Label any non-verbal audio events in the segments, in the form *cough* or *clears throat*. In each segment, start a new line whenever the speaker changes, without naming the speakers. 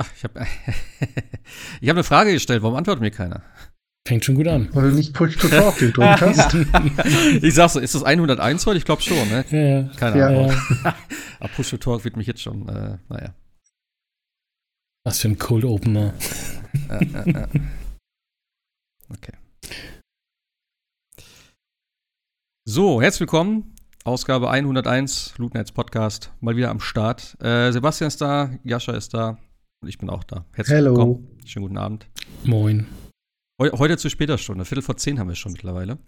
Ach, ich habe *laughs* ich hab eine Frage gestellt, warum antwortet mir keiner?
Fängt schon gut an.
Weil du nicht Push to Talk gedrückt *laughs* hast. *laughs*
ich sag's so, ist das 101 heute? Ich glaube schon, ne?
Ja, ja.
Keine
Ja.
Ahnung.
Ja.
Aber Push to Talk wird mich jetzt schon, äh, naja.
Was für ein Cold Opener.
Ja, ja, ja. Okay. So, herzlich willkommen. Ausgabe 101, Lootnights Podcast. Mal wieder am Start. Äh, Sebastian ist da, Jascha ist da und ich bin auch da. Herzlich
Hello.
willkommen. Schönen guten Abend.
Moin.
Heu heute zu später Stunde, Viertel vor zehn haben wir schon mittlerweile.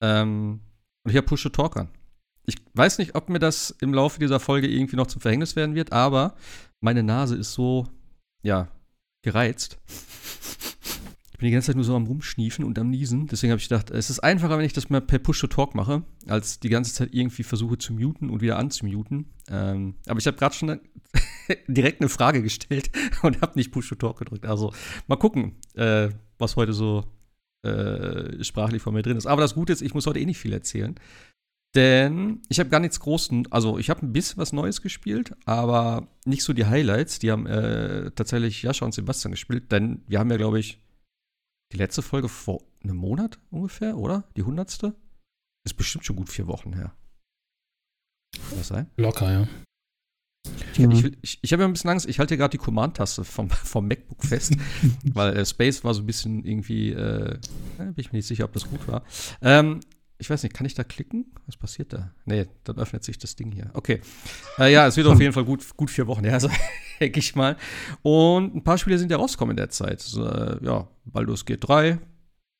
Ähm, und ich habe Push to Talk an. Ich weiß nicht, ob mir das im Laufe dieser Folge irgendwie noch zum Verhängnis werden wird, aber meine Nase ist so, ja, gereizt. Ich bin die ganze Zeit nur so am Rumschniefen und am Niesen. Deswegen habe ich gedacht, es ist einfacher, wenn ich das mal per Push to Talk mache, als die ganze Zeit irgendwie versuche zu muten und wieder anzumuten. Ähm, aber ich habe gerade schon *laughs* direkt eine Frage gestellt *laughs* und habe nicht Push to Talk gedrückt. Also mal gucken, äh, was heute so äh, sprachlich von mir drin ist. Aber das Gute ist, ich muss heute eh nicht viel erzählen. Denn ich habe gar nichts Großen, also ich habe ein bisschen was Neues gespielt, aber nicht so die Highlights. Die haben äh, tatsächlich Jascha und Sebastian gespielt, denn wir haben ja, glaube ich, die letzte Folge vor einem Monat ungefähr, oder? Die hundertste? Ist bestimmt schon gut vier Wochen her. Kann das sein?
Locker, ja.
Ich, ich, ich, ich habe ja ein bisschen Angst, ich halte gerade die Command-Taste vom, vom MacBook fest, *laughs* weil äh, Space war so ein bisschen irgendwie, äh, äh, bin ich mir nicht sicher, ob das gut war. Ähm, ich weiß nicht, kann ich da klicken? Was passiert da? Nee, dann öffnet sich das Ding hier. Okay. Äh, ja, es wird auf jeden Fall gut, gut vier Wochen, ja, also *laughs* denke ich mal. Und ein paar Spiele sind ja rausgekommen in der Zeit. So, äh, ja, Baldur's Gate 3,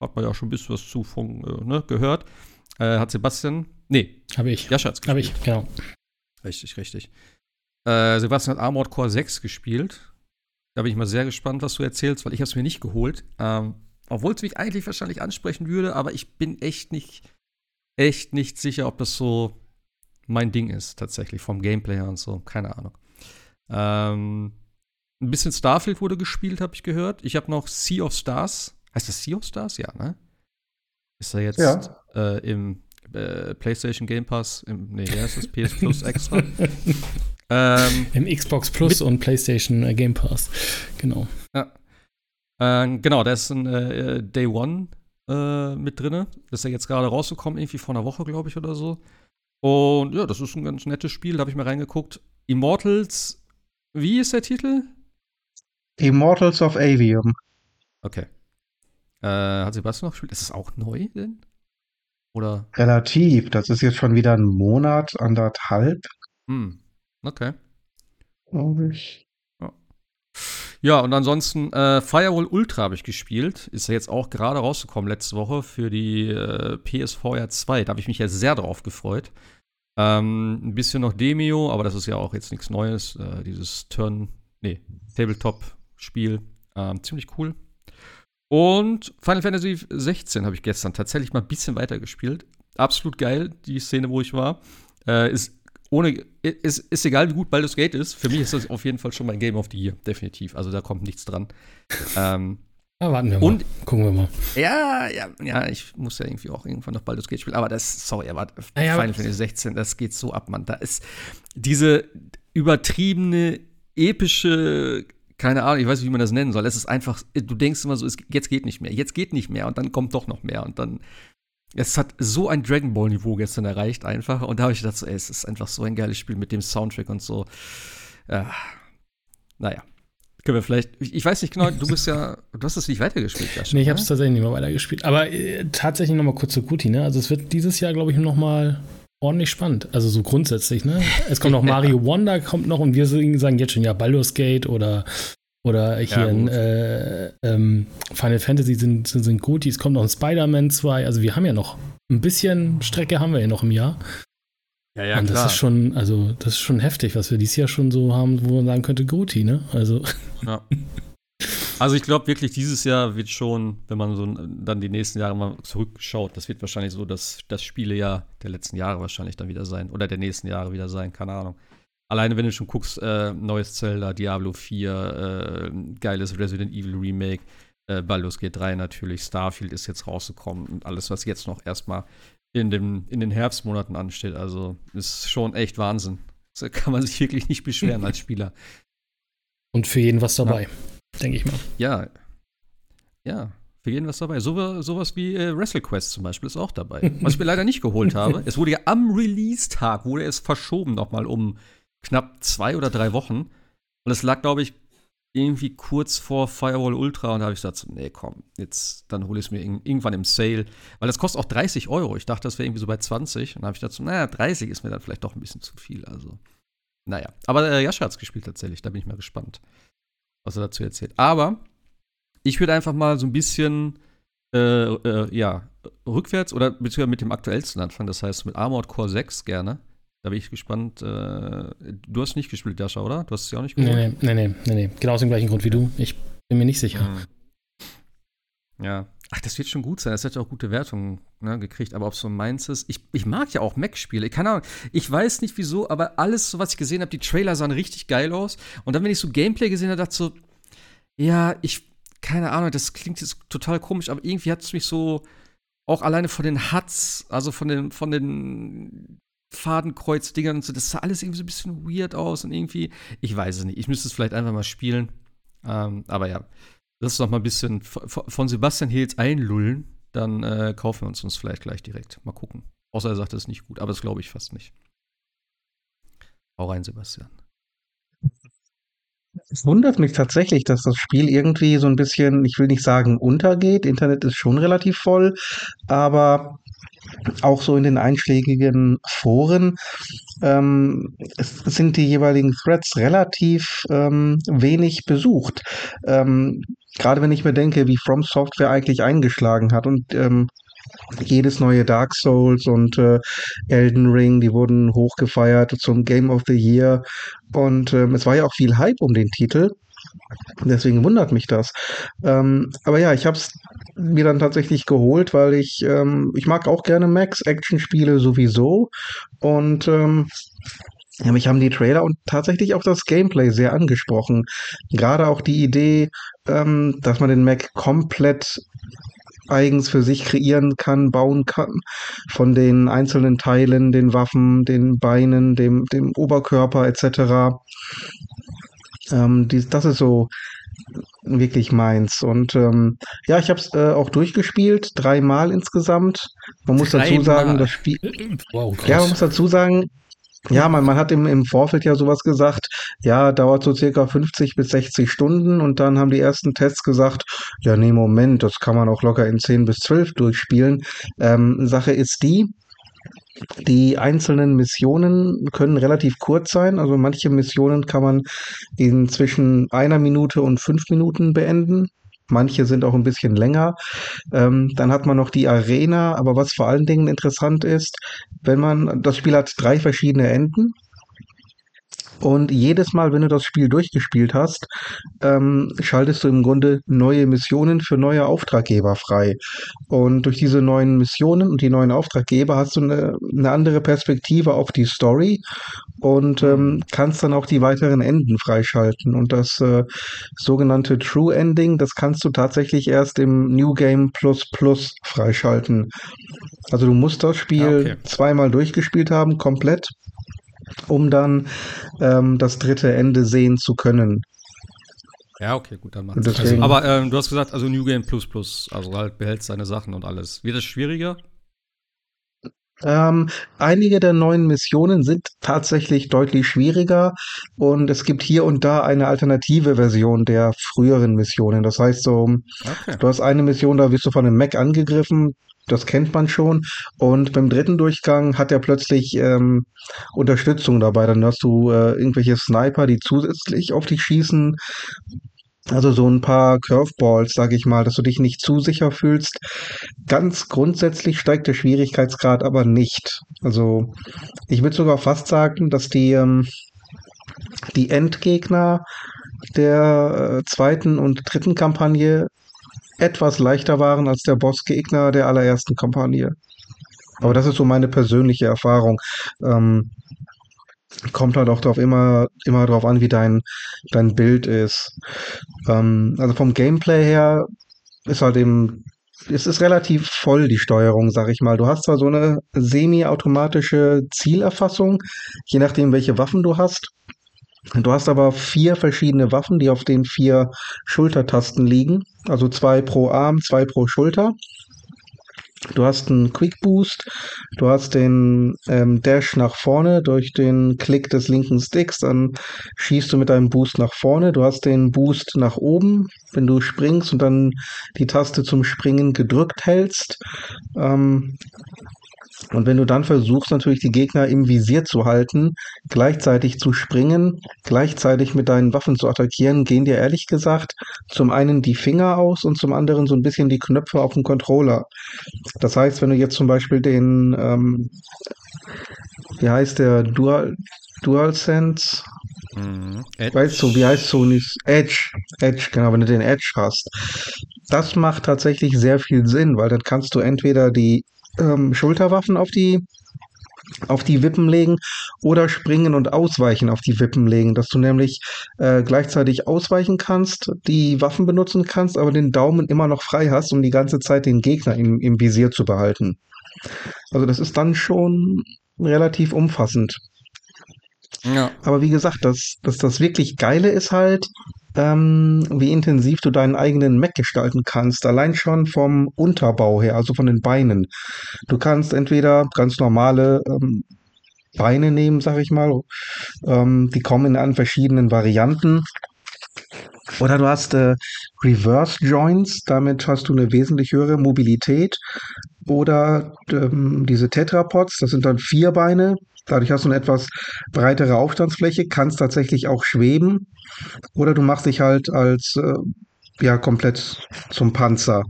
hat man ja schon ein bisschen was zu von, äh, ne, gehört. Äh, hat Sebastian, nee,
Habe ich.
Jascha hat's
Habe ich, genau.
Richtig, richtig. Äh, Sebastian hat Armored Core 6 gespielt. Da bin ich mal sehr gespannt, was du erzählst, weil ich habe es mir nicht geholt. Ähm, Obwohl es mich eigentlich wahrscheinlich ansprechen würde, aber ich bin echt nicht, echt nicht sicher, ob das so mein Ding ist, tatsächlich, vom Gameplay her und so. Keine Ahnung. Ähm, ein bisschen Starfield wurde gespielt, habe ich gehört. Ich habe noch Sea of Stars. Heißt das Sea of Stars? Ja, ne? Ist er jetzt
Ja.
äh, im äh, PlayStation Game Pass? Im, nee, wer ist das? PS Plus *laughs* extra? ähm,
Im Xbox Plus und PlayStation äh, Game Pass. Genau.
äh, genau, da ist ein äh, Day One äh, mit drinne. Das ist ja jetzt gerade rausgekommen, irgendwie vor einer Woche, glaube ich, oder so. Und ja, das ist ein ganz nettes Spiel, da habe ich mal reingeguckt. Immortals, wie ist der Titel?
Immortals of Avium.
Okay. Äh, hat Sebastian noch gespielt? Ist es auch neu denn? Oder?
Relativ. Das ist jetzt schon wieder ein Monat, anderthalb,
Hm. Okay.
glaube ich.
Ja, und ansonsten äh, Firewall Ultra habe ich gespielt. Ist ja jetzt auch gerade rausgekommen letzte Woche für die äh, PSVR 2. Da habe ich mich ja sehr drauf gefreut. Ähm, ein bisschen noch Demio, aber das ist ja auch jetzt nichts Neues. Äh, dieses Turn, nee, Tabletop-Spiel. Ähm, ziemlich cool. Und Final Fantasy 16 habe ich gestern tatsächlich mal ein bisschen weiter gespielt. Absolut geil, die Szene, wo ich war. Äh, ist ohne, ist, ist egal, wie gut Baldur's Gate ist. Für mich ist das auf jeden Fall schon mein Game of the Year, definitiv. Also da kommt nichts dran. *laughs* ähm,
Ah, warten wir mal.
Und-
Gucken wir mal.
ja, ja, ja, ich muss ja irgendwie auch irgendwann noch Baldur's Gate spielen. Aber das, sorry, aber
Naja,
Final
aber-
Fantasy 16, das geht so ab, Mann. Da ist diese übertriebene, epische, keine Ahnung, ich weiß nicht, wie man das nennen soll. Es ist einfach, du denkst immer so, es, jetzt geht nicht mehr, jetzt geht nicht mehr und dann kommt doch noch mehr und dann. Es hat so ein Dragon Ball Niveau gestern erreicht einfach und da habe ich gedacht, so, ey, es ist einfach so ein geiles Spiel mit dem Soundtrack und so. Ja, naja, können wir vielleicht. Ich, weiß nicht genau, du bist ja, du hast es nicht weitergespielt, Jascha,
Nee, ich habe es tatsächlich nicht mehr weitergespielt. Aber äh, tatsächlich noch mal kurz zu Guti, ne? Also es wird dieses Jahr, glaube ich, noch mal ordentlich spannend. Also so grundsätzlich, ne? Es kommt noch *laughs* Mario Wonder, kommt noch und wir sagen jetzt schon, ja, Baldur's Gate oder oder hier
Ja,
in
gut.
äh, ähm, Final Fantasy sind, sind, sind Guti. Es kommt noch ein Spider-Man 2. Also wir haben ja noch ein bisschen Strecke haben wir ja noch im Jahr.
Ja, ja,
und das ist schon, also das ist schon heftig, was wir dieses Jahr schon so haben, wo man sagen könnte, Guti, ne? Also
Ja. Also ich glaube wirklich, dieses Jahr wird schon, wenn man so dann die nächsten Jahre mal zurückschaut, das wird wahrscheinlich so das, das Spielejahr der letzten Jahre wahrscheinlich dann wieder sein. Oder der nächsten Jahre wieder sein, keine Ahnung. Alleine wenn du schon guckst, äh, neues Zelda, Diablo 4, äh, geiles Resident Evil Remake, äh, Baldur's Gate 3 natürlich, Starfield ist jetzt rausgekommen und alles, was jetzt noch erstmal in, dem, in den Herbstmonaten ansteht. Also ist schon echt Wahnsinn. Da kann man *laughs* sich wirklich nicht beschweren als Spieler.
Und für jeden was dabei, denke ich mal.
Ja. Ja, für jeden was dabei. So, sowas wie äh, WrestleQuest zum Beispiel ist auch dabei. Was ich mir *laughs* leider nicht geholt habe. Es wurde ja am Release-Tag, wurde es verschoben nochmal um knapp zwei oder drei Wochen. Und es lag, glaube ich, irgendwie kurz vor Firewall Ultra und da habe ich gesagt, nee, komm, jetzt dann hole ich es mir irgendwann im Sale, weil das kostet auch 30 Euro. Ich dachte, das wäre irgendwie so bei 20 und dann habe ich gedacht, naja, 30 ist mir dann vielleicht doch ein bisschen zu viel. Also, naja. Aber äh, Jascha hat es gespielt tatsächlich, da bin ich mal gespannt, was er dazu erzählt. Aber ich würde einfach mal so ein bisschen, äh, äh, ja, rückwärts oder beziehungsweise mit dem aktuellsten anfangen, das heißt mit Armored Core 6 gerne. Da bin ich gespannt. Äh, du hast nicht gespielt, Dasha, oder? Du hast es ja auch nicht
gespielt. Nee, nee, nee, nee, nee. Genau aus dem gleichen Grund wie du. Ich bin mir nicht sicher.
Mhm. Ja. Ach, das wird schon gut sein. Das hat ja auch gute Wertungen ne, gekriegt. Aber ob es so meins ist, ich, ich mag ja auch Mac-Spiele. Keine Ahnung. Ich weiß nicht wieso, aber alles, was ich gesehen habe, die Trailer sahen richtig geil aus. Und dann, wenn ich so Gameplay gesehen habe, dachte ich so, ja, ich, keine Ahnung, das klingt jetzt total komisch, aber irgendwie hat es mich so auch alleine von den Huts, also von den, von den Fadenkreuz-Dingern und so, das sah alles irgendwie so ein bisschen weird aus und irgendwie, ich weiß es nicht. Ich müsste es vielleicht einfach mal spielen. Ähm, aber ja, lass uns noch mal ein bisschen von Sebastian jetzt einlullen. Dann äh, kaufen wir uns uns vielleicht gleich direkt. Mal gucken. Außer er sagt, es ist nicht gut, aber das glaube ich fast nicht. Hau rein, Sebastian.
Es wundert mich tatsächlich, dass das Spiel irgendwie so ein bisschen, ich will nicht sagen untergeht. Internet ist schon relativ voll, aber auch so in den einschlägigen Foren ähm, sind die jeweiligen Threads relativ ähm, wenig besucht. Ähm, Gerade wenn ich mir denke, wie From Software eigentlich eingeschlagen hat und ähm, jedes neue Dark Souls und äh, Elden Ring, die wurden hochgefeiert zum Game of the Year und ähm, es war ja auch viel Hype um den Titel. Deswegen wundert mich das. Ähm, aber ja, ich habe es mir dann tatsächlich geholt, weil ich, ähm, ich mag auch gerne Max-Action-Spiele sowieso. Und ähm, ja, mich haben die Trailer und tatsächlich auch das Gameplay sehr angesprochen. Gerade auch die Idee, ähm, dass man den Mac komplett eigens für sich kreieren kann, bauen kann. Von den einzelnen Teilen, den Waffen, den Beinen, dem, dem Oberkörper etc. Ähm, dies, das ist so wirklich meins. Und ähm, ja, ich habe es äh, auch durchgespielt, dreimal insgesamt. Man muss dazu sagen, das Spiel. Wow, ja, man muss dazu sagen, ja, man, man hat im, im Vorfeld ja sowas gesagt, ja, dauert so circa 50 bis 60 Stunden und dann haben die ersten Tests gesagt, ja, nee, Moment, das kann man auch locker in 10 bis 12 durchspielen. Ähm, Sache ist die, die einzelnen Missionen können relativ kurz sein. Also manche Missionen kann man in zwischen einer Minute und fünf Minuten beenden. Manche sind auch ein bisschen länger. Ähm, dann hat man noch die Arena. Aber was vor allen Dingen interessant ist, wenn man, das Spiel hat drei verschiedene Enden. Und jedes Mal, wenn du das Spiel durchgespielt hast, ähm, schaltest du im Grunde neue Missionen für neue Auftraggeber frei. Und durch diese neuen Missionen und die neuen Auftraggeber hast du eine, eine andere Perspektive auf die Story und ähm, kannst dann auch die weiteren Enden freischalten. Und das äh, sogenannte True Ending, das kannst du tatsächlich erst im New Game Plus Plus freischalten. Also du musst das Spiel ah, okay. zweimal durchgespielt haben, komplett um dann ähm, das dritte Ende sehen zu können.
Ja, okay, gut, dann macht's. Also, aber ähm, du hast gesagt, also New Game Plus Plus, also halt behältst seine Sachen und alles. Wird es schwieriger?
Ähm, einige der neuen Missionen sind tatsächlich deutlich schwieriger und es gibt hier und da eine alternative Version der früheren Missionen. Das heißt so, okay. du hast eine Mission, da wirst du von einem Mac angegriffen, das kennt man schon. Und beim dritten Durchgang hat er plötzlich ähm, Unterstützung dabei. Dann hast du äh, irgendwelche Sniper, die zusätzlich auf dich schießen. Also so ein paar Curveballs, sag ich mal, dass du dich nicht zu sicher fühlst. Ganz grundsätzlich steigt der Schwierigkeitsgrad aber nicht. Also ich würde sogar fast sagen, dass die, ähm, die Endgegner der äh, zweiten und dritten Kampagne etwas leichter waren als der Bossgegner der allerersten Kampagne. Aber das ist so meine persönliche Erfahrung. Ähm, kommt halt auch darauf immer, immer darauf an, wie dein, dein Bild ist. Ähm, also vom Gameplay her ist halt eben, es ist relativ voll, die Steuerung, sag ich mal. Du hast zwar so eine semi-automatische Zielerfassung, je nachdem, welche Waffen du hast. Du hast aber vier verschiedene Waffen, die auf den vier Schultertasten liegen. Also zwei pro Arm, zwei pro Schulter. Du hast einen Quick Boost, du hast den ähm, Dash nach vorne durch den Klick des linken Sticks, dann schießt du mit deinem Boost nach vorne. Du hast den Boost nach oben, wenn du springst und dann die Taste zum Springen gedrückt hältst. Ähm, und wenn du dann versuchst, natürlich die Gegner im Visier zu halten, gleichzeitig zu springen, gleichzeitig mit deinen Waffen zu attackieren, gehen dir ehrlich gesagt zum einen die Finger aus und zum anderen so ein bisschen die Knöpfe auf dem Controller. Das heißt, wenn du jetzt zum Beispiel den, ähm, wie heißt der, Dual, DualSense,
Mhm.
Weißt du, wie heißt Sony's Edge? Edge, genau, wenn du den Edge hast. Das macht tatsächlich sehr viel Sinn, weil dann kannst du entweder die ähm, Schulterwaffen auf die auf die Wippen legen oder springen und ausweichen auf die Wippen legen, dass du nämlich äh, gleichzeitig ausweichen kannst, die Waffen benutzen kannst, aber den Daumen immer noch frei hast, um die ganze Zeit den Gegner im, im Visier zu behalten. Also das ist dann schon relativ umfassend.
Ja.
Aber wie gesagt, das, das, das wirklich Geile ist halt, ähm, wie intensiv du deinen eigenen Mac gestalten kannst. Allein schon vom Unterbau her, also von den Beinen. Du kannst entweder ganz normale ähm, Beine nehmen, sag ich mal. Ähm, die kommen in verschiedenen Varianten. Oder du hast äh, Reverse Joints, damit hast du eine wesentlich höhere Mobilität. Oder ähm, diese Tetrapods, das sind dann vier Beine. Dadurch hast du eine etwas breitere Aufstandsfläche, kannst tatsächlich auch schweben. Oder du machst dich halt als äh, ja komplett zum Panzer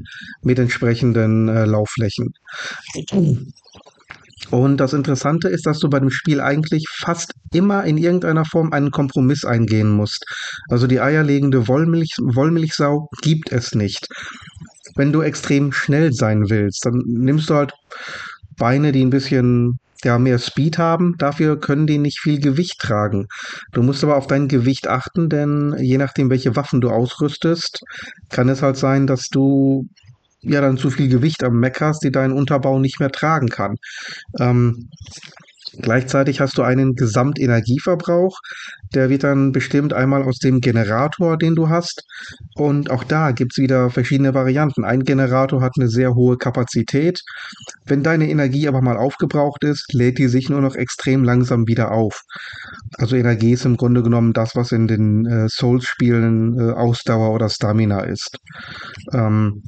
mit entsprechenden äh, Laufflächen. Und das Interessante ist, dass du bei dem Spiel eigentlich fast immer in irgendeiner Form einen Kompromiss eingehen musst. Also die eierlegende Wollmilch, Wollmilchsau gibt es nicht. Wenn du extrem schnell sein willst, dann nimmst du halt Beine, die ein bisschen ja, mehr Speed haben. Dafür können die nicht viel Gewicht tragen. Du musst aber auf dein Gewicht achten, denn je nachdem, welche Waffen du ausrüstest, kann es halt sein, dass du ja dann zu viel Gewicht am Mac hast, die deinen Unterbau nicht mehr tragen kann. Ähm, Gleichzeitig hast du einen Gesamtenergieverbrauch, der wird dann bestimmt einmal aus dem Generator, den du hast. Und auch da gibt's wieder verschiedene Varianten. Ein Generator hat eine sehr hohe Kapazität. Wenn deine Energie aber mal aufgebraucht ist, lädt die sich nur noch extrem langsam wieder auf. Also Energie ist im Grunde genommen das, was in den äh, Souls-Spielen äh, Ausdauer oder Stamina ist. Ähm,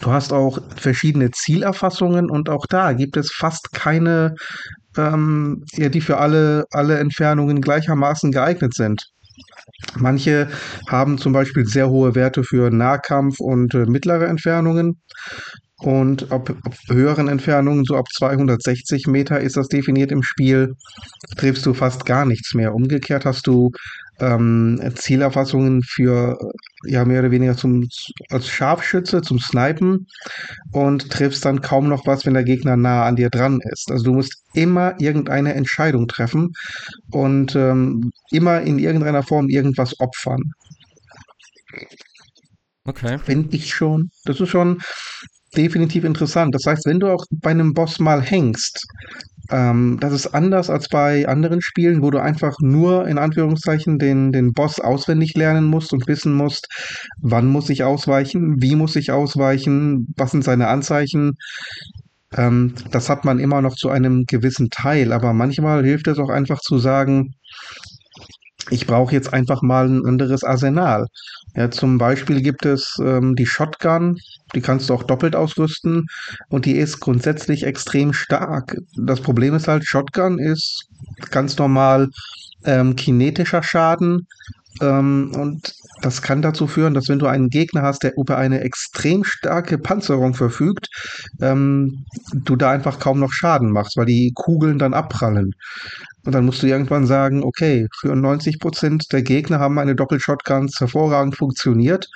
Du hast auch verschiedene Zielerfassungen und auch da gibt es fast keine, ähm, ja, die für alle, alle Entfernungen gleichermaßen geeignet sind. Manche haben zum Beispiel sehr hohe Werte für Nahkampf und äh, mittlere Entfernungen. Und ab, ab höheren Entfernungen, so ab 260 Meter ist das definiert im Spiel, triffst du fast gar nichts mehr. Umgekehrt hast du ähm, Zielerfassungen für ja mehr oder weniger zum als Scharfschütze zum Snipen und triffst dann kaum noch was, wenn der Gegner nah an dir dran ist. Also du musst immer irgendeine Entscheidung treffen und ähm, immer in irgendeiner Form irgendwas opfern.
Okay.
Finde ich schon. Das ist schon definitiv interessant. Das heißt, wenn du auch bei einem Boss mal hängst, ähm, das ist anders als bei anderen Spielen, wo du einfach nur in Anführungszeichen den, den Boss auswendig lernen musst und wissen musst, wann muss ich ausweichen, wie muss ich ausweichen, was sind seine Anzeichen. Ähm, das hat man immer noch zu einem gewissen Teil, aber manchmal hilft es auch einfach zu sagen, ich brauche jetzt einfach mal ein anderes Arsenal. Ja, zum Beispiel gibt es ähm, die Shotgun, die kannst du auch doppelt ausrüsten und die ist grundsätzlich extrem stark. Das Problem ist halt, Shotgun ist ganz normal ähm, kinetischer Schaden ähm, und das kann dazu führen, dass wenn du einen Gegner hast, der über eine extrem starke Panzerung verfügt, ähm, du da einfach kaum noch Schaden machst, weil die Kugeln dann abprallen. Und dann musst du irgendwann sagen, okay, für 90 Prozent der Gegner haben meine Doppelshotguns hervorragend funktioniert,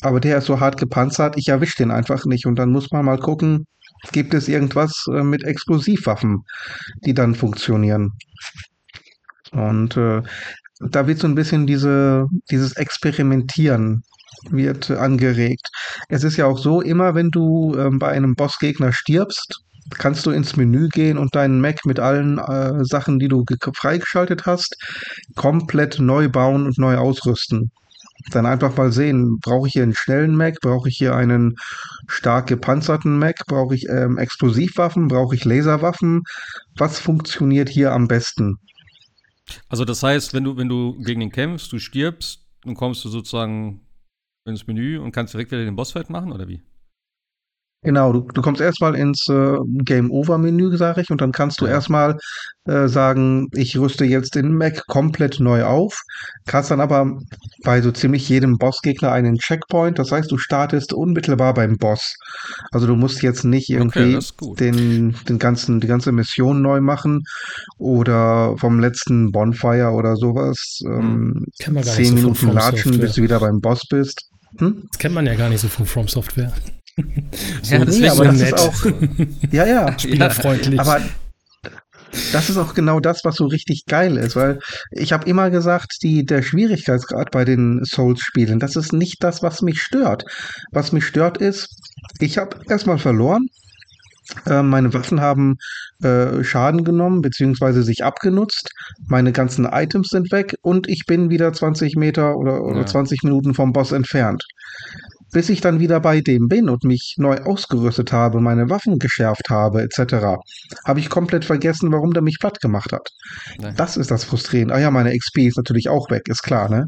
aber der ist so hart gepanzert, ich erwische den einfach nicht. Und dann muss man mal gucken, gibt es irgendwas äh, mit Explosivwaffen, die dann funktionieren. Und äh, da wird so ein bisschen diese, dieses Experimentieren wird angeregt. Es ist ja auch so, immer wenn du ähm, bei einem Bossgegner stirbst, kannst du ins Menü gehen und deinen Mac mit allen äh, Sachen, die du freigeschaltet hast, komplett neu bauen und neu ausrüsten. Dann einfach mal sehen, brauche ich hier einen schnellen Mac, brauche ich hier einen stark gepanzerten Mac, brauche ich ähm, Explosivwaffen, brauche ich Laserwaffen, was funktioniert hier am besten?
Also das heißt, wenn du, wenn du gegen ihn kämpfst, du stirbst, dann kommst du sozusagen ins Menü und kannst direkt wieder den Bossfight machen, oder wie?
Genau, du, du kommst erstmal ins äh, Game Over Menü, sage ich, und dann kannst du erstmal äh, sagen, ich rüste jetzt den Mac komplett neu auf, kannst dann aber bei so ziemlich jedem Bossgegner einen Checkpoint, das heißt, du startest unmittelbar beim Boss. Also du musst jetzt nicht irgendwie okay, den, den ganzen, die ganze Mission neu machen oder vom letzten Bonfire oder sowas ähm, hm. zehn so Minuten latschen, bis du wieder beim Boss bist.
Hm? Das kennt man ja gar nicht so von From Software. *laughs*
so, ja, nee, aber das nett. ist auch. Ja, *laughs* ja.
Spielerfreundlich.
Aber das ist auch genau das, was so richtig geil ist, weil ich habe immer gesagt, die, der Schwierigkeitsgrad bei den Souls-Spielen, das ist nicht das, was mich stört. Was mich stört ist, ich habe erstmal verloren. Äh, meine Waffen haben äh, Schaden genommen, beziehungsweise sich abgenutzt. Meine ganzen Items sind weg und ich bin wieder 20 Meter oder, oder ja. 20 Minuten vom Boss entfernt bis ich dann wieder bei dem bin und mich neu ausgerüstet habe, meine Waffen geschärft habe, etc., habe ich komplett vergessen, warum der mich platt gemacht hat. Nee. Das ist das Frustrierende. Ah ja, meine XP ist natürlich auch weg, ist klar, ne?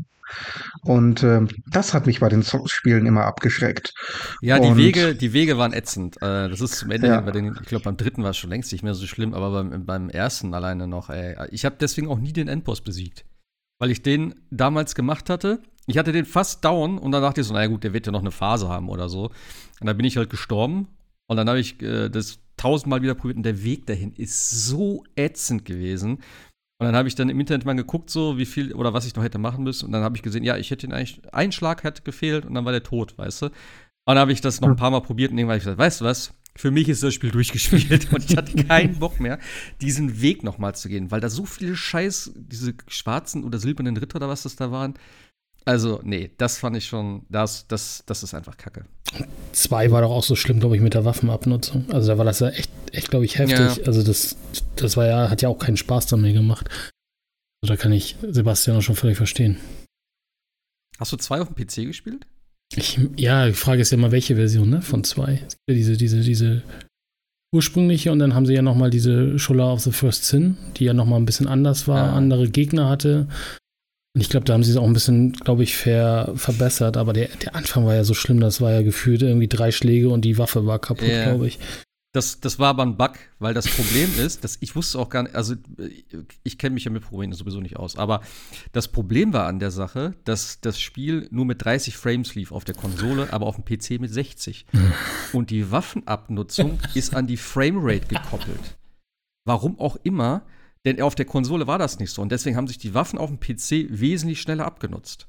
Und äh, das hat mich bei den Spielen immer abgeschreckt.
Ja, die Wege, die Wege waren ätzend. Äh, das ist zum Ende, ja. bei den, ich glaube, beim dritten war es schon längst nicht mehr so schlimm, aber beim, beim ersten alleine noch, ey. Ich habe deswegen auch nie den Endboss besiegt. Weil ich den damals gemacht hatte ich hatte den fast down und dann dachte ich so, naja gut, der wird ja noch eine Phase haben oder so. Und dann bin ich halt gestorben und dann habe ich äh, das tausendmal wieder probiert und der Weg dahin ist so ätzend gewesen. Und dann habe ich dann im Internet mal geguckt, so wie viel oder was ich noch hätte machen müssen. Und dann habe ich gesehen, ja, ich hätte ihn eigentlich, ein Schlag hätte gefehlt und dann war der tot, weißt du. Und dann habe ich das noch ein paar Mal probiert und irgendwann habe ich gesagt, weißt du was, für mich ist das Spiel *laughs* durchgespielt und ich hatte keinen Bock mehr, diesen Weg nochmal zu gehen, weil da so viele Scheiß, diese schwarzen oder silbernen Ritter oder was das da waren, also, nee, das fand ich schon, das, das, das ist einfach Kacke.
Zwei war doch auch so schlimm, glaube ich, mit der Waffenabnutzung. Also da war das ja echt, echt glaube ich, heftig. Ja. Also das, das war ja, hat ja auch keinen Spaß damit gemacht. Also da kann ich Sebastian auch schon völlig verstehen.
Hast du zwei auf dem PC gespielt?
Ich, ja, die Frage ist ja mal, welche Version, ne? Von zwei. Es gibt ja diese, diese, diese ursprüngliche und dann haben sie ja nochmal diese Scholar of the First Sin, die ja nochmal ein bisschen anders war, ah. andere Gegner hatte. Ich glaube, da haben sie es auch ein bisschen, glaube ich, ver verbessert. Aber der, der Anfang war ja so schlimm, das war ja gefühlt irgendwie drei Schläge und die Waffe war kaputt, yeah. glaube ich.
Das, das war aber ein Bug, weil das Problem ist, dass ich wusste auch gar nicht, also ich kenne mich ja mit Problemen sowieso nicht aus, aber das Problem war an der Sache, dass das Spiel nur mit 30 Frames lief auf der Konsole, aber auf dem PC mit 60. Und die Waffenabnutzung *laughs* ist an die Framerate gekoppelt. Warum auch immer, denn auf der Konsole war das nicht so. Und deswegen haben sich die Waffen auf dem PC wesentlich schneller abgenutzt.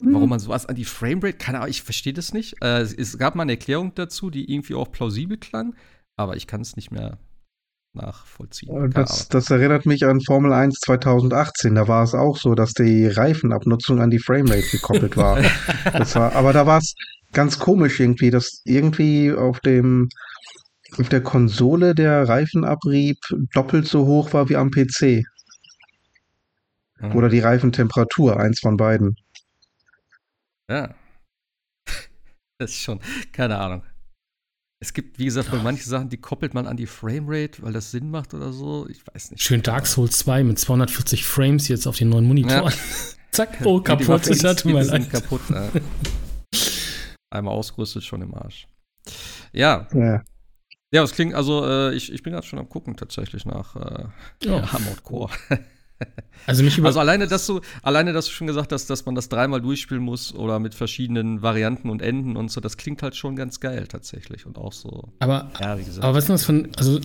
Mhm. Warum man sowas an die Framerate, keine Ahnung, ich verstehe das nicht. Äh, es gab mal eine Erklärung dazu, die irgendwie auch plausibel klang, aber ich kann es nicht mehr nachvollziehen.
Das, das, erinnert mich an Formel 1 2018. Da war es auch so, dass die Reifenabnutzung an die Framerate gekoppelt war. *laughs* war aber da war es ganz komisch irgendwie, dass irgendwie auf dem auf der Konsole der Reifenabrieb doppelt so hoch war wie am PC. Mhm. Oder die Reifentemperatur, eins von beiden.
Ja. *laughs* Das ist schon, keine Ahnung. Es gibt, wie gesagt, bei manchen Sachen, die koppelt man an die Framerate, weil das Sinn macht oder so. Ich weiß nicht.
Schön Dark Souls 2 mit 240 Frames jetzt auf den neuen Monitor. Ja. *laughs* Zack, oh, *laughs* kaputt.
Ich hatte mal sind kaputt. Ja. Einmal ausgerüstet, schon im Arsch. Ja. ja. Ja, es klingt, also äh, ich, ich bin gerade schon am gucken tatsächlich nach äh, ja. *laughs* Armored Core. *laughs* also, mich also alleine, dass du, alleine, dass du schon gesagt hast, dass man das dreimal durchspielen muss oder mit verschiedenen Varianten und Enden und so, das klingt halt schon ganz geil tatsächlich und auch so.
Aber, ja, wie gesagt. aber was ist das von, also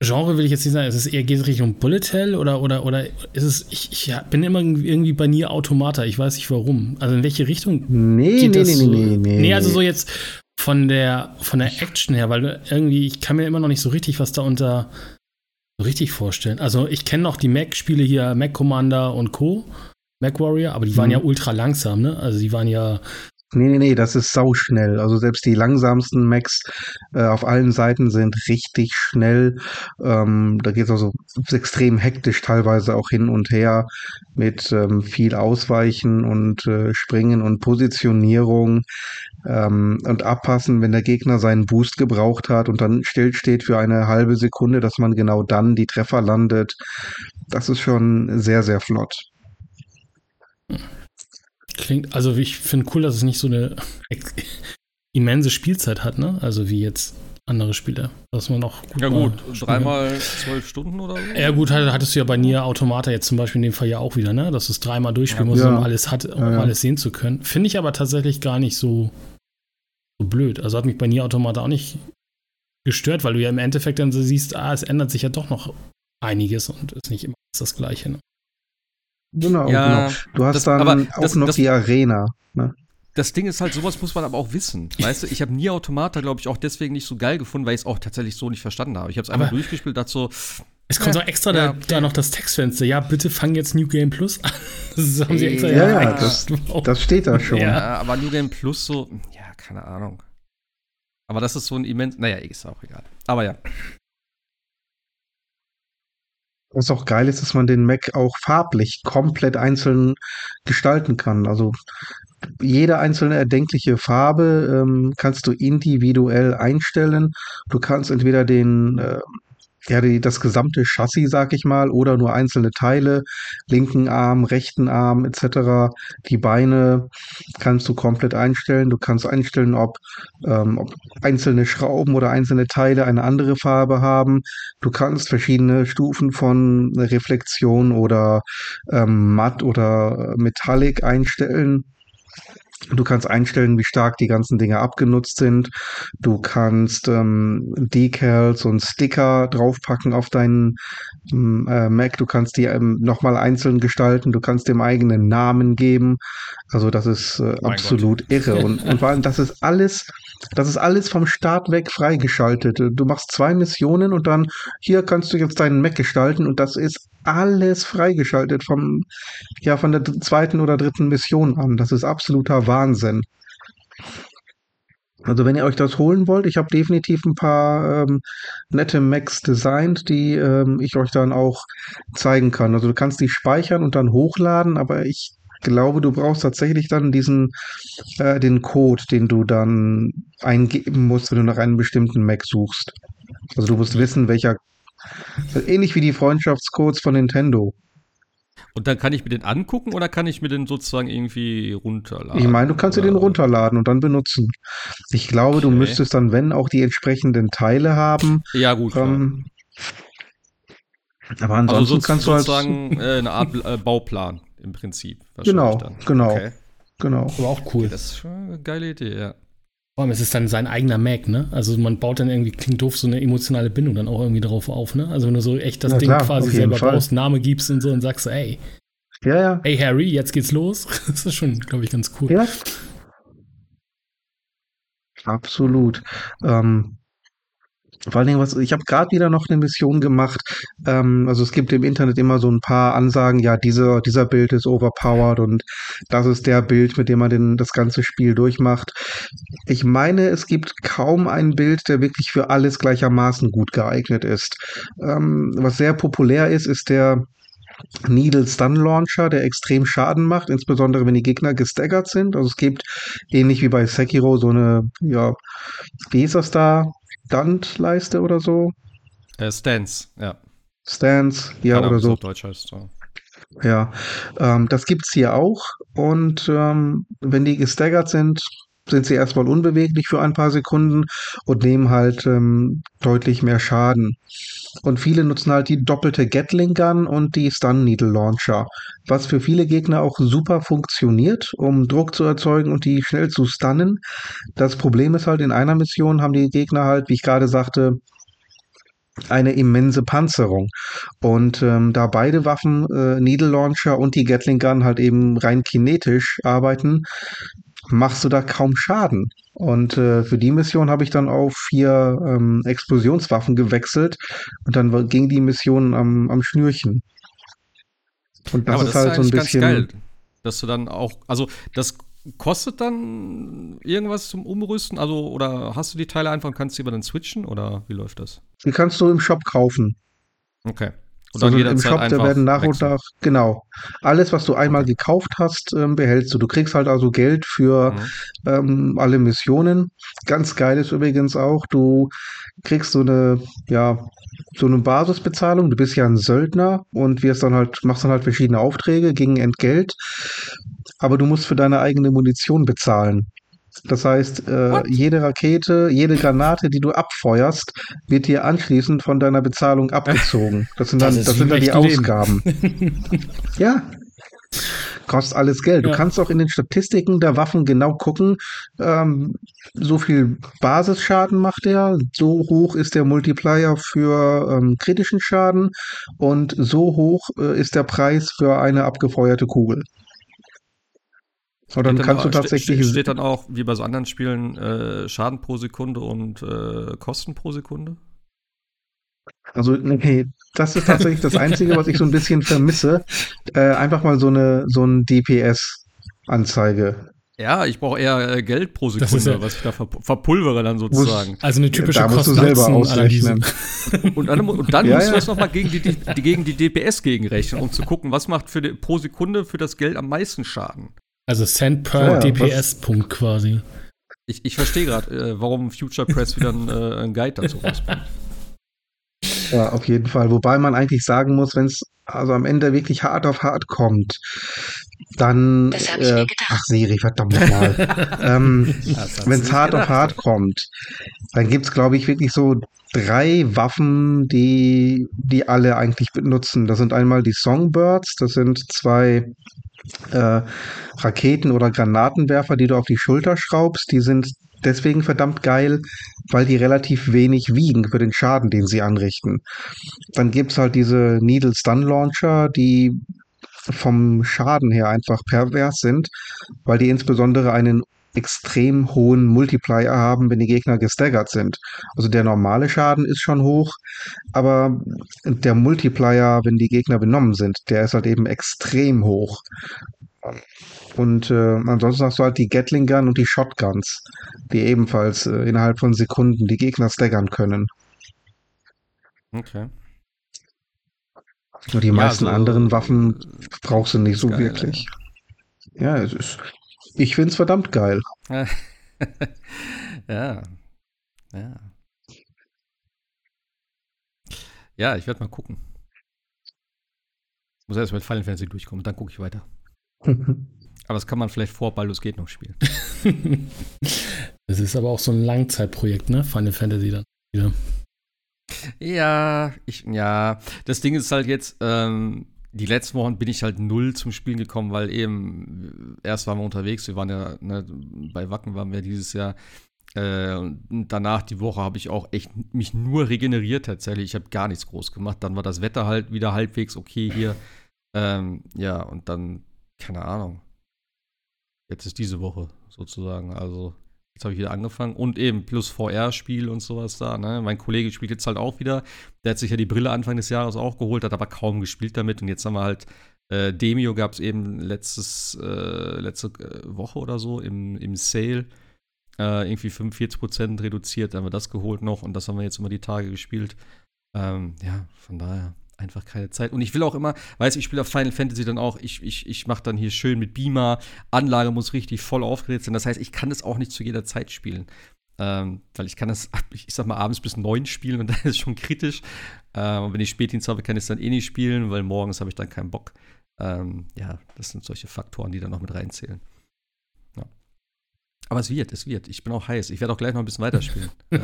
Genre will ich jetzt nicht sagen, ist es eher geht es Richtung Bullet Hell oder oder oder ist es ich, ich bin immer irgendwie bei Nier Automata, ich weiß nicht warum. Also in welche Richtung
nee, geht nee, das nee,
so?
nee, nee,
nee, also so jetzt von der, von der Action her, weil irgendwie, ich kann mir immer noch nicht so richtig was da unter so richtig vorstellen. Also ich kenne noch die Mac-Spiele hier, Mac Commander und Co., Mac Warrior, aber die waren mhm. ja ultra langsam, ne? Also die waren ja
Nee, nee, nee, das ist sauschnell. Also selbst die langsamsten Macs äh, auf allen Seiten sind richtig schnell. Ähm, da geht es also extrem hektisch teilweise auch hin und her mit ähm, viel Ausweichen und äh, Springen und Positionierung ähm, und abpassen, wenn der Gegner seinen Boost gebraucht hat und dann stillsteht für eine halbe Sekunde, dass man genau dann die Treffer landet. Das ist schon sehr, sehr flott.
Klingt, also ich finde cool, dass es nicht so eine immense Spielzeit hat, ne? Also wie jetzt andere Spiele, dass man auch
gut Ja gut, dreimal zwölf Stunden oder so.
Ja gut, hattest du ja bei Nier Automata jetzt zum Beispiel in dem Fall ja auch wieder, ne? Dass du es dreimal durchspielen ja, musst, um alles hat, um ja, alles sehen zu können. Finde ich aber tatsächlich gar nicht so, so blöd. Also hat mich bei Nier Automata auch nicht gestört, weil du ja im Endeffekt dann so siehst, ah, es ändert sich ja doch noch einiges und ist nicht immer das Gleiche. Ne?
Genau, ja, genau. Du hast das, dann auch das, noch das, die Arena. Ne?
Das Ding ist halt, sowas muss man aber auch wissen. *laughs* Weißt du, ich habe nie Automata, glaube ich, auch deswegen nicht so geil gefunden, weil ich es auch tatsächlich so nicht verstanden habe. Ich habe es einmal durchgespielt, dazu so.
Es kommt ja, so extra ja, da, da, noch das Textfenster. Ja, bitte fang jetzt New Game Plus an. *laughs*
Das haben sie extra ja, ja, das, das, steht da schon.
Ja, aber New Game Plus so, ja, keine Ahnung. Aber das ist so ein immens. Naja, ist auch egal. Aber ja.
Was auch geil ist, dass man den Mac auch farblich komplett einzeln gestalten kann. Also jede einzelne erdenkliche Farbe ähm, kannst du individuell einstellen. Du kannst entweder den äh, ja, die, das gesamte Chassis, sag ich mal, oder nur einzelne Teile, linken Arm, rechten Arm etc. Die Beine kannst du komplett einstellen. Du kannst einstellen, ob, ähm, ob einzelne Schrauben oder einzelne Teile eine andere Farbe haben. Du kannst verschiedene Stufen von Reflexion oder ähm, matt oder Metallic einstellen. Du kannst einstellen, wie stark die ganzen Dinge abgenutzt sind. Du kannst ähm, Decals und Sticker draufpacken auf deinen ähm, äh, Mac. Du kannst die ähm, nochmal einzeln gestalten. Du kannst dem eigenen Namen geben. Also das ist äh, absolut Gott. irre. Und, und vor allem, das ist alles, das ist alles vom Start weg freigeschaltet. Du machst zwei Missionen und dann hier kannst du jetzt deinen Mac gestalten und das ist alles freigeschaltet vom, ja, von der zweiten oder dritten Mission an. Das ist absoluter Wahnsinn. Also wenn ihr euch das holen wollt, ich habe definitiv ein paar ähm, nette Macs designt, die ähm, ich euch dann auch zeigen kann. Also du kannst die speichern und dann hochladen, aber ich glaube, du brauchst tatsächlich dann diesen äh, den Code, den du dann eingeben musst, wenn du nach einem bestimmten Mac suchst. Also du musst wissen, welcher Ähnlich wie die Freundschaftscodes von Nintendo.
Und dann kann ich mir den angucken oder kann ich mir den sozusagen irgendwie runterladen?
Ich meine, du kannst dir den runterladen und dann benutzen. Ich glaube, okay. du müsstest dann, wenn auch die entsprechenden Teile haben.
Ja, gut. Ähm,
aber ansonsten also so, kannst du halt
sozusagen äh, eine Art äh, Bauplan im Prinzip.
Genau, dann. genau. Okay. Genau.
Aber auch cool. Okay,
das ist schon eine geile Idee, ja.
Vor allem, es ist dann sein eigener Mac, ne? Also man baut dann irgendwie, klingt doof, so eine emotionale Bindung dann auch irgendwie drauf auf, ne? Also wenn du so echt das ja, Ding klar, quasi selber Fall. baust, Name gibst und so und sagst ey,
ja, ja.
Hey Harry, jetzt geht's los. *laughs* Das ist schon, glaube ich, ganz cool.
Ja. Absolut. Ähm, vor allen Dingen, was, ich habe gerade wieder noch eine Mission gemacht. Ähm, also es gibt im Internet immer so ein paar Ansagen, ja, dieser, dieser Bild ist overpowered und das ist der Bild, mit dem man den, das ganze Spiel durchmacht. Ich meine, es gibt kaum ein Bild, der wirklich für alles gleichermaßen gut geeignet ist. Ähm, was sehr populär ist, ist der Needle Stun Launcher, der extrem Schaden macht, insbesondere wenn die Gegner gestaggert sind. Also es gibt ähnlich wie bei Sekiro so eine, ja, wie ist das da? Standleiste oder so.
Äh, Stance, ja.
Stance, ja, oder so.
Deutsch heißt so.
Ja, ähm, das gibt's hier auch. Und ähm, wenn die gestaggert sind, sind sie erstmal unbeweglich für ein paar Sekunden und nehmen halt ähm, deutlich mehr Schaden. Und viele nutzen halt die doppelte Gatling Gun und die Stun Needle Launcher, was für viele Gegner auch super funktioniert, um Druck zu erzeugen und die schnell zu stunnen. Das Problem ist halt, in einer Mission haben die Gegner halt, wie ich gerade sagte, eine immense Panzerung. Und ähm, da beide Waffen, äh, Needle Launcher und die Gatling Gun halt eben rein kinetisch arbeiten, machst du da kaum Schaden. Und äh, für die Mission habe ich dann auf vier ähm, Explosionswaffen gewechselt und dann ging die Mission am, am Schnürchen.
Und das ja, ist das halt ist so ein bisschen. Geil, dass du dann auch, also das kostet dann irgendwas zum Umrüsten? Also, oder hast du die Teile einfach und kannst sie aber dann switchen? Oder wie läuft das?
Die kannst du im Shop kaufen.
Okay.
Und also im Shop, da werden nach und nach, genau, alles, was du einmal okay. gekauft hast, ähm, behältst du. Du kriegst halt also Geld für mhm. ähm, alle Missionen. Ganz geil ist übrigens auch, du kriegst so eine, ja, so eine Basisbezahlung. Du bist ja ein Söldner und wirst dann halt, machst dann halt verschiedene Aufträge gegen Entgelt. Aber du musst für deine eigene Munition bezahlen. Das heißt, äh, jede Rakete, jede Granate, die du abfeuerst, wird dir anschließend von deiner Bezahlung abgezogen. *laughs* Das sind dann, das, das sind dann die Ausgaben. *laughs* ja. Kostet alles Geld. Ja. Du kannst auch in den Statistiken der Waffen genau gucken, ähm, so viel Basisschaden macht er, so hoch ist der Multiplier für ähm, kritischen Schaden und so hoch äh, ist der Preis für eine abgefeuerte Kugel.
Und dann, kannst du tatsächlich. Steht dann auch, wie bei so anderen Spielen, äh, Schaden pro Sekunde und äh, Kosten pro Sekunde?
Also, nee, das ist tatsächlich das Einzige, was ich so ein bisschen vermisse. Äh, einfach mal so eine so ein DPS-Anzeige.
Ja, ich brauche eher äh, Geld pro Sekunde, ja, was ich da verpulvere dann sozusagen.
Also eine typische
da musst du selber ausrechnen.
und dann, und dann ja, musst ja. du das nochmal gegen die, die, gegen die DPS gegenrechnen, um zu gucken, was macht für die, pro Sekunde für das Geld am meisten Schaden.
Also Cent per ja, DPS-Punkt quasi.
Ich, ich verstehe gerade, äh, warum Future Press wieder ein, äh, ein Guide dazu rausbringt.
Ja, auf jeden Fall. Wobei man eigentlich sagen muss, wenn es also am Ende wirklich hart auf hart kommt, dann. Äh, ach, Siri, verdammt nochmal. *laughs* ähm, wenn es hart gedacht. auf hart kommt, dann gibt es, glaube ich, wirklich so drei Waffen, die, die alle eigentlich benutzen. Das sind einmal die Songbirds, das sind zwei äh, Raketen oder Granatenwerfer, die du auf die Schulter schraubst, die sind deswegen verdammt geil, weil die relativ wenig wiegen für den Schaden, den sie anrichten. Dann gibt's halt diese Needle Stun Launcher, die vom Schaden her einfach pervers sind, weil die insbesondere einen extrem hohen Multiplier haben, wenn die Gegner gestaggert sind. Also der normale Schaden ist schon hoch, aber der Multiplier, wenn die Gegner benommen sind, der ist halt eben extrem hoch. Und äh, ansonsten hast du halt die Gatling Gun und die Shotguns, die ebenfalls äh, innerhalb von Sekunden die Gegner staggern können.
Okay.
Und die ja, meisten also, anderen Waffen brauchst du nicht so geil, wirklich. Ja, es ist ich find's verdammt geil. *laughs*
ja. Ja. Ja, ich werde mal gucken. Ich muss erst mit Final Fantasy durchkommen, dann gucke ich weiter. *laughs* aber das kann man vielleicht vor Baldur's Gate noch spielen. *laughs*
das ist aber auch so ein Langzeitprojekt, ne? Final Fantasy dann wieder.
Ja, ich, ja. Das Ding ist halt jetzt, ähm, die letzten Wochen bin ich halt null zum Spielen gekommen, weil eben erst waren wir unterwegs, wir waren ja, ne, bei Wacken waren wir dieses Jahr. Äh, und danach die Woche habe ich auch echt mich nur regeneriert tatsächlich. Ich habe gar nichts groß gemacht. Dann war das Wetter halt wieder halbwegs okay hier. Ähm, ja, und dann, keine Ahnung. Jetzt ist diese Woche sozusagen. Also Jetzt habe ich wieder angefangen. Und eben plus VR-Spiel und sowas da. Ne? Mein Kollege spielt jetzt halt auch wieder. Der hat sich ja die Brille Anfang des Jahres auch geholt, hat aber kaum gespielt damit. Und jetzt haben wir halt äh, Demio gab es eben letztes, äh, letzte äh, Woche oder so im, im Sale. Äh, irgendwie 45% reduziert, haben wir das geholt noch und das haben wir jetzt immer die Tage gespielt. Ähm, ja, von daher einfach keine Zeit. Und ich will auch immer, weiß ich spiele auf Final Fantasy dann auch, ich, ich, ich mache dann hier schön mit Beamer, Anlage muss richtig voll aufgeregt sein. Das heißt, ich kann das auch nicht zu jeder Zeit spielen. Ähm, weil ich kann das, ich sag mal, abends bis neun spielen und *laughs* dann ist es schon kritisch. Ähm, und wenn ich Spätdienst habe, kann ich es dann eh nicht spielen, weil morgens habe ich dann keinen Bock. Ähm, ja, das sind solche Faktoren, die dann noch mit reinzählen. Ja. Aber es wird, es wird. Ich bin auch heiß. Ich werde auch gleich noch ein bisschen weiterspielen. *laughs* äh,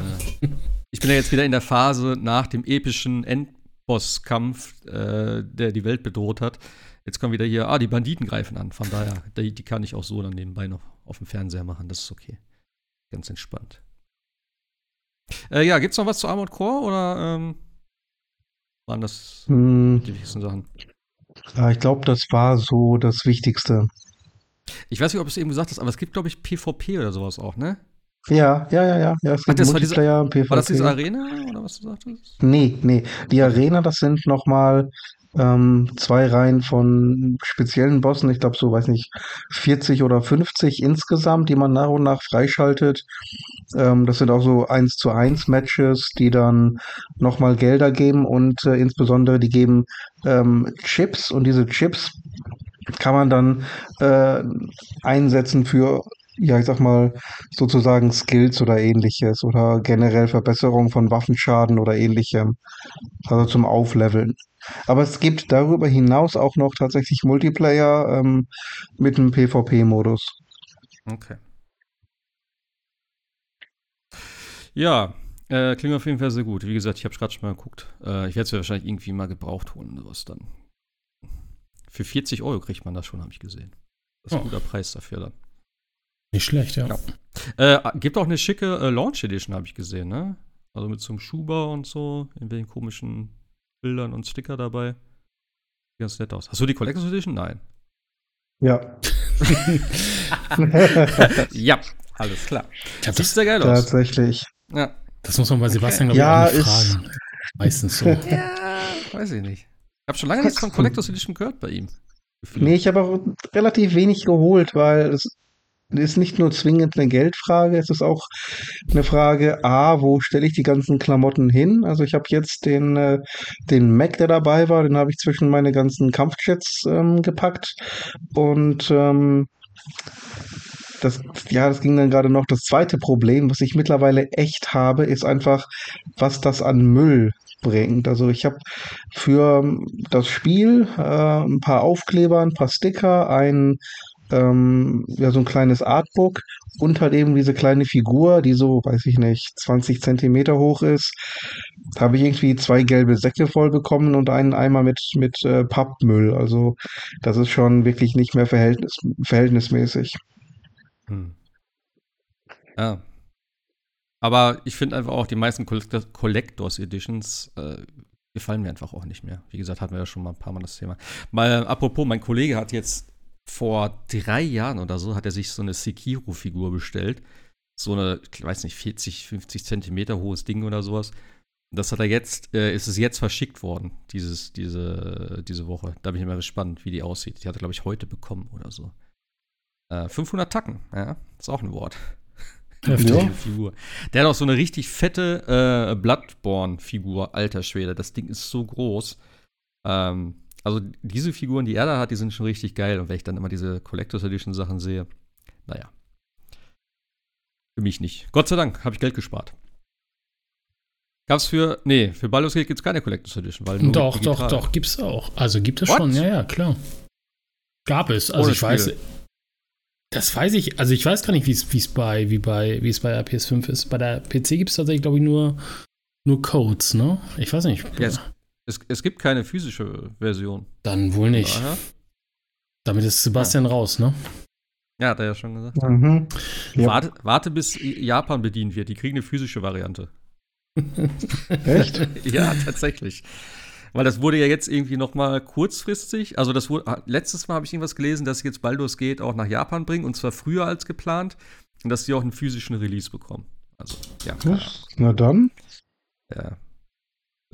ich bin ja jetzt wieder in der Phase nach dem epischen End Bosskampf, äh, der die Welt bedroht hat. Jetzt kommen wieder hier, ah, die Banditen greifen an. Von daher, die, die kann ich auch so dann nebenbei noch auf dem Fernseher machen. Das ist okay. Ganz entspannt. Äh, ja, gibt's noch was zu Armored Core oder ähm, waren das hm. die wichtigsten Sachen?
Ja, ich glaube, das war so das Wichtigste.
Ich weiß nicht, ob du es eben gesagt hast, aber es gibt, glaube ich, PvP oder sowas auch, ne?
Ja, ja, ja, ja. ja
Ach, das war, diese, war das diese Arena oder was du sagtest?
Nee, nee. Die Arena, das sind nochmal ähm, zwei Reihen von speziellen Bossen, ich glaube so, weiß nicht, 40 oder 50 insgesamt, die man nach und nach freischaltet. Ähm, das sind auch so 1 zu 1 Matches, die dann nochmal Gelder geben und äh, insbesondere die geben ähm, Chips und diese Chips kann man dann äh, einsetzen für ja, ich sag mal, sozusagen Skills oder ähnliches oder generell Verbesserung von Waffenschaden oder ähnlichem. Also zum Aufleveln. Aber es gibt darüber hinaus auch noch tatsächlich Multiplayer ähm, mit einem PvP-Modus.
Okay. Ja, äh, klingt auf jeden Fall sehr gut. Wie gesagt, ich habe gerade schon mal geguckt. Äh, ich werde es ja wahrscheinlich irgendwie mal gebraucht holen, sowas dann. Für 40 Euro kriegt man das schon, habe ich gesehen. Das ist ein oh. guter Preis dafür dann.
Nicht schlecht, ja.
ja. Äh, gibt auch eine schicke äh, Launch Edition, habe ich gesehen, ne? Also mit so einem Schuber und so, in welchen komischen Bildern und Sticker dabei. Sieht ganz nett aus. Hast du die Collectors Edition? Nein.
Ja. *laughs*
ja, alles klar.
Das sieht sehr geil aus.
Tatsächlich.
Ja. Das muss man bei Sebastian,
glaube ich, ja, fragen.
Meistens so. *laughs*
ja, weiß ich nicht. Ich habe schon lange nichts von Collectors Edition gehört bei ihm.
Gefühl. Nee, ich habe auch relativ wenig geholt, weil es ist nicht nur zwingend eine Geldfrage, es ist auch eine Frage, a, wo stelle ich die ganzen Klamotten hin? Also ich habe jetzt den, äh, den Mac, der dabei war, den habe ich zwischen meine ganzen Kampfjets ähm, gepackt und ähm, das, ja, das ging dann gerade noch. Das zweite Problem, was ich mittlerweile echt habe, ist einfach, was das an Müll bringt. Also ich habe für das Spiel äh, ein paar Aufkleber, ein paar Sticker, ein ähm, ja, so ein kleines Artbook und halt eben diese kleine Figur, die so, weiß ich nicht, 20 Zentimeter hoch ist. Da habe ich irgendwie zwei gelbe Säcke voll bekommen und einen Eimer mit, mit äh, Pappmüll. Also das ist schon wirklich nicht mehr verhältnis, verhältnismäßig. Hm.
Ja. Aber ich finde einfach auch, die meisten Collectors Editions äh, gefallen mir einfach auch nicht mehr. Wie gesagt, hatten wir ja schon mal ein paar Mal das Thema. Mal apropos, mein Kollege hat jetzt vor drei Jahren oder so hat er sich so eine Sekiro-Figur bestellt. So eine, ich weiß nicht, 40, 50 Zentimeter hohes Ding oder sowas. Das hat er jetzt, äh, ist es jetzt verschickt worden, dieses, diese, diese Woche. Da bin ich mal gespannt, wie die aussieht. Die hat er, glaube ich, heute bekommen oder so. Äh, 500 Tacken, ja, ist auch ein Wort. Heftige Figur. Der hat auch so eine richtig fette äh, Bloodborne-Figur, alter Schwede. Das Ding ist so groß. Ähm, also diese Figuren, die er da hat, die sind schon richtig geil. Und wenn ich dann immer diese Collectors Edition Sachen sehe, naja. Für mich nicht. Gott sei Dank habe ich Geld gespart. Gab's für, nee, für Baldur's Gate gibt's keine Collectors Edition, weil
Doch, doch, doch, gibt's auch. Also gibt es schon, ja, ja, klar. Gab es. Also Ohne ich Spiele. weiß, das weiß ich, also ich weiß gar nicht, wie es bei, wie bei, wie es bei der PS5 ist. Bei der PC gibt es tatsächlich, glaube ich, nur, nur Codes, ne? Ich weiß nicht.
Ja, es, es, es, gibt keine physische Version.
Dann wohl nicht. Daher. Damit ist Sebastian ja. raus, ne?
Ja, hat er ja schon gesagt. Mhm. Warte, warte, bis Japan bedient wird. Die kriegen eine physische Variante. *laughs*
Echt? *laughs*
ja, tatsächlich. Weil das wurde ja jetzt irgendwie noch mal kurzfristig, also das wurde, letztes Mal habe ich irgendwas gelesen, dass jetzt Baldur's Gate auch nach Japan bringen und zwar früher als geplant und dass sie auch einen physischen Release bekommen. Also, ja.
Na dann.
Ja,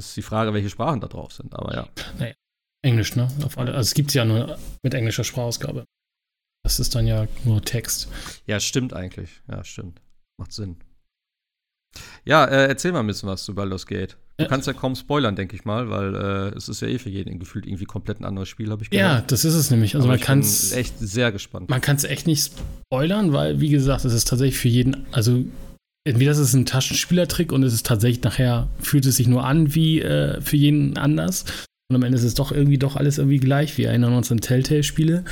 ist die Frage, welche Sprachen da drauf sind, aber ja.
Nee, Englisch, ne? Auf alle, also es gibt es ja nur mit englischer Sprachausgabe. Das ist dann ja nur Text.
Ja, stimmt eigentlich. Ja, stimmt. Macht Sinn. Ja, äh, erzähl mal ein bisschen was zu Baldur's Gate. Du kannst ja kaum spoilern, denke ich mal, weil äh, es ist ja eh für jeden gefühlt irgendwie komplett ein anderes Spiel, habe ich
gehört. Ja, das ist es nämlich. Also Aber man kann es
echt sehr gespannt.
Man kann es echt nicht spoilern, weil wie gesagt, es ist tatsächlich für jeden, also entweder ist es ein Taschenspielertrick und es ist tatsächlich nachher, fühlt es sich nur an wie äh, für jeden anders. Und am Ende ist es doch irgendwie doch alles irgendwie gleich. Wir erinnern uns an Telltale-Spiele.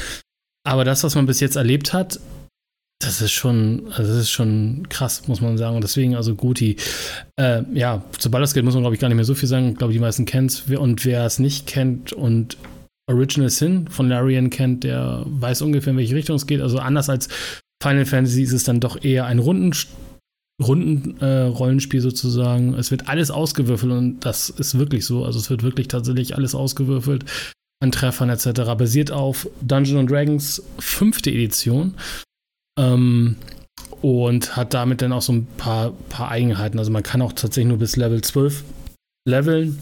Aber das, was man bis jetzt erlebt hat, das ist schon, das ist schon krass, muss man sagen. Und deswegen, also Guti, äh, ja, zu Baldur's Gate muss man, glaube ich, gar nicht mehr so viel sagen. Ich glaube, die meisten kennen es. Und wer es nicht kennt und Original Sin von Larian kennt, der weiß ungefähr, in welche Richtung es geht. Also anders als Final Fantasy ist es dann doch eher ein Runden Rundenrollenspiel äh, sozusagen. Es wird alles ausgewürfelt und das ist wirklich so. Also es wird wirklich tatsächlich alles ausgewürfelt an Treffern etc. Basiert auf Dungeons Dragons fünfte Edition ähm, und hat damit dann auch so ein paar, paar Eigenheiten. Also man kann auch tatsächlich nur bis Level 12 leveln.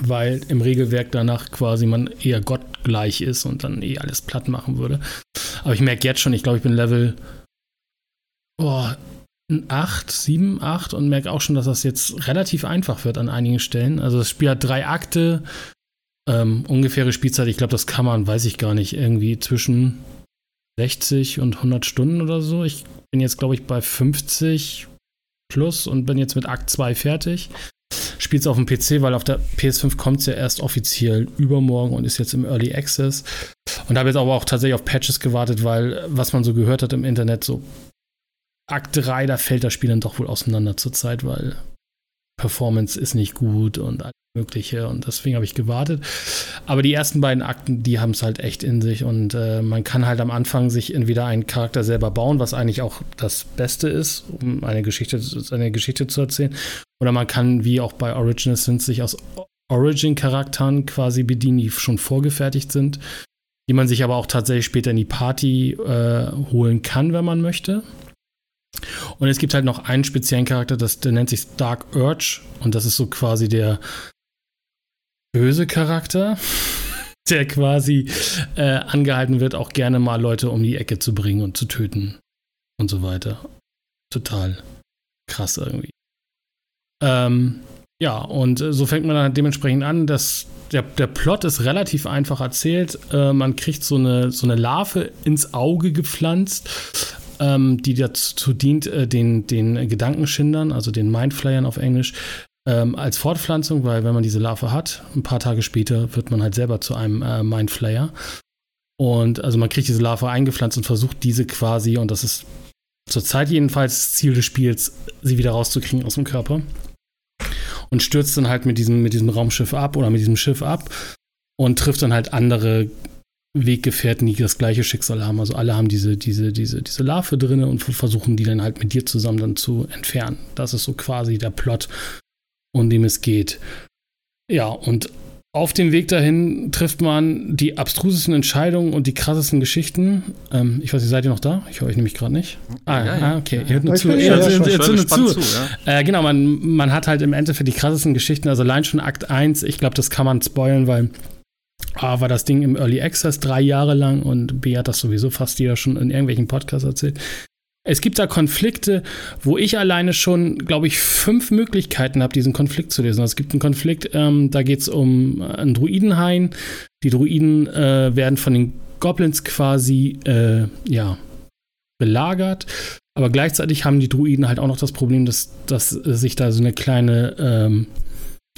weil im Regelwerk danach quasi man eher gottgleich ist und dann eh alles platt machen würde. Aber ich merke jetzt schon, ich glaube, ich bin Level oh, 8, 7, 8 und merke auch schon, dass das jetzt relativ einfach wird an einigen Stellen. Also das Spiel hat drei Akte, ähm, ungefähre Spielzeit, ich glaube, das kann man, weiß ich gar nicht, irgendwie zwischen 60 und 100 Stunden oder so. Ich bin jetzt, glaube ich, bei 50 plus und bin jetzt mit Akt 2 fertig. Spielt es auf dem PC, weil auf der PS5 kommt es ja erst offiziell übermorgen und ist jetzt im Early Access. Und habe jetzt aber auch tatsächlich auf Patches gewartet, weil was man so gehört hat im Internet, so Akt 3, da fällt das Spiel dann doch wohl auseinander zurzeit, weil Performance ist nicht gut und alles Mögliche und deswegen habe ich gewartet. Aber die ersten beiden Akten, die haben es halt echt in sich und äh, man kann halt am Anfang sich entweder einen Charakter selber bauen, was eigentlich auch das Beste ist, um eine Geschichte, eine Geschichte zu erzählen. Oder man kann, wie auch bei Original Sins, sich aus Origin-Charakteren quasi bedienen, die schon vorgefertigt sind, die man sich aber auch tatsächlich später in die Party äh, holen kann, wenn man möchte. Und es gibt halt noch einen speziellen Charakter, das, der nennt sich Dark Urge. Und das ist so quasi der böse Charakter, *laughs* der quasi äh, angehalten wird, auch gerne mal Leute um die Ecke zu bringen und zu töten. Und so weiter. Total krass irgendwie. Ähm, ja, und äh, so fängt man dann dementsprechend an, dass der, der Plot ist relativ einfach erzählt. Äh, man kriegt so eine, so eine Larve ins Auge gepflanzt ähm, die dazu dient, äh, den, den Gedankenschindern, also den Mindflayern auf Englisch, ähm, als Fortpflanzung, weil wenn man diese Larve hat, ein paar Tage später wird man halt selber zu einem äh, Mindflayer. Und also man kriegt diese Larve eingepflanzt und versucht diese quasi, und das ist zurzeit jedenfalls das Ziel des Spiels, sie wieder rauszukriegen aus dem Körper. Und stürzt dann halt mit diesem, mit diesem Raumschiff ab oder mit diesem Schiff ab und trifft dann halt andere Weggefährten, die das gleiche Schicksal haben. Also alle haben diese, diese, diese, diese Larve drin und versuchen die dann halt mit dir zusammen dann zu entfernen. Das ist so quasi der Plot, um dem es geht. Ja, und auf dem Weg dahin trifft man die abstrusesten Entscheidungen und die krassesten Geschichten. Ähm, ich weiß nicht, seid ihr noch da? Ich höre euch nämlich gerade nicht. Ah, ja, ja. ah, okay. Ihr hört nur zu. Ihr hört nur zu. Äh, genau, man, man hat halt im Endeffekt die krassesten Geschichten. Also allein schon Akt 1, ich glaube, das kann man spoilen, weil A war das Ding im Early Access drei Jahre lang und B hat das sowieso fast jeder schon in irgendwelchen Podcasts erzählt. Es gibt da Konflikte, wo ich alleine schon, glaube ich, fünf Möglichkeiten habe, diesen Konflikt zu lösen. Also es gibt einen Konflikt, ähm, da geht es um einen Druidenhain. Die Druiden äh, werden von den Goblins quasi, äh, ja, belagert. Aber gleichzeitig haben die Druiden halt auch noch das Problem, dass, dass sich da so eine kleine ähm,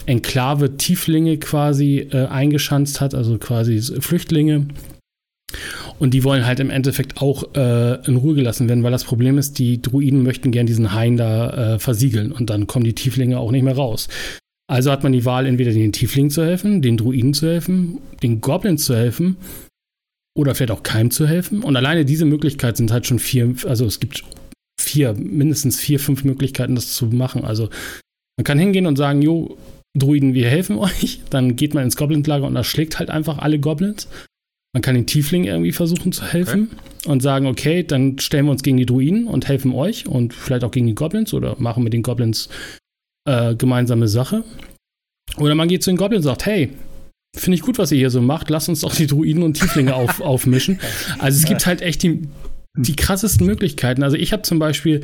Enklave Tieflinge quasi äh, eingeschanzt hat, also quasi Flüchtlinge. Und die wollen halt im Endeffekt auch äh, in Ruhe gelassen werden, weil das Problem ist, die Druiden möchten gern diesen Hain da äh, versiegeln und dann kommen die Tieflinge auch nicht mehr raus. Also hat man die Wahl, entweder den Tieflingen zu helfen, den Druiden zu helfen, den Goblins zu helfen oder vielleicht auch keinem zu helfen. Und alleine diese Möglichkeit sind halt schon vier, also es gibt vier, mindestens vier, fünf Möglichkeiten, das zu machen. Also man kann hingehen und sagen, jo, Druiden, wir helfen euch. Dann geht man ins Goblin-Lager und erschlägt halt einfach alle Goblins. Man kann den Tiefling irgendwie versuchen zu helfen okay. und sagen, okay, dann stellen wir uns gegen die Druiden und helfen euch und vielleicht auch gegen die Goblins oder machen mit den Goblins äh, gemeinsame Sache. Oder man geht zu den Goblins und sagt, hey, finde ich gut, was ihr hier so macht, lasst uns doch die Druiden und Tieflinge auf, *laughs* aufmischen. Also es gibt halt echt die, die krassesten Möglichkeiten. Also ich habe zum Beispiel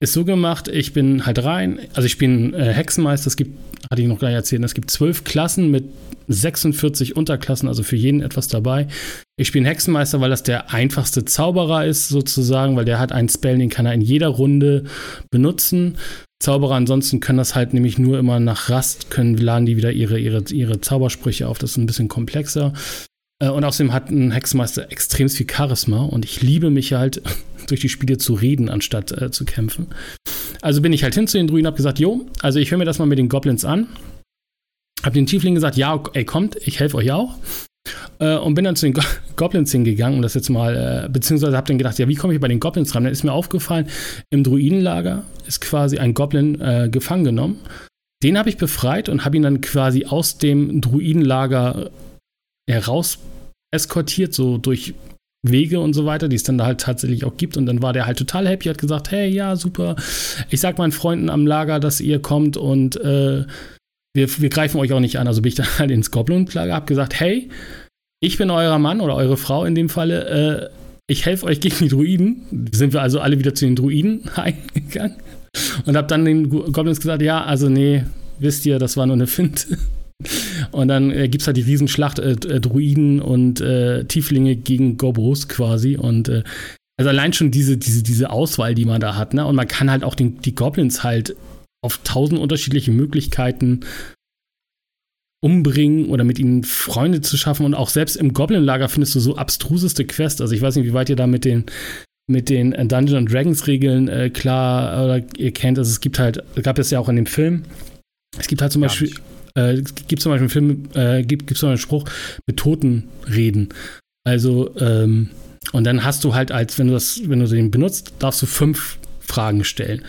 es so gemacht, ich bin halt rein, also ich bin äh, Hexenmeister, es gibt, hatte ich noch gleich erzählt, es gibt zwölf Klassen mit 46 Unterklassen, also für jeden etwas dabei. Ich spiele Hexenmeister, weil das der einfachste Zauberer ist, sozusagen, weil der hat einen Spell, den kann er in jeder Runde benutzen. Zauberer ansonsten können das halt nämlich nur immer nach Rast, können laden die wieder ihre, ihre, ihre Zaubersprüche auf. Das ist ein bisschen komplexer. Äh, und außerdem hat ein Hexenmeister extrem viel Charisma und ich liebe mich halt *laughs* durch die Spiele zu reden, anstatt äh, zu kämpfen. Also bin ich halt hin zu den Druiden, hab gesagt, jo, also ich höre mir das mal mit den Goblins an. Hab den Tiefling gesagt, ja, ey, kommt, ich helfe euch auch. Äh, und bin dann zu den Go *laughs* Goblins hingegangen und das jetzt mal, äh, beziehungsweise hab dann gedacht, ja, wie komme ich bei den Goblins ran? Dann ist mir aufgefallen, im Druidenlager ist quasi ein Goblin äh, gefangen genommen. Den habe ich befreit und habe ihn dann quasi aus dem Druidenlager heraus eskortiert, so durch Wege und so weiter, die es dann da halt tatsächlich auch gibt. Und dann war der halt total happy, hat gesagt, hey, ja, super. Ich sag meinen Freunden am Lager, dass ihr kommt und äh, wir, wir greifen euch auch nicht an. Also bin ich dann halt ins Goblin-Lager, hab gesagt, hey, ich bin euer Mann oder eure Frau in dem Falle. Äh, ich helfe euch gegen die Druiden. Sind wir also alle wieder zu den Druiden *laughs* eingegangen. Und hab dann den Goblins gesagt, ja, also nee, wisst ihr, das war nur eine Finte. Und dann äh, gibt es halt die Riesenschlacht äh, äh, Druiden und äh, Tieflinge gegen Gobos quasi. Und äh, also allein schon diese, diese, diese Auswahl, die man da hat, ne? Und man kann halt auch den, die Goblins halt auf tausend unterschiedliche Möglichkeiten umbringen oder mit ihnen Freunde zu schaffen. Und auch selbst im Goblin-Lager findest du so abstruseste Quests. Also ich weiß nicht, wie weit ihr da mit den mit den Dungeons Dragons Regeln äh, klar oder ihr kennt, also es gibt halt, gab es ja auch in dem Film, es gibt halt zum Beispiel, äh, gibt zum Beispiel einen Film, äh, gibt es einen Spruch mit Toten reden. Also, ähm, und dann hast du halt als, wenn du das, wenn du den benutzt, darfst du fünf Fragen stellen.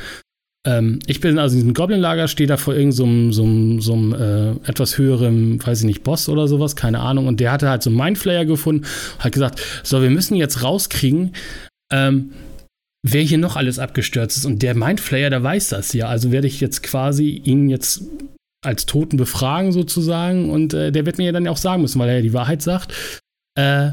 Ähm, ich bin also in diesem Goblin-Lager, stehe da vor irgendeinem so, so, so äh, etwas höherem, weiß ich nicht, Boss oder sowas, keine Ahnung. Und der hatte halt so einen Mindflayer gefunden, hat gesagt, so, wir müssen jetzt rauskriegen, ähm, wer hier noch alles abgestürzt ist. Und der Mindflayer, der weiß das ja. Also werde ich jetzt quasi ihn jetzt als Toten befragen sozusagen und äh, der wird mir ja dann auch sagen müssen, weil er ja die Wahrheit sagt, äh,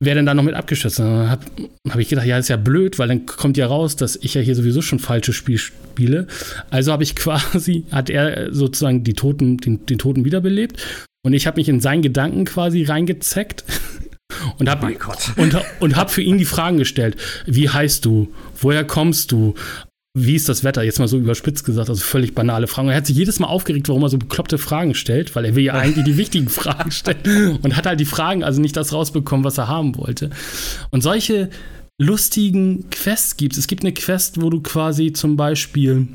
wer denn da noch mit abgeschützt Dann habe hab ich gedacht, ja, ist ja blöd, weil dann kommt ja raus, dass ich ja hier sowieso schon falsches Spiel spiele. Also habe ich *laughs* quasi, hat er sozusagen die Toten, den, den Toten wiederbelebt und ich habe mich in seinen Gedanken quasi reingezeckt *laughs* und habe oh und, und hab für ihn die Fragen gestellt. Wie heißt du? Woher kommst du? Wie ist das Wetter? Jetzt mal so überspitzt gesagt, also völlig banale Fragen. Er hat sich jedes Mal aufgeregt, warum er so bekloppte Fragen stellt, weil er will ja *laughs* eigentlich die wichtigen Fragen stellen und hat halt die Fragen, also nicht das rausbekommen, was er haben wollte. Und solche lustigen Quests gibt es. Es gibt eine Quest, wo du quasi zum Beispiel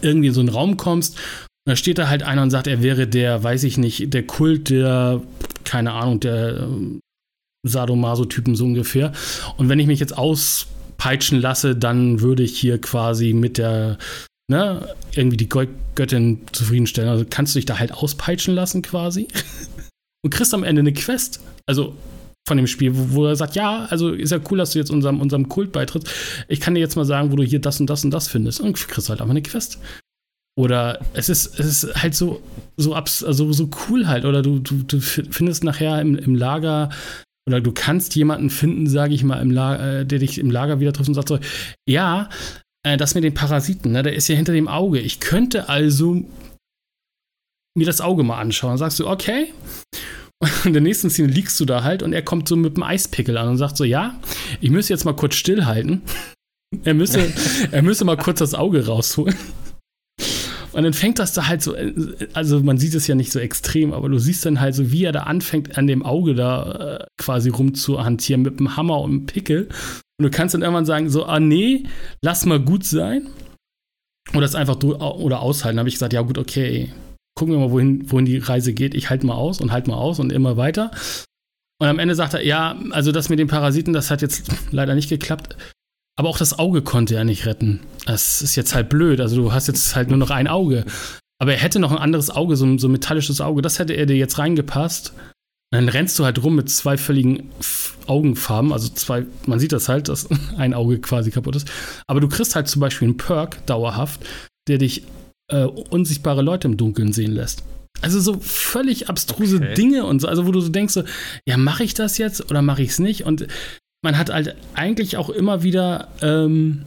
irgendwie in so einen Raum kommst und da steht da halt einer und sagt, er wäre der, weiß ich nicht, der Kult der, keine Ahnung, der ähm, Sadomaso-Typen so ungefähr. Und wenn ich mich jetzt aus peitschen lasse, dann würde ich hier quasi mit der, ne, irgendwie die Göttin zufriedenstellen. Also kannst du dich da halt auspeitschen lassen quasi *laughs* und kriegst am Ende eine Quest. Also von dem Spiel, wo, er sagt, ja, also ist ja cool, dass du jetzt unserem, unserem Kult beitrittst. Ich kann dir jetzt mal sagen, wo du hier das und das und das findest. Und kriegst halt einfach eine Quest. Oder es ist, es ist halt so, so, abs, also so cool halt. Oder du, du, du findest nachher im, im Lager oder du kannst jemanden finden, sage ich mal, im Lager, äh, der dich im Lager wieder trifft und sagt so, ja, äh, das mit den Parasiten, ne, der ist ja hinter dem Auge. Ich könnte also mir das Auge mal anschauen. Sagst du, okay. Und in der nächsten Szene liegst du da halt und er kommt so mit einem Eispickel an und sagt so, ja, ich müsste jetzt mal kurz stillhalten. Er müsse, er müsse mal kurz das Auge rausholen. Und dann fängt das da halt so, also man sieht es ja nicht so extrem, aber du siehst dann halt so, wie er da anfängt, an dem Auge da äh, quasi rumzuhantieren mit dem Hammer und dem Pickel. Und du kannst dann irgendwann sagen, so, ah nee, lass mal gut sein. Oder es einfach oder aushalten. Da habe ich gesagt, ja gut, okay, gucken wir mal, wohin, wohin die Reise geht. Ich halte mal aus und halte mal aus und immer weiter. Und am Ende sagt er, ja, also das mit den Parasiten, das hat jetzt *laughs* leider nicht geklappt. Aber auch das Auge konnte er nicht retten. Das ist jetzt halt blöd. Also du hast jetzt halt nur noch ein Auge. Aber er hätte noch ein anderes Auge, so ein, so ein metallisches Auge. Das hätte er dir jetzt reingepasst. Und dann rennst du halt rum mit zwei völligen Augenfarben. Also zwei, man sieht das halt, dass *laughs* ein Auge quasi kaputt ist. Aber du kriegst halt zum Beispiel einen Perk dauerhaft, der dich äh, unsichtbare Leute im Dunkeln sehen lässt. Also so völlig abstruse okay. Dinge und so, also wo du so denkst, so, ja, mache ich das jetzt oder mache ich es nicht? Und man hat halt eigentlich auch immer wieder ähm,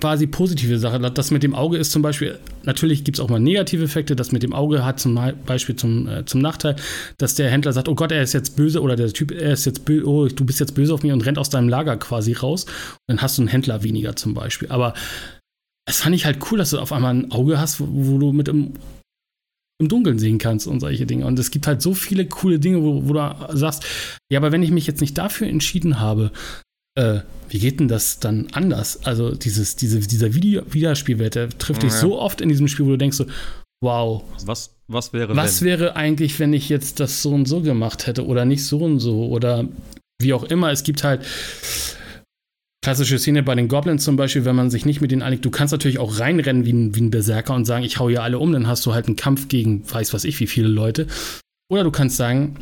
quasi positive Sachen. Das mit dem Auge ist zum Beispiel, natürlich gibt es auch mal negative Effekte. Das mit dem Auge hat zum Beispiel zum, äh, zum Nachteil, dass der Händler sagt, oh Gott, er ist jetzt böse oder der Typ, er ist jetzt böse, oh, du bist jetzt böse auf mich und rennt aus deinem Lager quasi raus. Und dann hast du einen Händler weniger zum Beispiel. Aber es fand ich halt cool, dass du auf einmal ein Auge hast, wo, wo du mit dem im Dunkeln sehen kannst und solche Dinge. Und es gibt halt so viele coole Dinge, wo, wo du sagst, ja, aber wenn ich mich jetzt nicht dafür entschieden habe, äh, wie geht denn das dann anders? Also dieses, diese, dieser Video Wiederspielwert, der trifft ja. dich so oft in diesem Spiel, wo du denkst so, wow.
Was, was wäre
Was wenn? wäre eigentlich, wenn ich jetzt das so und so gemacht hätte oder nicht so und so oder wie auch immer. Es gibt halt klassische Szene bei den Goblins zum Beispiel, wenn man sich nicht mit denen einigt, du kannst natürlich auch reinrennen wie ein, wie ein Berserker und sagen, ich hau hier alle um, dann hast du halt einen Kampf gegen weiß was ich wie viele Leute. Oder du kannst sagen,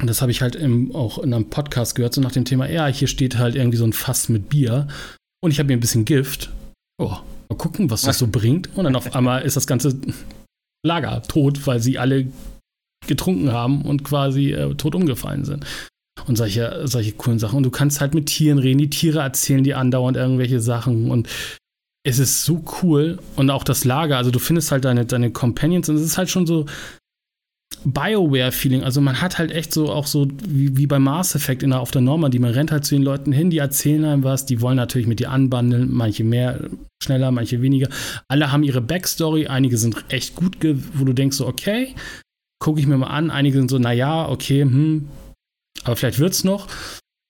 und das habe ich halt im, auch in einem Podcast gehört, so nach dem Thema, ja, hier steht halt irgendwie so ein Fass mit Bier und ich habe mir ein bisschen Gift. Oh, Mal gucken, was das so bringt. Und dann auf einmal ist das ganze Lager tot, weil sie alle getrunken haben und quasi äh, tot umgefallen sind. Und solche, solche coolen Sachen. Und du kannst halt mit Tieren reden. Die Tiere erzählen dir andauernd irgendwelche Sachen. Und es ist so cool. Und auch das Lager. Also du findest halt deine, deine Companions. Und es ist halt schon so Bioware-Feeling. Also man hat halt echt so auch so wie, wie bei Mass Effect in der, auf der Normandie. Man rennt halt zu den Leuten hin, die erzählen einem was, die wollen natürlich mit dir anbandeln, manche mehr schneller, manche weniger. Alle haben ihre Backstory, einige sind echt gut, wo du denkst so, okay, gucke ich mir mal an. Einige sind so, naja, okay, hm, aber vielleicht wird's noch.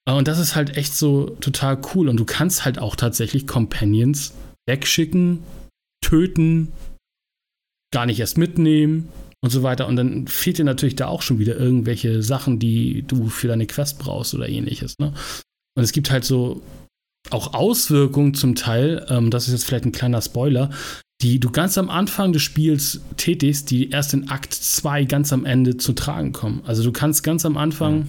Und das ist halt echt so total cool. Und du kannst halt auch tatsächlich Companions wegschicken, töten, gar nicht erst mitnehmen und so weiter. Und dann fehlt dir natürlich da auch schon wieder irgendwelche Sachen, die du für deine Quest brauchst oder ähnliches. Ne? Und es gibt halt so auch Auswirkungen zum Teil, ähm, das ist jetzt vielleicht ein kleiner Spoiler, die du ganz am Anfang des Spiels tätigst, die erst in Akt 2 ganz am Ende zu tragen kommen. Also du kannst ganz am Anfang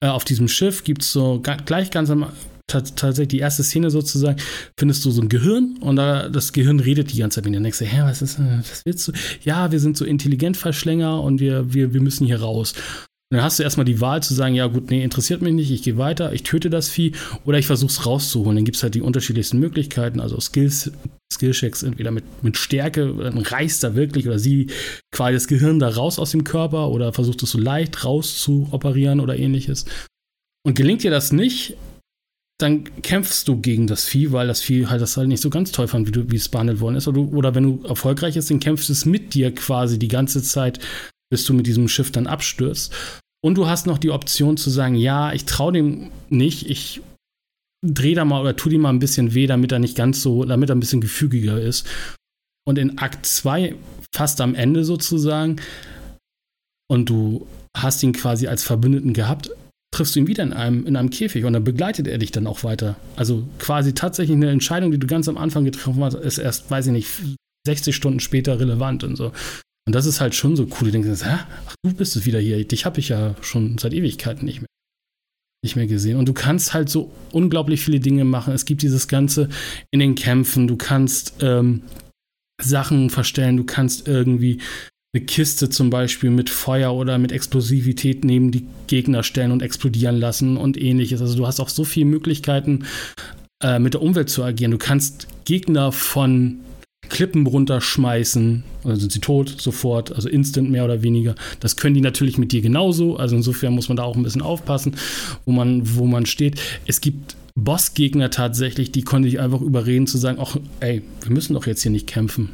äh, auf diesem Schiff gibt es so gleich ganz am tatsächlich die erste Szene sozusagen, findest du so ein Gehirn und da, das Gehirn redet die ganze Zeit mit dir. Und denkst du, hä, was ist, was willst du? Ja, wir sind so intelligent Verschlänger und wir, wir, wir müssen hier raus. Und dann hast du erstmal die Wahl zu sagen, ja gut, nee, interessiert mich nicht, ich gehe weiter, ich töte das Vieh oder ich versuche es rauszuholen. Dann gibt es halt die unterschiedlichsten Möglichkeiten, also Skills, Skillchecks entweder mit, mit Stärke, dann reißt da wirklich oder sie quasi das Gehirn da raus aus dem Körper oder versucht es so leicht raus zu operieren oder ähnliches. Und gelingt dir das nicht, dann kämpfst du gegen das Vieh, weil das Vieh halt das halt nicht so ganz toll fand, wie, du, wie es behandelt worden ist. Oder, oder wenn du erfolgreich bist, dann kämpfst es mit dir quasi die ganze Zeit, bis du mit diesem Schiff dann abstürzt. Und du hast noch die Option zu sagen, ja, ich traue dem nicht, ich drehe da mal oder tu ihm mal ein bisschen weh, damit er nicht ganz so, damit er ein bisschen gefügiger ist. Und in Akt 2, fast am Ende sozusagen, und du hast ihn quasi als Verbündeten gehabt, triffst du ihn wieder in einem, in einem Käfig und dann begleitet er dich dann auch weiter. Also quasi tatsächlich eine Entscheidung, die du ganz am Anfang getroffen hast, ist erst, weiß ich nicht, 60 Stunden später relevant und so. Und das ist halt schon so cool. Du denkst? Ach, du bist es wieder hier. Dich habe ich ja schon seit Ewigkeiten nicht mehr, nicht mehr gesehen. Und du kannst halt so unglaublich viele Dinge machen. Es gibt dieses Ganze in den Kämpfen. Du kannst ähm, Sachen verstellen. Du kannst irgendwie eine Kiste zum Beispiel mit Feuer oder mit Explosivität neben die Gegner stellen und explodieren lassen und ähnliches. Also du hast auch so viele Möglichkeiten, äh, mit der Umwelt zu agieren. Du kannst Gegner von Klippen runterschmeißen, dann sind sie tot sofort, also instant mehr oder weniger. Das können die natürlich mit dir genauso, also insofern muss man da auch ein bisschen aufpassen, wo man, wo man steht. Es gibt Bossgegner tatsächlich, die konnte ich einfach überreden zu sagen, ach, ey, wir müssen doch jetzt hier nicht kämpfen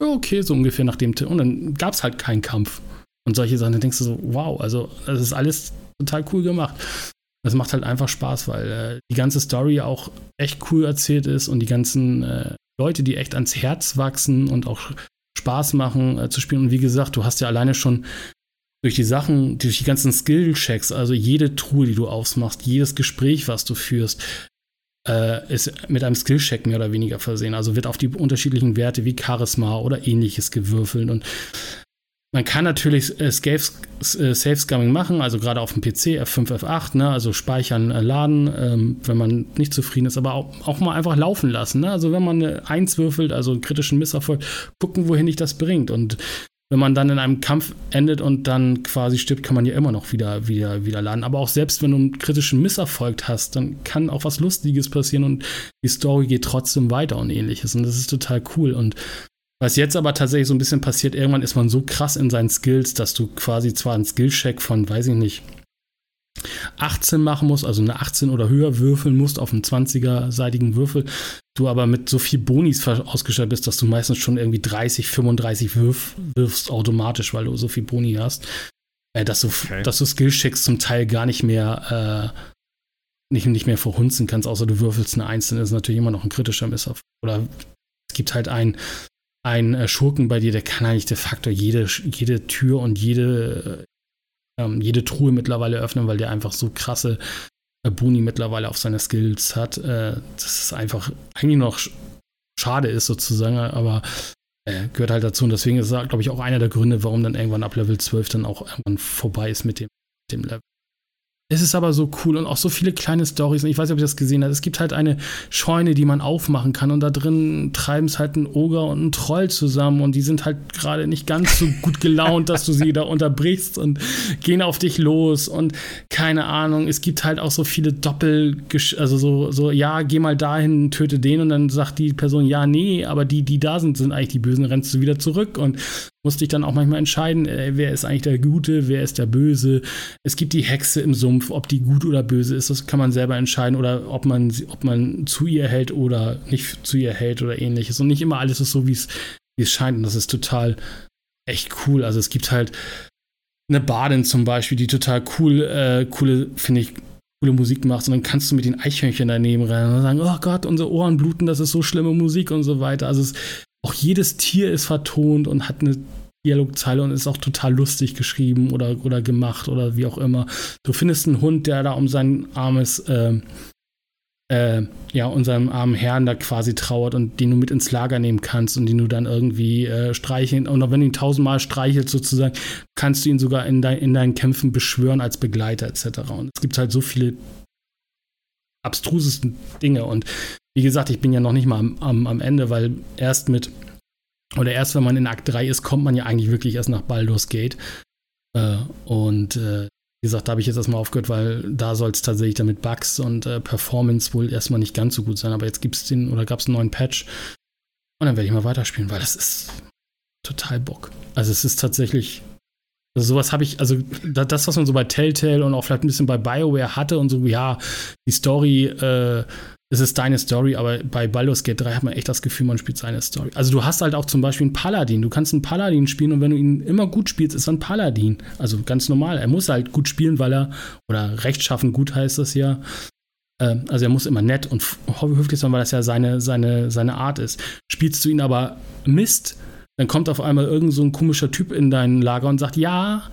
okay, so ungefähr nach dem. Und dann gab es halt keinen Kampf. Und solche Sachen, dann denkst du so, wow, also das ist alles total cool gemacht. Das macht halt einfach Spaß, weil äh, die ganze Story auch echt cool erzählt ist und die ganzen äh, Leute, die echt ans Herz wachsen und auch Spaß machen äh, zu spielen. Und wie gesagt, du hast ja alleine schon durch die Sachen, durch die ganzen Skill-Checks, also jede Truhe, die du aufmachst, jedes Gespräch, was du führst, äh, ist mit einem Skillcheck mehr oder weniger versehen. Also wird auf die unterschiedlichen Werte wie Charisma oder ähnliches gewürfelt. Und man kann natürlich äh, Safe Scumming machen, also gerade auf dem PC F5, F8, ne? also speichern, äh, laden, ähm, wenn man nicht zufrieden ist, aber auch, auch mal einfach laufen lassen. Ne? Also wenn man eine 1 würfelt, also einen kritischen Misserfolg, gucken, wohin dich das bringt. Und wenn man dann in einem Kampf endet und dann quasi stirbt, kann man ja immer noch wieder, wieder, wieder laden. Aber auch selbst wenn du einen kritischen Misserfolg hast, dann kann auch was Lustiges passieren und die Story geht trotzdem weiter und ähnliches. Und das ist total cool. Und was jetzt aber tatsächlich so ein bisschen passiert, irgendwann ist man so krass in seinen Skills, dass du quasi zwar einen Skillcheck von, weiß ich nicht, 18 machen musst, also eine 18 oder höher würfeln musst auf einem 20er-seitigen Würfel, du aber mit so viel Bonis ausgestattet bist, dass du meistens schon irgendwie 30, 35 wirf, wirfst automatisch, weil du so viel Boni hast, äh, dass du, okay. dass du Skillchecks zum Teil gar nicht mehr äh, nicht, nicht mehr verhunzen kannst, außer du würfelst eine 1, dann ist natürlich immer noch ein kritischer Messer. Oder es gibt halt einen, einen äh, Schurken bei dir, der kann eigentlich de facto jede, jede Tür und jede, ähm, jede Truhe mittlerweile öffnen, weil der einfach so krasse äh, Boni mittlerweile auf seine Skills hat. Äh, das ist einfach eigentlich noch schade ist sozusagen, aber äh, gehört halt dazu. Und deswegen ist das, glaube ich, auch einer der Gründe, warum dann irgendwann ab Level 12 dann auch irgendwann vorbei ist mit dem, dem Level. Es ist aber so cool und auch so viele kleine Stories. Ich weiß nicht, ob ihr das gesehen habt. Es gibt halt eine Scheune, die man aufmachen kann und da drin treiben es halt ein Oger und ein Troll zusammen und die sind halt gerade nicht ganz so gut gelaunt, dass du sie da unterbrichst und gehen auf dich los und keine Ahnung. Es gibt halt auch so viele Doppel, also so, so, ja, geh mal dahin, töte den und dann sagt die Person, ja, nee, aber die, die da sind, sind eigentlich die Bösen, rennst du wieder zurück und musste ich dann auch manchmal entscheiden, äh, wer ist eigentlich der Gute, wer ist der Böse. Es gibt die Hexe im Sumpf, ob die gut oder böse ist, das kann man selber entscheiden oder ob man, ob man zu ihr hält oder nicht zu ihr hält oder ähnliches. Und nicht immer alles ist so, wie es scheint. Und das ist total echt cool. Also es gibt halt eine Badin zum Beispiel, die total cool, äh, coole, finde ich, coole Musik macht und dann kannst du mit den Eichhörnchen daneben rennen und sagen, oh Gott, unsere Ohren bluten, das ist so schlimme Musik und so weiter. Also es, auch jedes Tier ist vertont und hat eine Dialogzeile und ist auch total lustig geschrieben oder, oder gemacht oder wie auch immer. Du findest einen Hund, der da um sein armes, äh, äh, ja, um seinem armen Herrn da quasi trauert und den du mit ins Lager nehmen kannst und den du dann irgendwie äh, streicheln. Und auch wenn du ihn tausendmal streichelst sozusagen, kannst du ihn sogar in, dein, in deinen Kämpfen beschwören als Begleiter etc. Und es gibt halt so viele abstrusesten Dinge und wie gesagt, ich bin ja noch nicht mal am, am, am Ende, weil erst mit, oder erst wenn man in Akt 3 ist, kommt man ja eigentlich wirklich erst nach Baldur's Gate. Äh, und äh, wie gesagt, da habe ich jetzt erstmal aufgehört, weil da soll es tatsächlich damit Bugs und äh, Performance wohl erstmal nicht ganz so gut sein. Aber jetzt gibt es den, oder gab es einen neuen Patch. Und dann werde ich mal weiterspielen, weil das ist total Bock. Also es ist tatsächlich also sowas habe ich, also das, was man so bei Telltale und auch vielleicht ein bisschen bei BioWare hatte und so, ja, die Story äh, es ist deine Story, aber bei Baldur's Gate 3 hat man echt das Gefühl, man spielt seine Story. Also du hast halt auch zum Beispiel einen Paladin. Du kannst einen Paladin spielen und wenn du ihn immer gut spielst, ist er ein Paladin. Also ganz normal. Er muss halt gut spielen, weil er, oder rechtschaffen gut heißt das ja. Ähm, also er muss immer nett und höflich sein, weil das ja seine, seine, seine Art ist. Spielst du ihn aber Mist, dann kommt auf einmal irgend so ein komischer Typ in dein Lager und sagt, ja,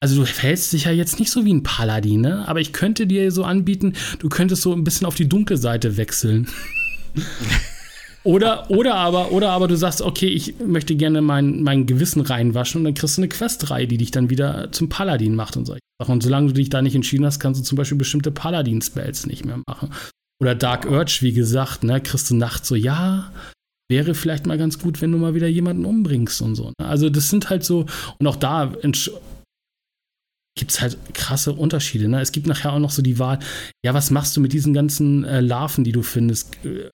also du verhältst dich ja jetzt nicht so wie ein Paladin, ne? Aber ich könnte dir so anbieten, du könntest so ein bisschen auf die dunkle Seite wechseln. *laughs* oder, oder aber, oder aber du sagst, okay, ich möchte gerne mein, mein Gewissen reinwaschen und dann kriegst du eine Questreihe, die dich dann wieder zum Paladin macht und solche Sachen. Und solange du dich da nicht entschieden hast, kannst du zum Beispiel bestimmte Paladin-Spells nicht mehr machen. Oder Dark Urge, wie gesagt, ne, kriegst du nachts so, ja, wäre vielleicht mal ganz gut, wenn du mal wieder jemanden umbringst und so. Ne? Also das sind halt so, und auch da gibt es halt krasse Unterschiede. Ne? Es gibt nachher auch noch so die Wahl, ja, was machst du mit diesen ganzen äh, Larven, die du findest? Äh,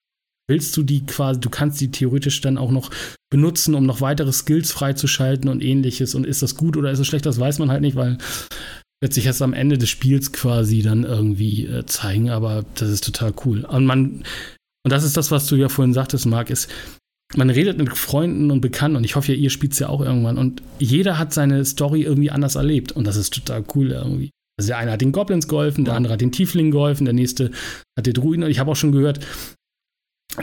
willst du die quasi, du kannst die theoretisch dann auch noch benutzen, um noch weitere Skills freizuschalten und ähnliches. Und ist das gut oder ist es schlecht, das weiß man halt nicht, weil wird sich erst am Ende des Spiels quasi dann irgendwie äh, zeigen, aber das ist total cool. Und man, und das ist das, was du ja vorhin sagtest, Marc, ist, man redet mit Freunden und Bekannten und ich hoffe ja, ihr spielt es ja auch irgendwann und jeder hat seine Story irgendwie anders erlebt und das ist total cool irgendwie. Also der eine hat den Goblins geholfen, der andere hat den Tieflingen geholfen, der nächste hat den Druiden. Ich habe auch schon gehört,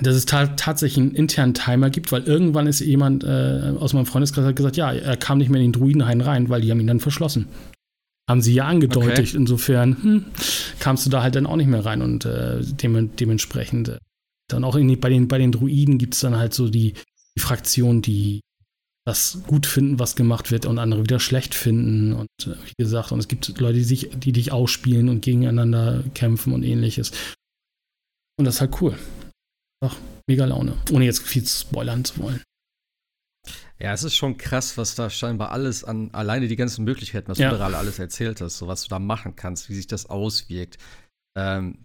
dass es ta tatsächlich einen internen Timer gibt, weil irgendwann ist jemand äh, aus meinem Freundeskreis hat gesagt, ja, er kam nicht mehr in den Druidenhain rein, weil die haben ihn dann verschlossen. Haben sie ja angedeutet. Okay. Insofern hm, kamst du da halt dann auch nicht mehr rein und äh, dem, dementsprechend äh, dann auch in, bei, den, bei den Druiden gibt es dann halt so die, die Fraktion, die das gut finden, was gemacht wird und andere wieder schlecht finden. Und äh, wie gesagt, und es gibt Leute, die, sich, die dich ausspielen und gegeneinander kämpfen und ähnliches. Und das ist halt cool. Ach, mega Laune. Ohne jetzt viel spoilern zu wollen.
Ja, es ist schon krass, was da scheinbar alles an, alleine die ganzen Möglichkeiten, was ja. du gerade alles erzählt hast, so was du da machen kannst, wie sich das auswirkt. Ähm,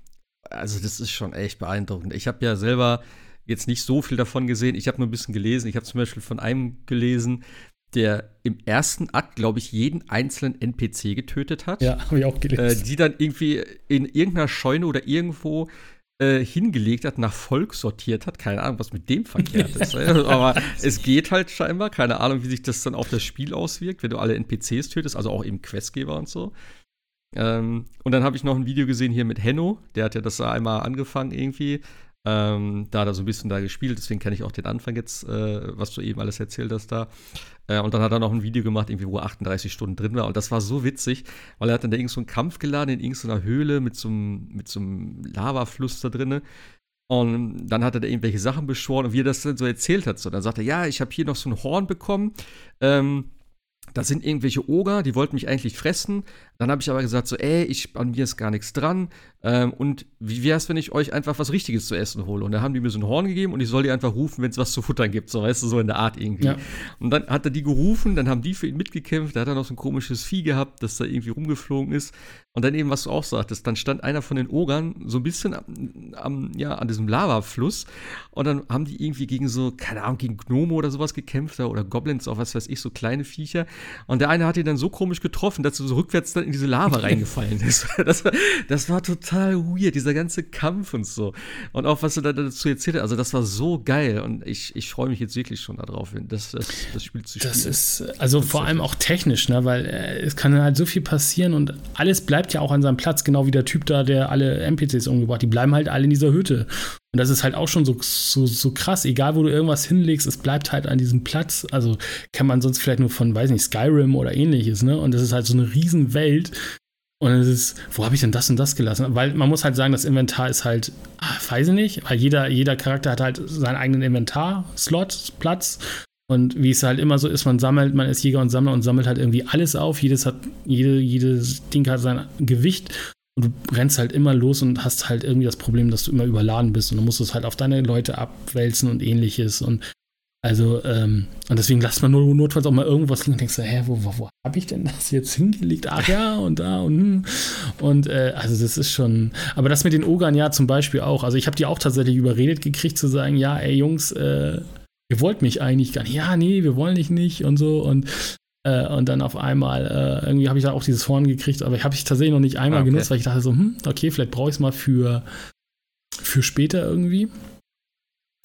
also das ist schon echt beeindruckend. Ich habe ja selber jetzt nicht so viel davon gesehen. Ich habe nur ein bisschen gelesen. Ich habe zum Beispiel von einem gelesen, der im ersten Akt, glaube ich, jeden einzelnen NPC getötet hat.
Ja, habe ich auch gelesen.
Äh, die dann irgendwie in irgendeiner Scheune oder irgendwo äh, hingelegt hat, nach Volk sortiert hat. Keine Ahnung, was mit dem verkehrt ist. *laughs* Aber es geht halt scheinbar. Keine Ahnung, wie sich das dann auf das Spiel auswirkt, wenn du alle NPCs tötest, also auch eben Questgeber und so. Ähm, und dann habe ich noch ein Video gesehen hier mit Henno, der hat ja das einmal angefangen irgendwie. Ähm, da hat er so ein bisschen da gespielt, deswegen kenne ich auch den Anfang jetzt, äh, was du eben alles erzählt hast da. Äh, und dann hat er noch ein Video gemacht, irgendwie, wo er 38 Stunden drin war. Und das war so witzig, weil er hat dann da irgend so einen Kampf geladen in irgendeiner Höhle mit so einem, mit so einem Lavafluss da drinne. Und dann hat er da irgendwelche Sachen beschworen und wie er das dann so erzählt hat. So, dann sagt er, ja, ich habe hier noch so ein Horn bekommen. Ähm, da sind irgendwelche Oger, die wollten mich eigentlich fressen. Dann habe ich aber gesagt, so, ey, ich, an mir ist gar nichts dran. Ähm, und wie wäre es, wenn ich euch einfach was Richtiges zu essen hole? Und da haben die mir so ein Horn gegeben und ich soll die einfach rufen, wenn es was zu futtern gibt. So, weißt du, so in der Art irgendwie. Ja. Und dann hat er die gerufen, dann haben die für ihn mitgekämpft. Da hat er noch so ein komisches Vieh gehabt, das da irgendwie rumgeflogen ist. Und dann eben, was du auch sagtest, dann stand einer von den Ogern so ein bisschen am, am ja, an diesem Lavafluss. Und dann haben die irgendwie gegen so, keine Ahnung, gegen Gnome oder sowas gekämpft oder Goblins, auch was weiß ich, so kleine Viecher. Und der eine hat ihn dann so komisch getroffen, dass er so rückwärts dann in diese Lava *laughs* reingefallen ist. *laughs* Das war, das war total weird, dieser ganze Kampf und so. Und auch, was du da dazu erzählt hast, also das war so geil. Und ich, ich freue mich jetzt wirklich schon darauf, das, das, das Spiel zu
spielen. Das ist, also vor allem auch technisch, ne, weil äh, es kann halt so viel passieren und alles bleibt ja auch an seinem Platz, genau wie der Typ da, der alle NPCs umgebracht, die bleiben halt alle in dieser Hütte. Und das ist halt auch schon so, so, so krass, egal wo du irgendwas hinlegst, es bleibt halt an diesem Platz. Also kann man sonst vielleicht nur von, weiß nicht, Skyrim oder ähnliches, ne? Und das ist halt so eine Riesenwelt. Und es ist, wo habe ich denn das und das gelassen? Weil man muss halt sagen, das Inventar ist halt, ach, weiß ich nicht, weil jeder, jeder Charakter hat halt seinen eigenen Inventar-Slot, Platz. Und wie es halt immer so ist, man sammelt, man ist Jäger und Sammler und sammelt halt irgendwie alles auf. Jedes hat, jede, jedes Ding hat sein Gewicht. Und du rennst halt immer los und hast halt irgendwie das Problem, dass du immer überladen bist und du musst es halt auf deine Leute abwälzen und ähnliches. Und also, ähm, und deswegen lasst man nur notfalls auch mal irgendwas liegen und denkst, hä, wo, wo, wo habe ich denn das jetzt hingelegt? Ach ja, und da und hm. und äh, also das ist schon. Aber das mit den Ogern ja zum Beispiel auch. Also ich habe die auch tatsächlich überredet gekriegt zu sagen, ja, ey Jungs, äh, ihr wollt mich eigentlich gar nicht. Ja, nee, wir wollen dich nicht und so. Und äh, und dann auf einmal, äh, irgendwie habe ich da auch dieses Horn gekriegt, aber ich habe ich tatsächlich noch nicht einmal ah, okay. genutzt, weil ich dachte so, hm, okay, vielleicht brauche ich es mal für, für später irgendwie.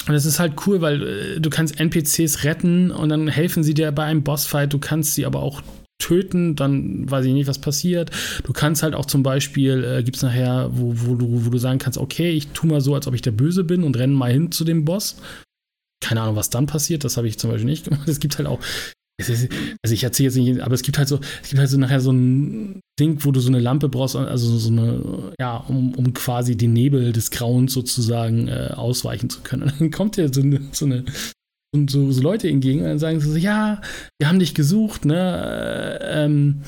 Und es ist halt cool, weil äh, du kannst NPCs retten und dann helfen sie dir bei einem Bossfight. Du kannst sie aber auch töten, dann weiß ich nicht, was passiert. Du kannst halt auch zum Beispiel, äh, gibt es nachher, wo, wo, du, wo du sagen kannst, okay, ich tu mal so, als ob ich der Böse bin und renne mal hin zu dem Boss. Keine Ahnung, was dann passiert, das habe ich zum Beispiel nicht gemacht. Es gibt halt auch also ich erzähle jetzt nicht, aber es gibt halt so, es gibt halt so nachher so ein Ding, wo du so eine Lampe brauchst, also so eine, ja, um, um quasi den Nebel des Grauens sozusagen äh, ausweichen zu können. Und *laughs* dann kommt ja so eine, so eine und so, so, Leute entgegen und dann sagen sie so, ja, wir haben dich gesucht, ne? Äh, ähm,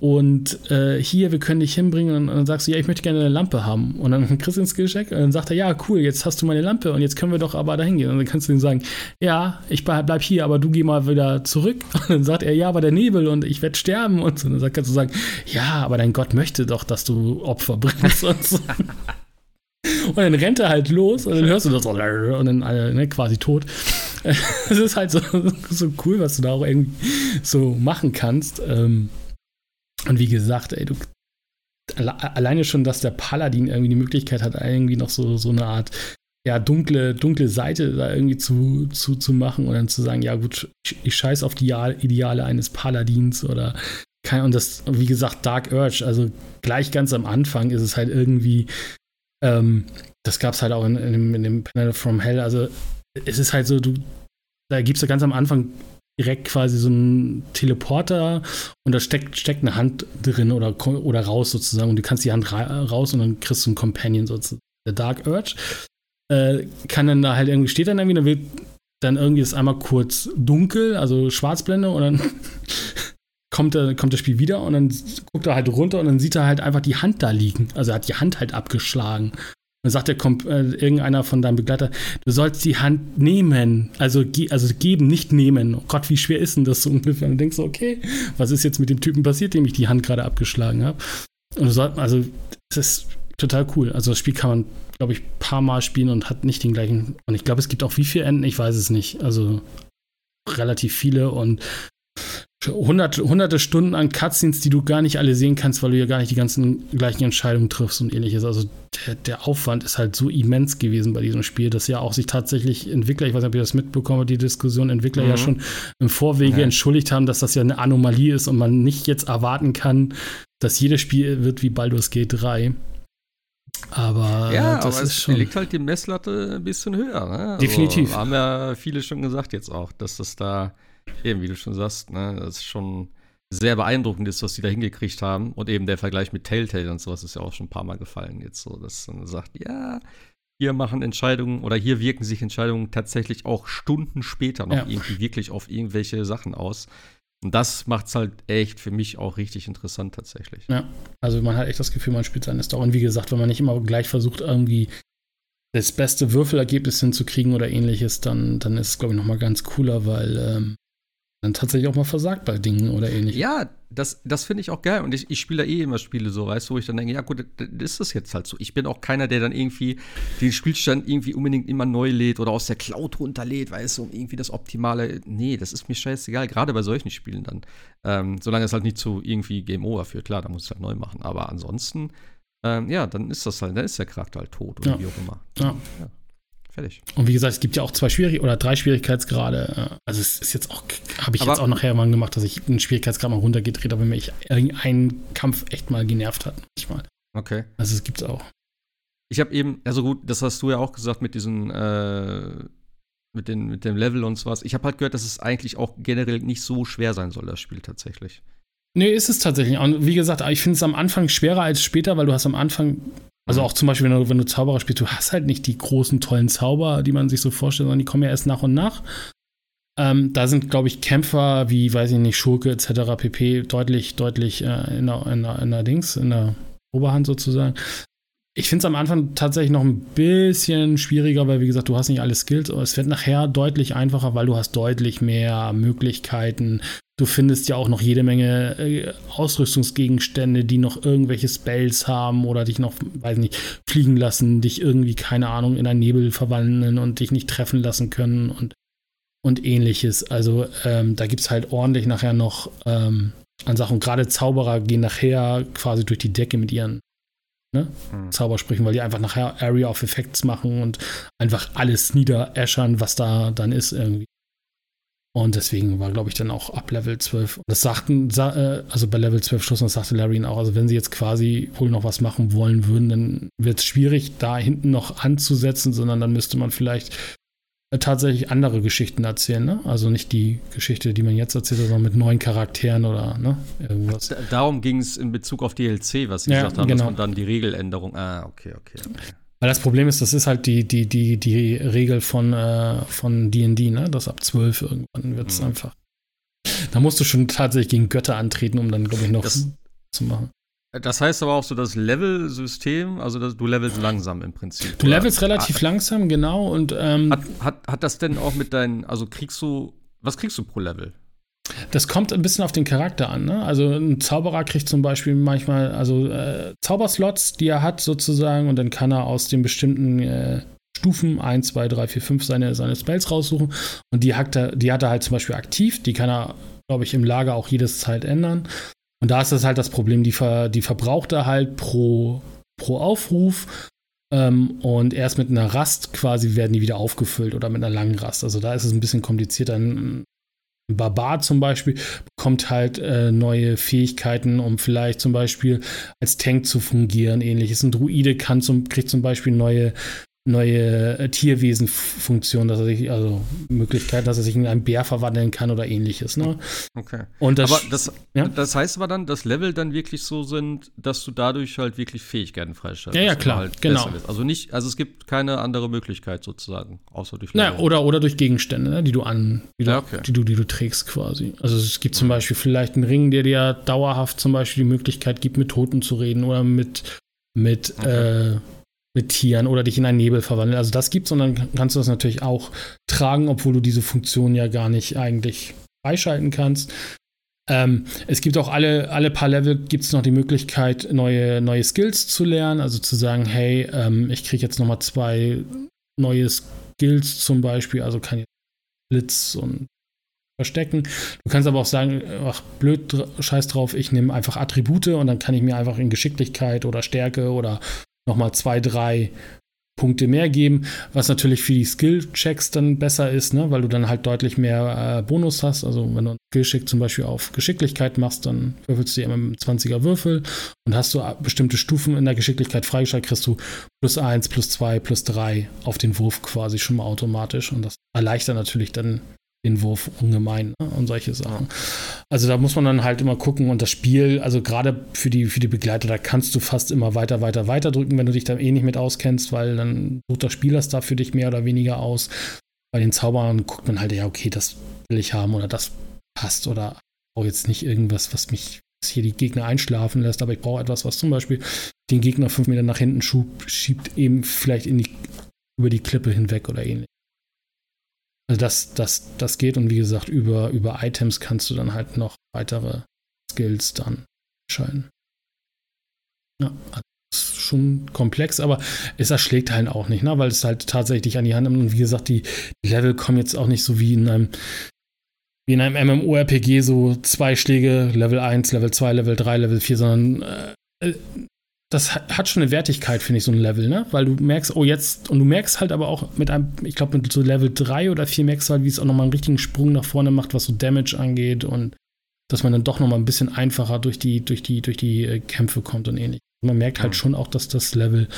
und äh, hier, wir können dich hinbringen. Und, dann sagst du, ja, ich möchte gerne eine Lampe haben. Und dann kriegst du ein Skillcheck und dann sagt er, ja, cool, jetzt hast du meine Lampe und jetzt können wir doch aber dahin gehen. Und dann kannst du ihm sagen, ja, ich bleib hier, aber du geh mal wieder zurück. *laughs* Und dann sagt er, ja, aber der Nebel und ich werde sterben. Und so. dann kannst du sagen, ja, aber dein Gott möchte doch, dass du Opfer bringst. und so. *laughs* Und dann rennt er halt los und dann hörst du das und dann ne, quasi tot. *laughs* Es ist halt so, so cool, was du da auch irgendwie so machen kannst. Ähm, und wie gesagt, ey, du, alleine schon, dass der Paladin irgendwie die Möglichkeit hat, irgendwie noch so, so eine Art ja, dunkle, dunkle Seite da irgendwie zu, zu, zu machen und dann zu sagen, ja gut, ich scheiß auf die Ideale eines Paladins oder kein, und das, wie gesagt, Dark Urge, also gleich ganz am Anfang ist es halt irgendwie, ähm, das gab es halt auch in, in, dem, in dem Panel from Hell, also es ist halt so, du, da es ja ganz am Anfang direkt quasi so ein Teleporter und da steckt, steckt eine Hand drin oder, oder raus sozusagen und du kannst die Hand ra raus und dann kriegst du einen Companion sozusagen. Der Dark Urge äh, kann dann da halt irgendwie, steht dann irgendwie, dann wird dann irgendwie ist einmal kurz dunkel, also Schwarzblende und dann *laughs* kommt, der, kommt das Spiel wieder und dann guckt er halt runter und dann sieht er halt einfach die Hand da liegen. Also er hat die Hand halt abgeschlagen. Dann sagt der äh, irgendeiner von deinem Begleiter, du sollst die Hand nehmen, also, ge also geben, nicht nehmen. Oh Gott, wie schwer ist denn das so *laughs* ungefähr? Und du denkst, okay, was ist jetzt mit dem Typen passiert, dem ich die Hand gerade abgeschlagen habe? Und du sollst, also, das ist total cool. Also das Spiel kann man, glaube ich, paar Mal spielen und hat nicht den gleichen. Und ich glaube, es gibt auch wie viele Enden, ich weiß es nicht. Also relativ viele und hunderte, hunderte Stunden an Cutscenes, die du gar nicht alle sehen kannst, weil du ja gar nicht die ganzen gleichen Entscheidungen triffst und ähnliches. Also der, der Aufwand ist halt so immens gewesen bei diesem Spiel, dass ja auch sich tatsächlich Entwickler, ich weiß nicht, ob ihr das mitbekommen die Diskussion, Entwickler mhm. ja schon im Vorwege ja. entschuldigt haben, dass das ja eine Anomalie ist und man nicht jetzt erwarten kann, dass jedes Spiel wird wie Baldur's Gate 3. Aber
ja, das aber ist schon. liegt halt die Messlatte ein bisschen höher. Ne?
Also Definitiv.
Haben ja viele schon gesagt jetzt auch, dass das da Eben, wie du schon sagst, ne, das ist schon sehr beeindruckend ist, was die da hingekriegt haben. Und eben der Vergleich mit Telltale und sowas ist ja auch schon ein paar Mal gefallen jetzt so, dass man sagt, ja, hier machen Entscheidungen oder hier wirken sich Entscheidungen tatsächlich auch Stunden später noch ja. irgendwie wirklich auf irgendwelche Sachen aus. Und das macht es halt echt für mich auch richtig interessant tatsächlich.
Ja, also man hat echt das Gefühl, man spielt seine Story. Und wie gesagt, wenn man nicht immer gleich versucht, irgendwie das beste Würfelergebnis hinzukriegen oder ähnliches, dann, dann ist es, glaube ich, nochmal ganz cooler, weil ähm, dann tatsächlich auch mal versagt bei Dingen oder ähnliches.
Ja, das, das finde ich auch geil. Und ich, ich spiele da eh immer Spiele so, weißt du, wo ich dann denke, ja gut, das ist das jetzt halt so. Ich bin auch keiner, der dann irgendwie den Spielstand irgendwie unbedingt immer neu lädt oder aus der Cloud runterlädt, weißt du, um irgendwie das Optimale. Nee, das ist mir scheißegal, gerade bei solchen Spielen dann. Ähm, solange es halt nicht zu irgendwie Game Over führt, klar, da muss ich es halt neu machen. Aber ansonsten, ähm, ja, dann ist das halt, dann ist der Charakter halt tot oder
Ja.
wie auch immer.
Ja.
ja. Fertig.
Und wie gesagt, es gibt ja auch zwei Schwierig oder drei Schwierigkeitsgrade. Also es ist jetzt auch, habe ich
Aber-
jetzt auch nachher mal gemacht, dass ich einen Schwierigkeitsgrad mal runtergedreht habe, wenn mich irgendein Kampf echt mal genervt hat. Manchmal.
Okay.
Also es gibt's auch.
Ich habe eben, also gut, das hast du ja auch gesagt mit diesen, äh, mit, den, mit dem Level und sowas. Ich habe halt gehört, dass es eigentlich auch generell nicht so schwer sein soll, das Spiel tatsächlich.
Nee, ist es tatsächlich. Und wie gesagt, ich finde es am Anfang schwerer als später, weil du hast am Anfang, also auch zum Beispiel, wenn du, wenn du Zauberer spielst, du hast halt nicht die großen, tollen Zauber, die man sich so vorstellt, sondern die kommen ja erst nach und nach. Ähm, da sind, glaube ich, Kämpfer wie, weiß ich nicht, Schurke etc. pp. deutlich, deutlich äh, in, der, in, der, in der Dings, in der Oberhand sozusagen. Ich finde es am Anfang tatsächlich noch ein bisschen schwieriger, weil, wie gesagt, du hast nicht alle Skills, es wird nachher deutlich einfacher, weil du hast deutlich mehr Möglichkeiten. Du findest ja auch noch jede Menge äh, Ausrüstungsgegenstände, die noch irgendwelche Spells haben oder dich noch, weiß nicht, fliegen lassen, dich irgendwie, keine Ahnung, in einen Nebel verwandeln und dich nicht treffen lassen können und, und ähnliches. Also ähm, da gibt es halt ordentlich nachher noch ähm, an Sachen. Gerade Zauberer gehen nachher quasi durch die Decke mit ihren
Hm.
Zaubersprüchen, weil die einfach nachher Area of Effects machen und einfach alles niederäschern, was da dann ist irgendwie. Und deswegen war, glaube ich, dann auch ab Level 12. Und das sagten, sa äh, also bei Level 12 Schluss, und das sagte Larry auch, also wenn sie jetzt quasi wohl noch was machen wollen würden, dann wird es schwierig, da hinten noch anzusetzen, sondern dann müsste man vielleicht äh, tatsächlich andere Geschichten erzählen, ne? Also nicht die Geschichte, die man jetzt erzählt, sondern mit neuen Charakteren oder ne? Irgendwas.
Da, darum ging es in Bezug auf DLC, was sie
Ja,
gesagt haben,
genau.
dass man dann die Regeländerung. Ah, okay, okay. okay.
Weil das Problem ist, das ist halt die, die, die, die Regel von äh, von D&D, ne? Das ab 12 irgendwann wird es
Mhm.
einfach. Da musst du schon tatsächlich gegen Götter antreten, um dann, glaube ich, noch
Das-
zu machen.
Das heißt aber auch so das Level-System, also das, du levelst langsam im Prinzip.
Du
oder?
levelst relativ langsam, genau, und ähm,
Hat, hat, hat das denn auch mit deinen, also kriegst du, was kriegst du pro Level?
Das kommt ein bisschen auf den Charakter an. Ne? Also ein Zauberer kriegt zum Beispiel manchmal also äh, Zauberslots, die er hat sozusagen, und dann kann er aus den bestimmten äh, Stufen 1, 2, 3, 4, 5 seine, seine Spells raussuchen. Und die hat, er, die hat er halt zum Beispiel aktiv. Die kann er, glaube ich, im Lager auch jedes Zeit ändern. Und da ist das halt das Problem, die, ver, die verbraucht er halt pro, pro Aufruf. Ähm, und erst mit einer Rast quasi werden die wieder aufgefüllt oder mit einer langen Rast. Also da ist es ein bisschen komplizierter. Barbar zum Beispiel bekommt halt äh, neue Fähigkeiten, um vielleicht zum Beispiel als Tank zu fungieren, ähnliches. Ein Druide kann zum, kriegt zum Beispiel neue, neue äh, Tierwesenfunktionen, dass er sich, also Möglichkeit, dass er sich in einen Bär verwandeln kann oder ähnliches. Ne?
Okay.
Und das,
aber das,
ja?
das heißt aber dann, dass Level dann wirklich so sind, dass du dadurch halt wirklich Fähigkeiten freischaltest.
Ja, ja, klar,
halt
genau.
Also nicht, also es gibt keine andere Möglichkeit sozusagen, außer durch Level.
oder, oder durch Gegenstände, ne, die du an, die du,
Ja, okay.
die, du, die du trägst quasi. Also es gibt zum Beispiel vielleicht einen Ring, der dir dauerhaft zum Beispiel die Möglichkeit gibt, mit Toten zu reden oder mit, mit,
Okay.
äh, mit Tieren oder dich in einen Nebel verwandeln. Also das gibt's und dann kannst du das natürlich auch tragen, obwohl du diese Funktion ja gar nicht eigentlich freischalten kannst. Ähm, es gibt auch alle, alle paar Level gibt es noch die Möglichkeit, neue, neue Skills zu lernen. Also zu sagen, hey, ähm, ich kriege jetzt noch mal zwei neue Skills zum Beispiel. Also kann ich Blitz und verstecken. Du kannst aber auch sagen, ach, blöd, scheiß drauf, ich nehme einfach Attribute und dann kann ich mir einfach in Geschicklichkeit oder Stärke oder nochmal zwei, drei Punkte mehr geben, was natürlich für die Skill-Checks dann besser ist, ne? weil du dann halt deutlich mehr äh, Bonus hast. Also wenn du einen Skill-Check zum Beispiel auf Geschicklichkeit machst, dann würfelst du immer mit einem 20er Würfel und hast du äh, bestimmte Stufen in der Geschicklichkeit freigeschaltet, kriegst du plus 1, plus 2, plus 3 auf den Wurf quasi schon mal automatisch und das erleichtert natürlich dann den Wurf ungemein ne? und solche Sachen. Also da muss man dann halt immer gucken und das Spiel, also gerade für die, für die Begleiter, da kannst du fast immer weiter, weiter, weiter drücken, wenn du dich da eh nicht mit auskennst, weil dann sucht das Spiel das da für dich mehr oder weniger aus. Bei den Zaubern guckt man halt, ja, okay, das will ich haben oder das passt oder brauche jetzt nicht irgendwas, was mich hier die Gegner einschlafen lässt, aber ich brauche etwas, was zum Beispiel den Gegner fünf Meter nach hinten schub, schiebt, eben vielleicht die, über die Klippe hinweg oder ähnlich. Also das, das, das geht und wie gesagt, über, über Items kannst du dann halt noch weitere Skills dann entscheiden. Ja, also ist schon komplex, aber es erschlägt halt auch nicht, ne? weil es halt tatsächlich an die Hand nimmt. Und wie gesagt, die, die Level kommen jetzt auch nicht so wie in einem wie in einem MMORPG so zwei Schläge, Level 1, Level 2, Level 3, Level 4, sondern äh, das hat schon eine Wertigkeit, finde ich, so ein Level, ne? Weil du merkst, oh, jetzt, und du merkst halt aber auch mit einem, ich glaube, mit so Level 3 oder 4 merkst du halt, wie es auch nochmal einen richtigen Sprung nach vorne macht, was so Damage angeht und dass man dann doch nochmal ein bisschen einfacher durch die, durch die, durch die äh, Kämpfe kommt und ähnlich. Man merkt halt schon auch, dass das Level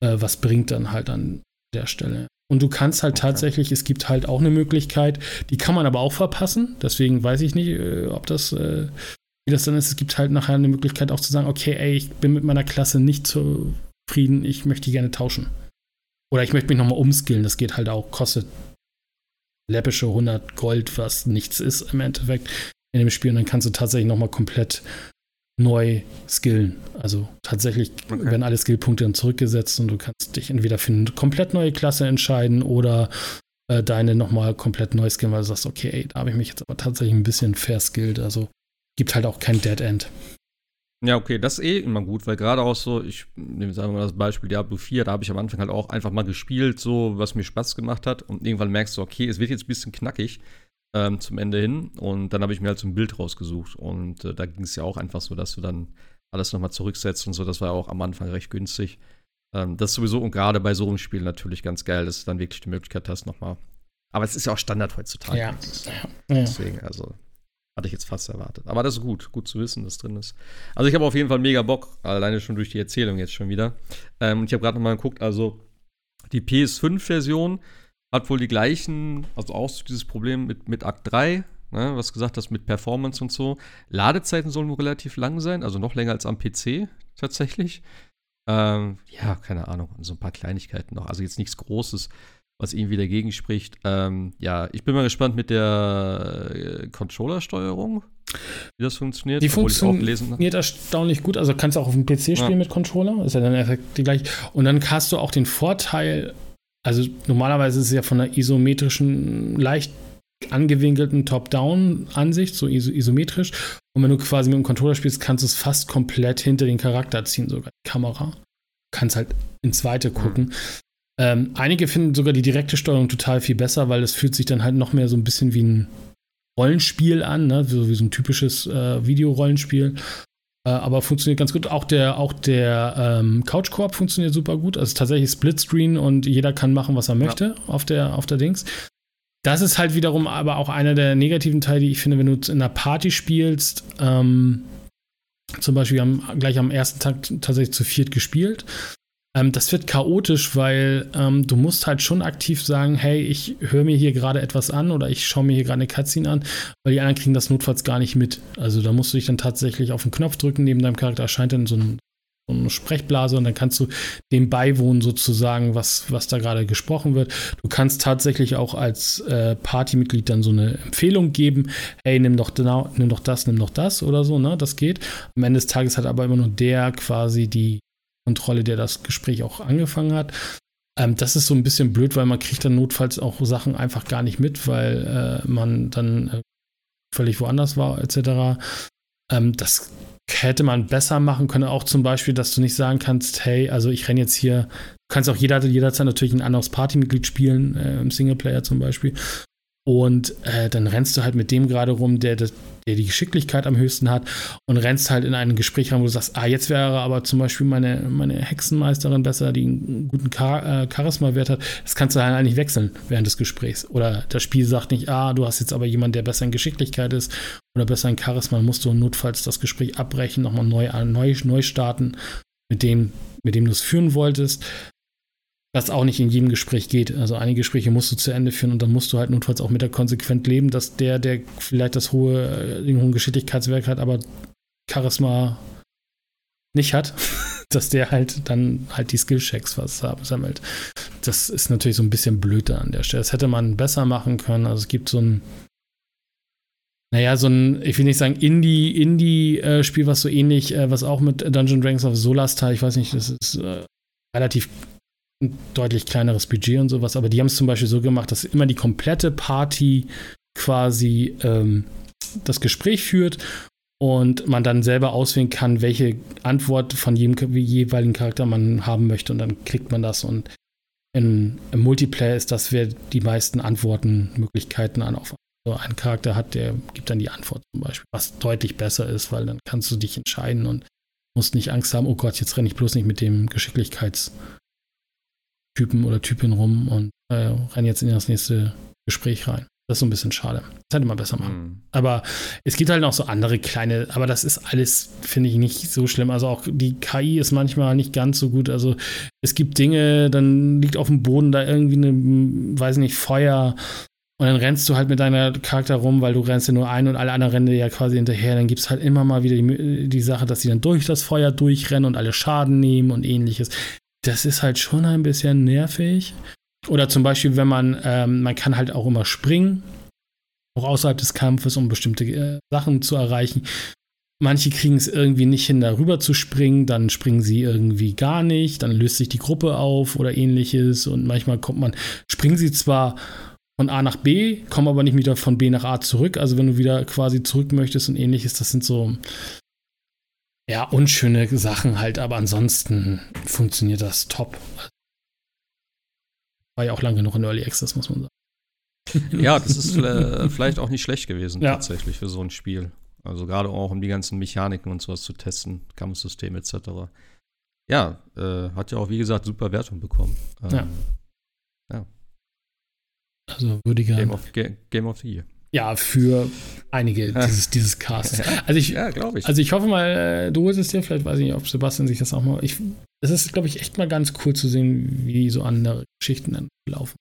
äh, was bringt dann halt an der Stelle. Und du kannst halt okay. tatsächlich, es gibt halt auch eine Möglichkeit, die kann man aber auch verpassen. Deswegen weiß ich nicht, äh, ob das, äh, wie das dann ist. Es gibt halt nachher eine Möglichkeit auch zu sagen, okay, ey, ich bin mit meiner Klasse nicht zufrieden, ich möchte die gerne tauschen. Oder ich möchte mich nochmal umskillen, das geht halt auch, kostet läppische 100 Gold, was nichts ist im Endeffekt in dem Spiel. Und dann kannst du tatsächlich nochmal komplett neu skillen. Also tatsächlich okay. werden alle Skillpunkte dann zurückgesetzt und du kannst dich entweder für eine komplett neue Klasse entscheiden oder äh, deine nochmal komplett neu skillen, weil du sagst, okay, ey, da habe ich mich jetzt aber tatsächlich ein bisschen verskillt. Also gibt halt auch kein Dead End.
Ja, okay, das ist eh immer gut, weil gerade auch so, ich nehme sagen wir mal das Beispiel Diablo 4, da habe ich am Anfang halt auch einfach mal gespielt, so was mir Spaß gemacht hat und irgendwann merkst du, okay, es wird jetzt ein bisschen knackig ähm, zum Ende hin. Und dann habe ich mir halt so ein Bild rausgesucht. Und äh, da ging es ja auch einfach so, dass du dann alles nochmal zurücksetzt und so. Das war ja auch am Anfang recht günstig. Ähm, das ist sowieso und gerade bei so einem Spiel natürlich ganz geil, dass du dann wirklich die Möglichkeit hast, nochmal. Aber es ist ja auch Standard heutzutage. Ja. ja. Deswegen, also hatte ich jetzt fast erwartet. Aber das ist gut, gut zu wissen, dass drin ist. Also ich habe auf jeden Fall mega Bock, alleine schon durch die Erzählung jetzt schon wieder. Ähm, und ich habe gerade nochmal geguckt, also die PS5-Version hat wohl die gleichen, also auch dieses Problem mit, mit Akt 3, ne, was gesagt hast, mit Performance und so. Ladezeiten sollen wohl relativ lang sein, also noch länger als am PC tatsächlich. Ähm, ja, keine Ahnung, so ein paar Kleinigkeiten noch. Also jetzt nichts Großes, was irgendwie dagegen spricht. Ähm, ja, ich bin mal gespannt mit der äh, Controller-Steuerung, wie das funktioniert.
Die funktioniert erstaunlich gut. Also kannst du auch auf dem PC spielen ja. mit Controller, ist ja dann effektiv die gleiche. Und dann hast du auch den Vorteil, also normalerweise ist es ja von einer isometrischen, leicht angewinkelten Top-Down-Ansicht, so iso isometrisch. Und wenn du quasi mit dem Controller spielst, kannst du es fast komplett hinter den Charakter ziehen, sogar die Kamera. Kannst halt ins Weite mhm. gucken. Mhm. Ähm, einige finden sogar die direkte Steuerung total viel besser, weil es fühlt sich dann halt noch mehr so ein bisschen wie ein Rollenspiel an, ne? so wie so ein typisches äh, Videorollenspiel. Äh, aber funktioniert ganz gut. Auch der, auch der ähm, Couch Coop funktioniert super gut. Also tatsächlich Splitscreen und jeder kann machen, was er möchte ja. auf, der, auf der Dings. Das ist halt wiederum aber auch einer der negativen Teile, die ich finde, wenn du in einer Party spielst. Ähm, zum Beispiel, wir haben gleich am ersten Tag tatsächlich zu viert gespielt. Ähm, das wird chaotisch, weil ähm, du musst halt schon aktiv sagen, hey, ich höre mir hier gerade etwas an oder ich schaue mir hier gerade eine Cutscene an, weil die anderen kriegen das notfalls gar nicht mit. Also da musst du dich dann tatsächlich auf den Knopf drücken, neben deinem Charakter erscheint dann so, ein, so eine Sprechblase und dann kannst du dem beiwohnen sozusagen, was, was da gerade gesprochen wird. Du kannst tatsächlich auch als äh, Partymitglied dann so eine Empfehlung geben, hey, nimm doch, nimm doch das, nimm doch das oder so, ne? Das geht. Am Ende des Tages hat aber immer nur der quasi die Kontrolle, der das Gespräch auch angefangen hat. Ähm, das ist so ein bisschen blöd, weil man kriegt dann notfalls auch Sachen einfach gar nicht mit, weil äh, man dann äh, völlig woanders war, etc. Ähm, das hätte man besser machen können, auch zum Beispiel, dass du nicht sagen kannst, hey, also ich renne jetzt hier, du kannst auch jeder, jederzeit natürlich ein anderes Partymitglied spielen, äh, im Singleplayer zum Beispiel. Und äh, dann rennst du halt mit dem gerade rum, der, der die Geschicklichkeit am höchsten hat und rennst halt in ein Gespräch rein, wo du sagst, ah, jetzt wäre aber zum Beispiel meine, meine Hexenmeisterin besser, die einen guten Char äh, Charisma-Wert hat. Das kannst du halt eigentlich wechseln während des Gesprächs. Oder das Spiel sagt nicht, ah, du hast jetzt aber jemanden, der besser in Geschicklichkeit ist oder besser in Charisma, dann musst du notfalls das Gespräch abbrechen, nochmal neu, neu, neu starten mit dem, mit dem du es führen wolltest was auch nicht in jedem Gespräch geht. Also einige Gespräche musst du zu Ende führen und dann musst du halt notfalls auch mit der konsequent leben, dass der, der vielleicht das hohe, äh, den hohen Geschicklichkeitswerk hat, aber Charisma nicht hat, *laughs* dass der halt dann halt die Skillchecks was sammelt. Das ist natürlich so ein bisschen blöd an der Stelle. Das hätte man besser machen können. Also es gibt so ein naja, so ein, ich will nicht sagen Indie, Indie-Spiel, was so ähnlich, äh, was auch mit Dungeon Dragons of Solastar, ich weiß nicht, das ist äh, relativ ein deutlich kleineres Budget und sowas, aber die haben es zum Beispiel so gemacht, dass immer die komplette Party quasi ähm, das Gespräch führt und man dann selber auswählen kann, welche Antwort von jedem jeweiligen Charakter man haben möchte und dann klickt man das und in, im Multiplayer ist das, wer die meisten Antwortenmöglichkeiten an auf so einen Charakter hat, der gibt dann die Antwort zum Beispiel, was deutlich besser ist, weil dann kannst du dich entscheiden und musst nicht Angst haben, oh Gott, jetzt renne ich bloß nicht mit dem Geschicklichkeitstypen oder Typin rum und äh, renne jetzt in das nächste Gespräch rein. Das ist so ein bisschen schade. Das hätte man besser machen. Mhm. Aber es gibt halt noch so andere kleine, aber das ist alles, finde ich, nicht so schlimm. Also auch die KI ist manchmal nicht ganz so gut. Also es gibt Dinge, dann liegt auf dem Boden da irgendwie eine, weiß nicht, Feuer. Und dann rennst du halt mit deiner Charakter rum, weil du rennst ja nur ein und alle anderen rennen ja quasi hinterher. Dann gibt es halt immer mal wieder die, die Sache, dass sie dann durch das Feuer durchrennen und alle Schaden nehmen und ähnliches. Das ist halt schon ein bisschen nervig. Oder zum Beispiel, wenn man, ähm, man kann halt auch immer springen, auch außerhalb des Kampfes, um bestimmte äh, Sachen zu erreichen. Manche kriegen es irgendwie nicht hin, darüber zu springen, dann springen sie irgendwie gar nicht, dann löst sich die Gruppe auf oder ähnliches und manchmal kommt man, springen sie zwar von A nach B, kommen aber nicht wieder von B nach A zurück. Also wenn du wieder quasi zurück möchtest und ähnliches, das sind so ja unschöne Sachen halt, aber ansonsten funktioniert das top. War ja auch lange genug in Early Access, muss man sagen.
Ja, das ist äh, vielleicht auch nicht schlecht gewesen, ja. tatsächlich, für so ein Spiel. Also gerade auch, um die ganzen Mechaniken und sowas zu testen, Kampfsystem etc. Ja, äh, hat ja auch, wie gesagt, super Wertung bekommen. Ähm, ja.
ja. Also würdiger.
Game of, Game of the Year.
Ja, für einige *laughs* dieses, dieses Casts. Also ich, ja, glaube ich. Also ich hoffe mal, äh, du holst es dir, vielleicht weiß ich nicht, ob Sebastian sich das auch mal. Ich, es ist, glaube ich, echt mal ganz cool zu sehen, wie so andere Geschichten dann laufen.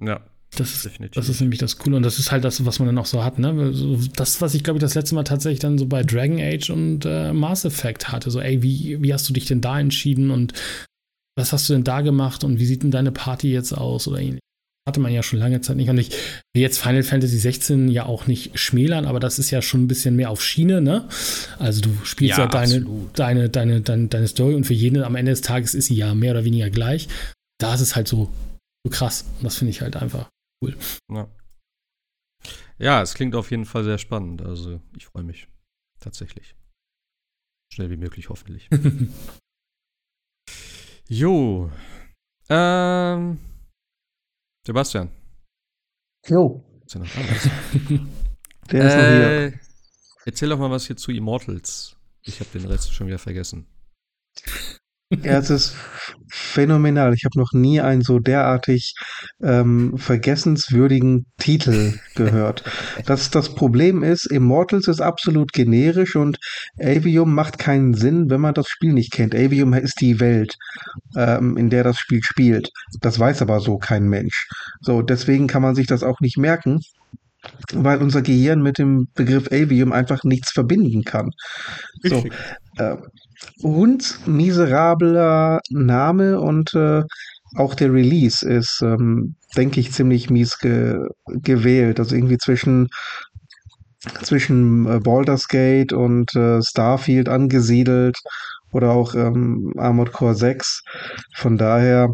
Ja.
Das ist, definitiv. das ist nämlich das Coole und das ist halt das, was man dann auch so hat. Ne? Das, was ich glaube ich das letzte Mal tatsächlich dann so bei Dragon Age und äh, Mass Effect hatte. So, ey, wie, wie hast du dich denn da entschieden und was hast du denn da gemacht und wie sieht denn deine Party jetzt aus oder ähnlich? Hatte man ja schon lange Zeit nicht. Und ich will jetzt Final Fantasy 16 ja auch nicht schmälern, aber das ist ja schon ein bisschen mehr auf Schiene, ne? Also du spielst ja, ja deine, deine, deine, deine, deine Story und für jeden am Ende des Tages ist sie ja mehr oder weniger gleich. Da ist es halt so, so krass. Und das finde ich halt einfach cool.
Ja. ja, es klingt auf jeden Fall sehr spannend. Also ich freue mich. Tatsächlich. Schnell wie möglich, hoffentlich. *laughs* jo. Ähm. Sebastian.
Jo.
Ist ja noch *laughs* Der ist äh, noch hier. Erzähl doch mal was hier zu Immortals. Ich habe den Rest schon wieder vergessen.
Ja, es ist phänomenal. Ich habe noch nie einen so derartig ähm, vergessenswürdigen Titel *laughs* gehört. Das, das Problem ist, Immortals ist absolut generisch und Avium macht keinen Sinn, wenn man das Spiel nicht kennt. Avium ist die Welt, ähm, in der das Spiel spielt. Das weiß aber so kein Mensch. So, deswegen kann man sich das auch nicht merken weil unser Gehirn mit dem Begriff Avium einfach nichts verbinden kann. So, äh, und miserabler Name und äh, auch der Release ist, ähm, denke ich, ziemlich mies ge gewählt. Also irgendwie zwischen zwischen äh, Baldur's Gate und äh, Starfield angesiedelt oder auch ähm, Armored Core 6. Von daher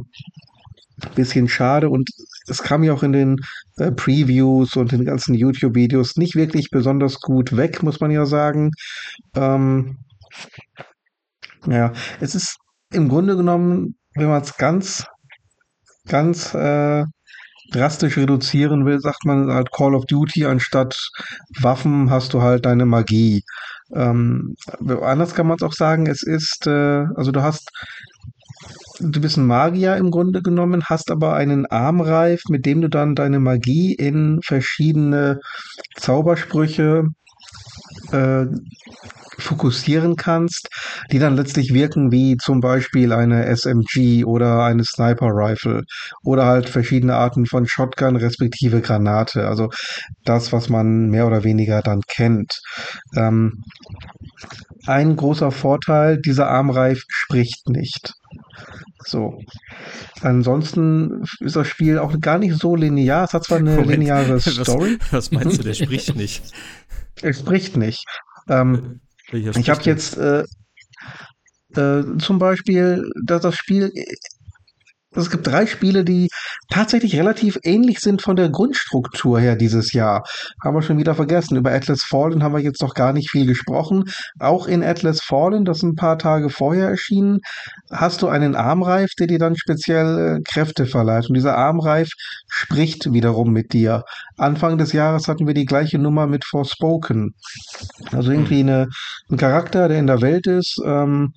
ein bisschen schade und es kam ja auch in den äh, Previews und den ganzen YouTube-Videos nicht wirklich besonders gut weg, muss man ja sagen. Ähm, ja, es ist im Grunde genommen, wenn man es ganz, ganz äh, drastisch reduzieren will, sagt man halt Call of Duty, anstatt Waffen hast du halt deine Magie. Ähm, anders kann man es auch sagen, es ist, äh, also du hast, du bist ein Magier im Grunde genommen, hast aber einen Armreif, mit dem du dann deine Magie in verschiedene Zaubersprüche äh, fokussieren kannst, die dann letztlich wirken wie zum Beispiel eine SMG oder eine Sniper Rifle oder halt verschiedene Arten von Shotgun respektive Granate. Also das, was man mehr oder weniger dann kennt. Ähm, ein großer Vorteil, dieser Armreif spricht nicht. So. Ansonsten ist das Spiel auch gar nicht so linear. Es hat zwar eine
Moment,
lineare Story.
Was, was meinst du, der *laughs* spricht nicht?
Er spricht nicht. Ähm,
Welcher
ich habe
spricht
jetzt äh, äh, zum Beispiel, dass das Spiel es gibt drei Spiele, die tatsächlich relativ ähnlich sind von der Grundstruktur her dieses Jahr. Haben wir schon wieder vergessen. Über Atlas Fallen haben wir jetzt noch gar nicht viel gesprochen. Auch in Atlas Fallen, das ein paar Tage vorher erschienen, hast du einen Armreif, der dir dann speziell äh, Kräfte verleiht. Und dieser Armreif spricht wiederum mit dir. Anfang des Jahres hatten wir die gleiche Nummer mit Forspoken. Also irgendwie eine, ein Charakter, der in der Welt ist, ähm,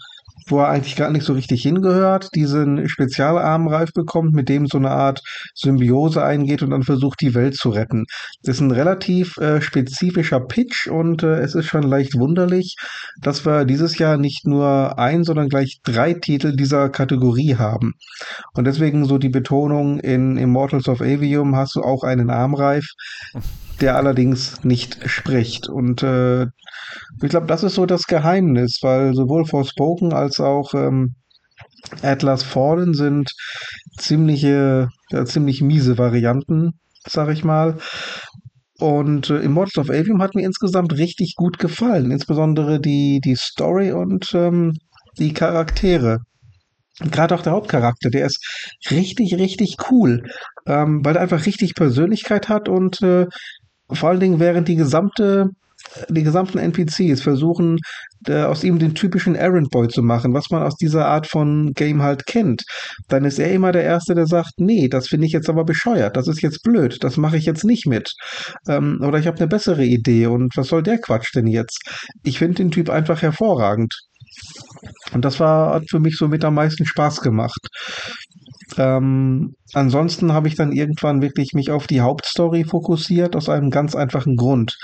wo er eigentlich gar nicht so richtig hingehört, diesen Spezialarmreif bekommt, mit dem so eine Art Symbiose eingeht und dann versucht, die Welt zu retten. Das ist ein relativ äh, spezifischer Pitch und äh, es ist schon leicht wunderlich, dass wir dieses Jahr nicht nur ein, sondern gleich drei Titel dieser Kategorie haben. Und deswegen so die Betonung in Immortals of Avium hast du auch einen Armreif, *laughs* der allerdings nicht spricht. Und äh, ich glaube, das ist so das Geheimnis, weil sowohl Forspoken als auch ähm, Atlas Fallen sind ziemliche, ja, ziemlich miese Varianten, sag ich mal. Und äh, Immortals of Avium hat mir insgesamt richtig gut gefallen, insbesondere die, die Story und ähm, die Charaktere. Gerade auch der Hauptcharakter, der ist richtig, richtig cool, ähm, weil er einfach richtig Persönlichkeit hat und äh, vor allen Dingen während die gesamte die gesamten NPCs versuchen, äh, aus ihm den typischen Errand Boy zu machen, was man aus dieser Art von Game halt kennt. Dann ist er immer der Erste, der sagt, nee, das finde ich jetzt aber bescheuert, das ist jetzt blöd, das mache ich jetzt nicht mit. Ähm, oder ich habe eine bessere Idee und was soll der Quatsch denn jetzt? Ich finde den Typ einfach hervorragend. Und das war, hat für mich so mit am meisten Spaß gemacht. Ähm, ansonsten habe ich dann irgendwann wirklich mich auf die Hauptstory fokussiert, aus einem ganz einfachen Grund.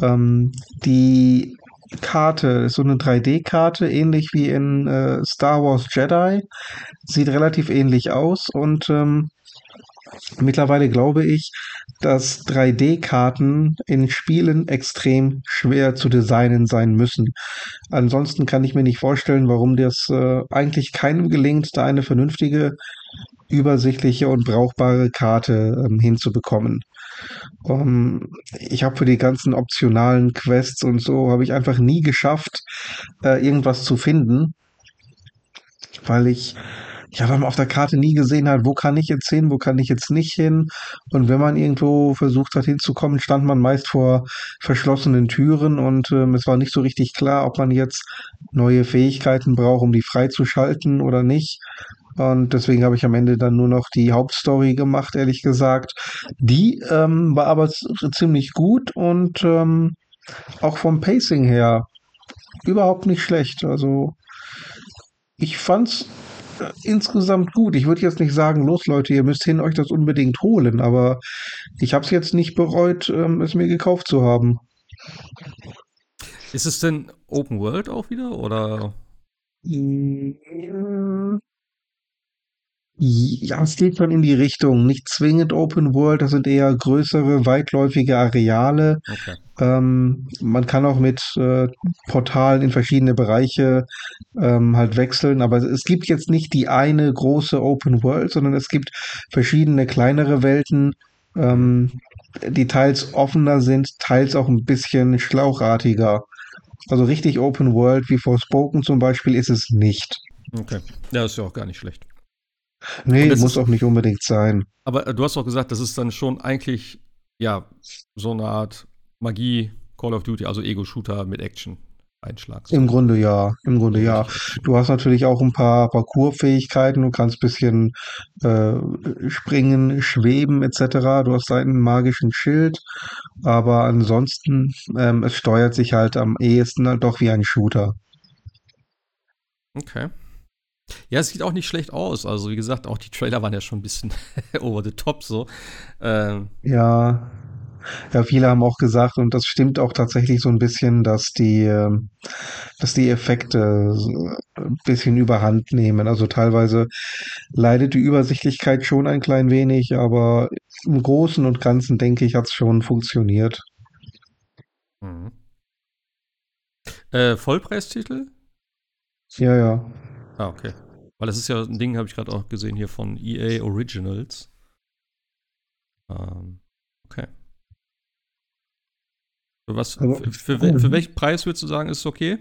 Ähm, die Karte ist so eine 3D-Karte, ähnlich wie in äh, Star Wars Jedi. Sieht relativ ähnlich aus und ähm, mittlerweile glaube ich, dass 3D-Karten in Spielen extrem schwer zu designen sein müssen. Ansonsten kann ich mir nicht vorstellen, warum das äh, eigentlich keinem gelingt, da eine vernünftige übersichtliche und brauchbare Karte ähm, hinzubekommen. Um, ich habe für die ganzen optionalen Quests und so habe ich einfach nie geschafft, äh, irgendwas zu finden, weil ich ich habe auf der Karte nie gesehen hat, wo kann ich jetzt hin, wo kann ich jetzt nicht hin. Und wenn man irgendwo versucht hat hinzukommen, stand man meist vor verschlossenen Türen und ähm, es war nicht so richtig klar, ob man jetzt neue Fähigkeiten braucht, um die freizuschalten oder nicht. Und deswegen habe ich am Ende dann nur noch die Hauptstory gemacht, ehrlich gesagt. Die ähm, war aber ziemlich gut und ähm, auch vom Pacing her überhaupt nicht schlecht. Also ich fand's insgesamt gut. Ich würde jetzt nicht sagen, los Leute, ihr müsst hin euch das unbedingt holen, aber ich habe es jetzt nicht bereut, ähm, es mir gekauft zu haben.
Ist es denn Open World auch wieder oder?
Ja, es geht schon in die Richtung. Nicht zwingend Open World, das sind eher größere, weitläufige Areale.
Okay.
Ähm, man kann auch mit äh, Portalen in verschiedene Bereiche ähm, halt wechseln, aber es gibt jetzt nicht die eine große Open World, sondern es gibt verschiedene kleinere Welten, ähm, die teils offener sind, teils auch ein bisschen schlauchartiger. Also richtig Open World wie Forspoken zum Beispiel ist es nicht.
Okay. Ja, ist ja auch gar nicht schlecht.
Nee, muss
ist-
auch nicht unbedingt sein.
Aber äh, du hast auch gesagt, das ist dann schon eigentlich, ja, so eine Art Magie, Call of Duty, also Ego-Shooter mit Action. Einschlag.
Im Grunde ja, im Grunde ja. Du hast natürlich auch ein paar Parkour-Fähigkeiten, du kannst bisschen äh, springen, schweben etc. Du hast einen magischen Schild, aber ansonsten, ähm, es steuert sich halt am ehesten halt doch wie ein Shooter.
Okay. Ja, es sieht auch nicht schlecht aus. Also, wie gesagt, auch die Trailer waren ja schon ein bisschen *laughs* over the top so. Ähm,
Ja, ja, viele haben auch gesagt, und das stimmt auch tatsächlich so ein bisschen, dass die, ähm, dass die Effekte ein bisschen überhand nehmen. Also teilweise leidet die Übersichtlichkeit schon ein klein wenig, aber im Großen und Ganzen, denke ich, hat es schon funktioniert.
mhm. äh, Vollpreistitel?
Ja, ja.
Ah, okay. Weil das ist ja ein Ding, habe ich gerade auch gesehen hier von EA Originals. Ähm, okay. Für was,
Also,
für, für, wel- für welchen Preis würdest du sagen, ist es okay?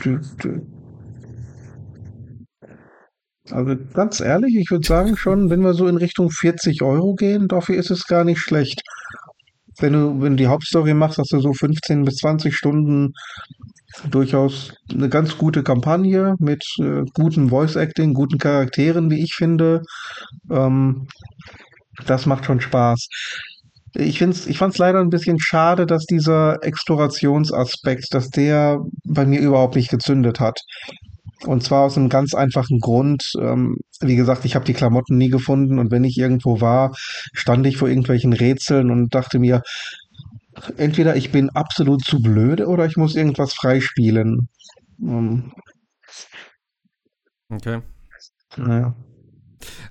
Tü. Also ganz ehrlich, ich würde sagen schon, wenn wir so in Richtung 40 Euro gehen, dafür ist es gar nicht schlecht. Wenn du, wenn du die Hauptstory machst, hast du so 15 bis 20 Stunden durchaus eine ganz gute Kampagne mit äh, gutem Voice Acting, guten Charakteren, wie ich finde. Ähm, das macht schon Spaß. Ich ich fand's leider ein bisschen schade, dass dieser Explorationsaspekt, dass der bei mir überhaupt nicht gezündet hat. Und zwar aus einem ganz einfachen Grund. Ähm, wie gesagt, ich habe die Klamotten nie gefunden und wenn ich irgendwo war, stand ich vor irgendwelchen Rätseln und dachte mir, entweder ich bin absolut zu blöde oder ich muss irgendwas freispielen. Ähm,
Okay.
naja.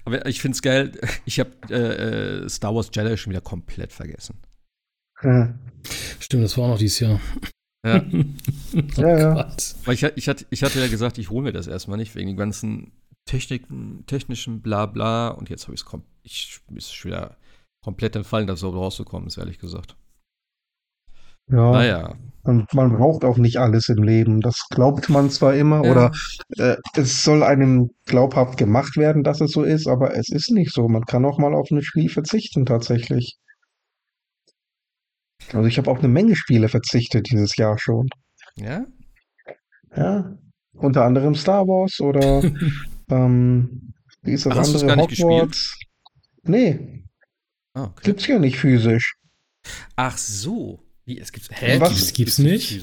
Aber ich finde es geil, *laughs* ich habe äh, äh, Star Wars Jedi schon wieder komplett vergessen.
Äh,
Stimmt, das war auch noch dieses Jahr.
Ja, *laughs*
oh
Ja, ja.
Ich, ich, hatte, ich hatte ja gesagt, ich hole mir das erstmal nicht, wegen den ganzen Techniken, technischen Blabla. Und jetzt habe ich es ich ist schon wieder komplett entfallen, das so rauszukommen ist, ehrlich gesagt.
Ja,
Naja,
und man braucht auch nicht alles im Leben. Das glaubt man zwar immer
Ja.
oder äh, es soll einem glaubhaft gemacht werden, dass es so ist, aber es ist nicht so. Man kann auch mal auf ein Spiel verzichten tatsächlich. Also ich habe auf eine Menge Spiele verzichtet dieses Jahr schon.
ja?
Ja, unter anderem Star Wars oder *laughs* ähm, wie ist das
Ach, hast
andere?
gar nicht
Hogwarts. Nee,
Ah, okay.
gibt's ja nicht physisch.
Ach so. Wie, es gibt's. Hä?
Was?
Das gibt's nicht?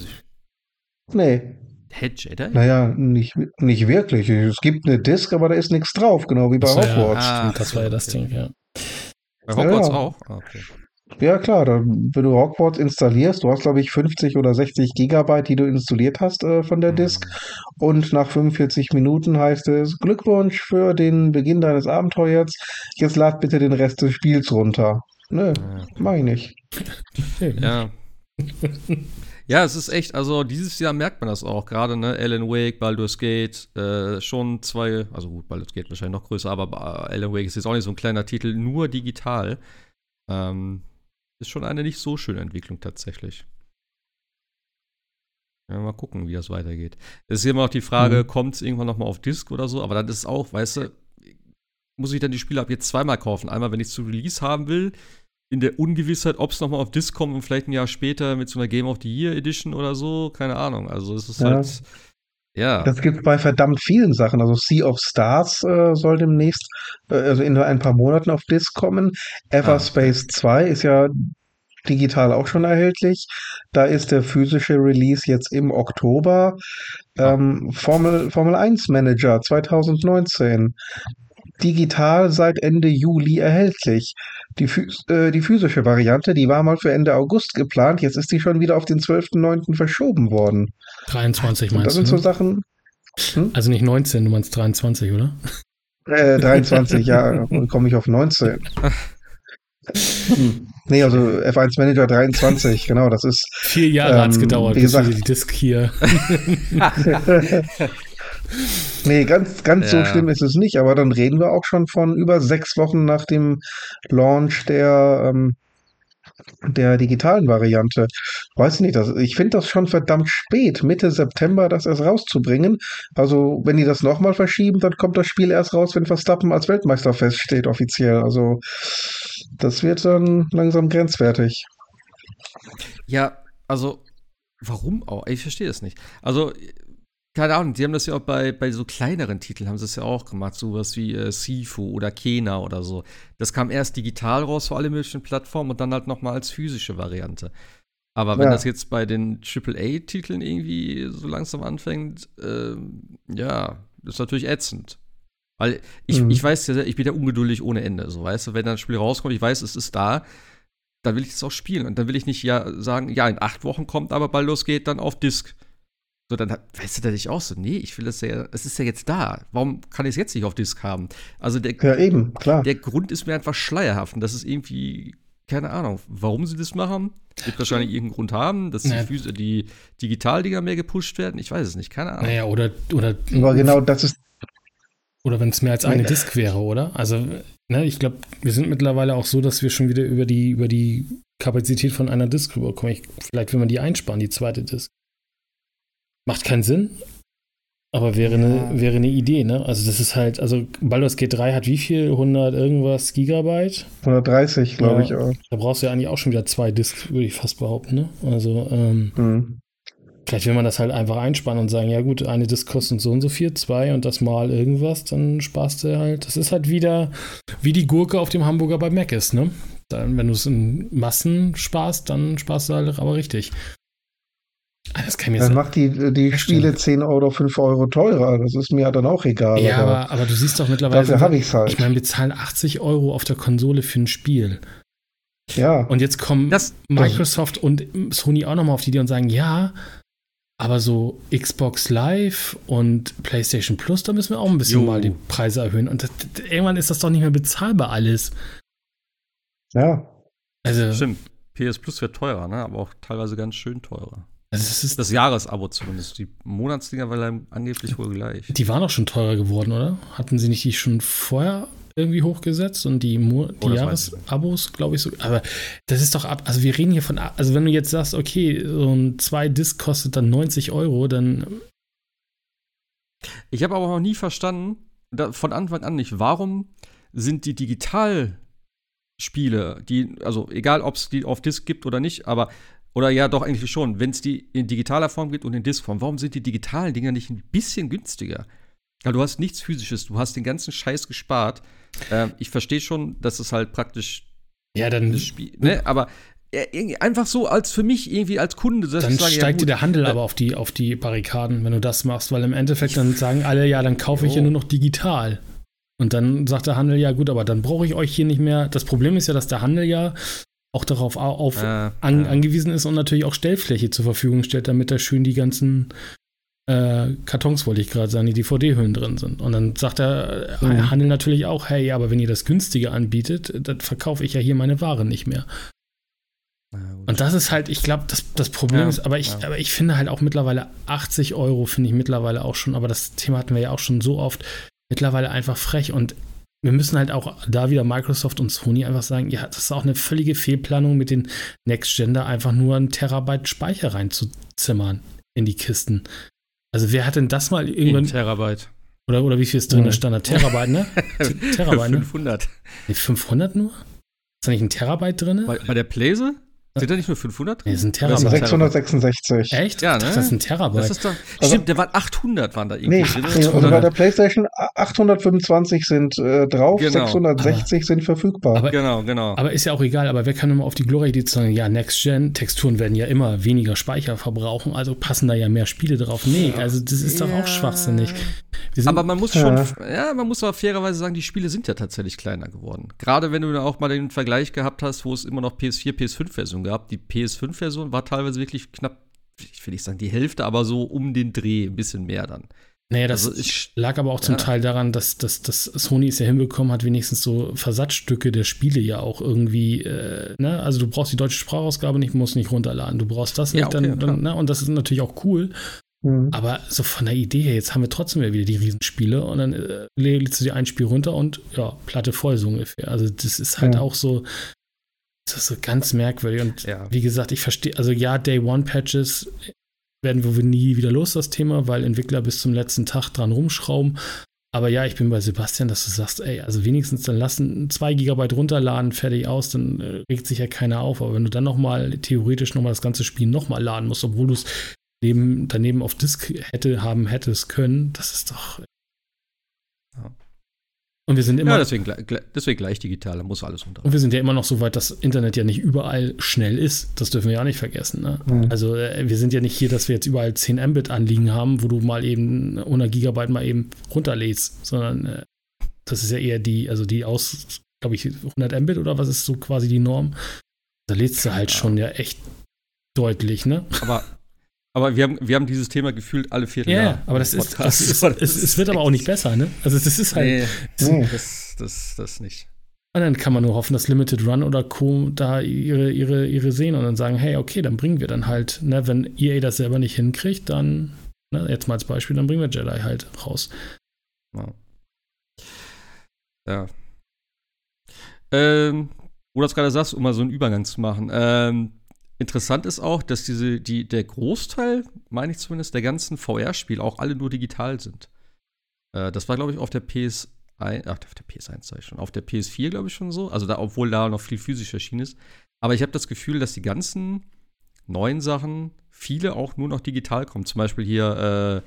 Nee,
Hä, Jedi?
naja, nicht, nicht wirklich. Es gibt eine Disc, aber da ist nichts drauf, genau wie bei
so, ja.
Hogwarts.
Ah,
Stimmt, das war ja das
okay.
Ding, ja.
Bei Hogwarts
Ja.
auch? Ah, okay.
Ja, klar, da, wenn du Hogwarts installierst, du hast, glaube ich, 50 oder 60 Gigabyte, die du installiert hast äh, von der Disk. Und nach 45 Minuten heißt es, Glückwunsch für den Beginn deines Abenteuers. Jetzt lad bitte den Rest des Spiels runter. Nö,
Ja.
mach ich nicht.
Ja. *laughs* ja, es ist echt, also dieses Jahr merkt man das auch. Gerade, ne, Alan Wake, Baldur's Gate, äh, schon zwei, also gut, Baldur's Gate wahrscheinlich noch größer, aber äh, Alan Wake ist jetzt auch nicht so ein kleiner Titel, nur digital. Ähm, ist schon eine nicht so schöne Entwicklung tatsächlich. Ja, mal gucken, wie das weitergeht. Es ist immer noch die Frage,
Mhm.
kommt es irgendwann nochmal auf Disc oder so, aber dann ist es auch, weißt du, muss ich dann die Spiele ab jetzt zweimal kaufen. Einmal, wenn ich es zu Release haben will, in der Ungewissheit, ob es nochmal auf Disc kommt und vielleicht ein Jahr später mit so einer Game of the Year Edition oder so, keine Ahnung. Also es ist
Ja.
halt, ja.
Das gibt bei verdammt vielen Sachen. Also Sea of Stars äh, soll demnächst, äh, also in ein paar Monaten auf Disc kommen. Everspace 2 ist ja digital auch schon erhältlich. Da ist der physische Release jetzt im Oktober. Ähm, Formel, Formel 1 Manager 2019. Digital seit Ende Juli erhältlich. Die, äh, die physische Variante, die war mal für Ende August geplant. Jetzt ist die schon wieder auf den 12.09. verschoben worden.
23
Und das
meinst
sind
du?
so
Ne?
Sachen.
Also nicht 19, du meinst 23, oder?
Äh, 23, ja, dann komme ich auf 19. Hm. Nee, also F1 Manager 23, genau, das ist.
Vier Jahre
Ähm,
gedauert,
wie
bis wir
gesagt-
die Disc hier. *laughs* *laughs* *laughs*
Nee, ganz, ganz so
Ja.
schlimm ist es nicht, aber dann reden wir auch schon von über sechs Wochen nach dem Launch der, ähm, der digitalen Variante. Weiß nicht, das, ich finde das schon verdammt spät, Mitte September das erst rauszubringen. Also, wenn die das nochmal verschieben, dann kommt das Spiel erst raus, wenn Verstappen als Weltmeister feststeht, offiziell. Also, das wird dann langsam grenzwertig.
Ja, also, warum auch? Ich verstehe das nicht. Also, keine Ahnung, die haben das ja auch bei, bei so kleineren Titeln, haben sie es ja auch gemacht, sowas wie äh, Sifu oder Kena oder so. Das kam erst digital raus für alle möglichen Plattformen und dann halt noch mal als physische Variante. Aber wenn
Ja.
das jetzt bei den AAA-Titeln irgendwie so langsam anfängt, ähm, ja, ist natürlich ätzend. Weil ich,
Mhm.
ich weiß ja, ich bin ja ungeduldig ohne Ende. So, weißt du, wenn dann ein Spiel rauskommt, ich weiß, es ist da, dann will ich es auch spielen. Und dann will ich nicht ja sagen, ja, in acht Wochen kommt aber Baldur's Geht dann auf Disc. So, dann weißt du, da ich auch so, nee, ich will das ja, es ist ja jetzt da. Warum kann ich es jetzt nicht auf Disc haben? Also der,
Ja, eben, klar.
der Grund ist mir einfach schleierhaft und das ist irgendwie keine Ahnung, warum sie das machen. Wird wahrscheinlich irgendeinen Grund haben, dass
Naja.
die, die Digitaldinger mehr gepusht werden. Ich weiß es nicht, keine Ahnung.
Naja, oder, oder,
Aber genau das ist,
oder wenn es mehr als eine
Nee.
Disk wäre, oder? Also, ne, ich glaube, wir sind mittlerweile auch so, dass wir schon wieder über die, über die Kapazität von einer Disk rüberkommen. Ich, vielleicht will man die einsparen, die zweite Disk. Macht keinen Sinn, aber wäre,
Ja.
eine, wäre eine Idee, ne? Also, das ist halt, also Baldur's Gate 3 hat wie viel? 100 irgendwas Gigabyte?
130, glaube
Ja.
ich auch.
Da brauchst du ja eigentlich auch schon wieder zwei Disks, würde ich fast behaupten, ne? Also, ähm,
Hm.
Vielleicht will man das halt einfach einspannen und sagen, ja gut, eine Disk kostet so und so viel, zwei und das mal irgendwas, dann sparst du halt. Das ist halt wieder wie die Gurke auf dem Hamburger bei Mac ist, ne? Dann, wenn du es in Massen sparst, dann sparst du halt aber richtig. Ah, Das kann mir
Dann
sagen.
macht die, die
Ja,
Spiele
stimmt.
10 Euro, 5 Euro teurer. Das ist mir ja dann auch egal.
Ja,
aber
aber, aber du siehst doch mittlerweile.
dafür habe ich es halt.
Ich meine, wir zahlen 80 Euro auf der Konsole für ein Spiel.
ja.
Und jetzt kommen
Das,
Microsoft und Sony auch nochmal auf die Idee und sagen, ja, aber so Xbox Live und PlayStation Plus, da müssen wir auch ein bisschen
Jo.
mal die Preise erhöhen. Und das, irgendwann ist das doch nicht mehr bezahlbar alles.
ja.
Also,
stimmt. PS Plus wird teurer, ne? aber auch teilweise ganz schön teurer.
Also das ist,
Das Jahresabo zumindest. Die Monatsdinger waren angeblich wohl gleich.
die waren doch schon teurer geworden, oder? Hatten sie nicht die schon vorher irgendwie hochgesetzt und die, Mo
Oh,
Jahresabos, glaube ich, so. Aber das ist doch ab. Also, wir reden hier von. Also, wenn du jetzt sagst, okay, so ein 2-Disc kostet dann 90 Euro, dann
Ich habe aber noch nie verstanden, da, von Anfang an nicht, warum sind die Digitalspiele, die, also egal ob es die auf Disk gibt oder nicht, aber, oder ja doch eigentlich schon, wenn es die in digitaler Form gibt und in Diskform, warum sind die digitalen Dinger nicht ein bisschen günstiger? Weil du hast nichts Physisches, du hast den ganzen Scheiß gespart. Ähm, ich verstehe schon, dass es halt praktisch
ja, dann,
das Spiel, ne, aber ja, einfach so als für mich irgendwie als Kunde,
Dann
sage, ja,
steigt dir
gut,
der Handel
äh,
aber auf die, auf die Barrikaden, wenn du das machst, weil im Endeffekt dann sagen alle, ja, dann kaufe ich ja nur noch digital. Und dann sagt der Handel, ja gut, aber dann brauche ich euch hier nicht mehr. Das Problem ist ja, dass der Handel ja auch darauf au- auf,
äh,
an,
ja.
angewiesen ist und natürlich auch Stellfläche zur Verfügung stellt, damit da schön die ganzen äh, Kartons, wollte ich gerade sagen, die DVD-Hüllen drin sind. Und dann sagt der äh,
Mhm.
Handel natürlich auch, hey, aber wenn ihr das günstige anbietet, dann verkaufe ich ja hier meine Ware nicht mehr. Und das ist halt, ich glaube, das, das Problem
Ja,
ist, aber ich,
ja.
aber ich finde halt auch mittlerweile 80 Euro, finde ich mittlerweile auch schon, aber das Thema hatten wir ja auch schon so oft, mittlerweile einfach frech und wir müssen halt auch da wieder Microsoft und Sony einfach sagen, ja, das ist auch eine völlige Fehlplanung mit den Next Gen da einfach nur ein Terabyte Speicher reinzuzimmern in die Kisten. Also wer hat denn das mal
In
irgendwann,
Terabyte.
oder, oder wie viel ist drin?
Ja.
Standard Terabyte, ne? *laughs* Terabyte, ne?
500.
Nee, 500 nur? Ist da nicht ein Terabyte drin?
Bei, bei der Playse? Sind da nicht nur 500?
Nee, ist ein
Das
Terabyte.
ein
666.
Echt?
Ja, ne?
Das ist ein Terabyte.
Das ist doch.
Also-
stimmt, da waren 800 waren da irgendwie.
Nee,
drin.
nee, also bei der PlayStation 825 sind äh, drauf,
Genau.
660 sind verfügbar.
aber-
genau, genau.
Aber ist ja auch egal, aber wer kann immer auf die Idee zu sagen, ja, Next-Gen-Texturen werden ja immer weniger Speicher verbrauchen, also passen da ja mehr Spiele drauf. Nee, also das ist doch
Ja.
auch schwachsinnig.
Aber man muss schon,
Ja.
ja, man muss aber fairerweise sagen, die Spiele sind ja tatsächlich kleiner geworden. Gerade wenn du da auch mal den Vergleich gehabt hast, wo es immer noch PS4, PS5-Version gab. Die PS5-Version war teilweise wirklich knapp, ich will nicht sagen die Hälfte, aber so um den Dreh, ein bisschen mehr dann.
naja, das
also ich-
lag aber auch zum
ja.
Teil daran, dass, dass, dass Sony es ja hinbekommen hat, wenigstens so Versatzstücke der Spiele ja auch irgendwie, äh, ne, also du brauchst die deutsche Sprachausgabe nicht, musst nicht runterladen, du brauchst das
Ja,
nicht,
okay,
dann, dann ne, und das ist natürlich auch cool,
Mhm.
Aber so von der Idee her, jetzt haben wir trotzdem ja wieder die Riesenspiele und dann äh, lädst du dir ein Spiel runter und ja, Platte voll so ungefähr. Also das ist halt
Ja.
auch so, das ist so ganz merkwürdig. Und
Ja.
wie gesagt, ich verstehe, also ja, Day One Patches werden wir nie wieder los, das Thema, weil Entwickler bis zum letzten Tag dran rumschrauben. Aber ja, ich bin bei Sebastian, dass du sagst, ey, also wenigstens dann lassen 2 Gigabyte runterladen, fertig aus, dann äh, regt sich ja keiner auf. Aber wenn du dann nochmal theoretisch nochmal das ganze Spiel nochmal laden musst, obwohl du es neben, daneben auf Disk hätte haben hättest können, das ist doch.
Ja.
Und wir sind immer,
Ja, deswegen, deswegen gleich digital, da muss alles runter.
und wir sind ja immer noch so weit, dass Internet ja nicht überall schnell ist. Das dürfen wir ja nicht vergessen. Ne?
Mhm.
Also äh, wir sind ja nicht hier, dass wir jetzt überall 10 Mbit anliegen haben, wo du mal eben 100 Gigabyte mal eben runterlädst, sondern äh, das ist ja eher die, also die aus, glaube ich, 100 Mbit oder was ist so quasi die Norm. Da lädst du halt
Keine
schon ja echt deutlich, ne?
Aber, aber wir, haben, wir haben dieses Thema gefühlt alle
Ja,
Vierteljahr.
ja, aber das ist, das ist *laughs* es, es wird aber auch nicht besser, ne? Also das ist halt,
Nee,
Nee.
das, das, das nicht.
Und dann kann man nur hoffen, dass Limited Run oder Co. da ihre, ihre, ihre sehen und dann sagen, hey, okay, dann bringen wir dann halt, ne, wenn EA das selber nicht hinkriegt, dann, ne, jetzt mal als Beispiel, dann bringen wir Jedi halt raus.
Ja. ja. Ähm, wo du das gerade sagst, um mal so einen Übergang zu machen. Ähm, interessant ist auch, dass diese, die, der Großteil, meine ich zumindest, der ganzen VR-Spiele auch alle nur digital sind. Äh, das war, glaube ich, auf der PS1, ach, auf der PS1 sag ich schon, auf der PS4, glaube ich, schon so. Also da, obwohl da noch viel physisch erschienen ist. Aber ich habe das Gefühl, dass die ganzen neuen Sachen, viele auch nur noch digital kommen. Zum Beispiel hier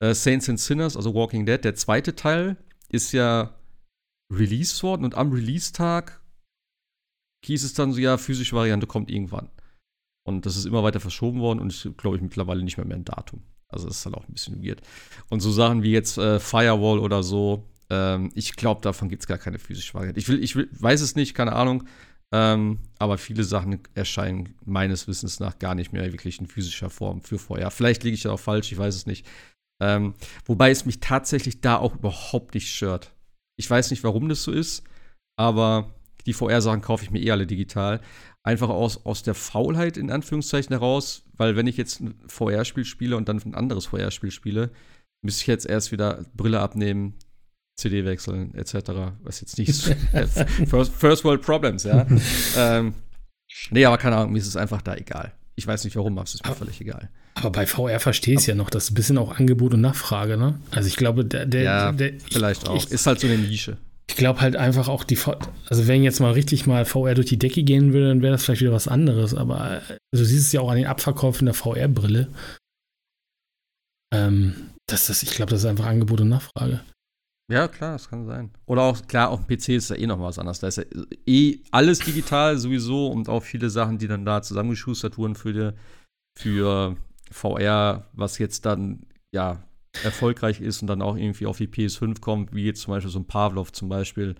äh, äh, Saints and Sinners, also Walking Dead, der zweite Teil ist ja released worden und am Release-Tag hieß es dann so, ja, physische Variante kommt irgendwann. Und das ist immer weiter verschoben worden und ist, glaube ich, mittlerweile nicht mehr mehr ein Datum. Also das ist halt auch ein bisschen weird. Und so Sachen wie jetzt äh, Firewall oder so, ähm, ich glaube, davon gibt es gar keine physische Variante. Ich will, ich will, weiß es nicht, keine Ahnung. Ähm, aber viele Sachen erscheinen meines Wissens nach gar nicht mehr wirklich in physischer Form für vorher. Vielleicht liege ich da auch falsch, ich weiß es nicht. Ähm, wobei es mich tatsächlich da auch überhaupt nicht stört. Ich weiß nicht, warum das so ist, aber die VR-Sachen kaufe ich mir eh alle digital. Einfach aus, aus der Faulheit in Anführungszeichen heraus, weil wenn ich jetzt ein VR-Spiel spiele und dann ein anderes VR-Spiel spiele, müsste ich jetzt erst wieder Brille abnehmen, CD wechseln, etc. Was jetzt nicht *laughs* first, first, World Problems, ja. ähm, nee, aber keine Ahnung, mir ist es einfach da egal. Ich weiß nicht warum, aber es ist mir aber, völlig egal.
Aber bei VR verstehe ich es ja noch, das ist ein bisschen auch Angebot und Nachfrage, ne? Also ich glaube, der, der,
ja,
der
vielleicht auch. Ich, ist halt so eine Nische.
Ich glaube halt einfach auch die, also wenn jetzt mal richtig mal VR durch die Decke gehen würde, dann wäre das vielleicht wieder was anderes. Aber also du siehst es ja auch an den Abverkäufen der VR-Brille. Ähm, das, das, ich glaube, das ist einfach Angebot und Nachfrage.
Ja, klar, das kann sein. Oder auch, klar, auf dem PC ist ja eh noch was anderes. Da ist ja eh alles digital sowieso und auch viele Sachen, die dann da zusammengeschustert wurden für, die, für VR, was jetzt dann, ja, erfolgreich ist und dann auch irgendwie auf die PS5 kommt, wie jetzt zum Beispiel so ein Pavlov zum Beispiel,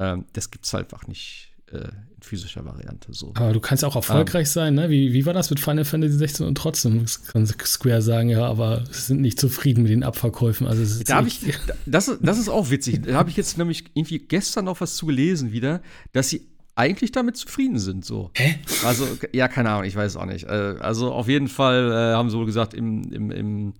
ähm, das gibt es einfach nicht äh, in physischer Variante. So.
Aber du kannst auch erfolgreich um, sein, ne? Wie, wie war das mit Final Fantasy 16 und trotzdem kann Square sagen, ja, aber sie sind nicht zufrieden mit den Abverkäufen. Also
da ich, das, das ist auch witzig. Da habe ich jetzt nämlich irgendwie gestern noch was zu gelesen wieder, dass sie eigentlich damit zufrieden sind. So.
Hä?
Also, ja, keine Ahnung, ich weiß es auch nicht. Äh, also auf jeden Fall äh, haben sie wohl gesagt, im, im, im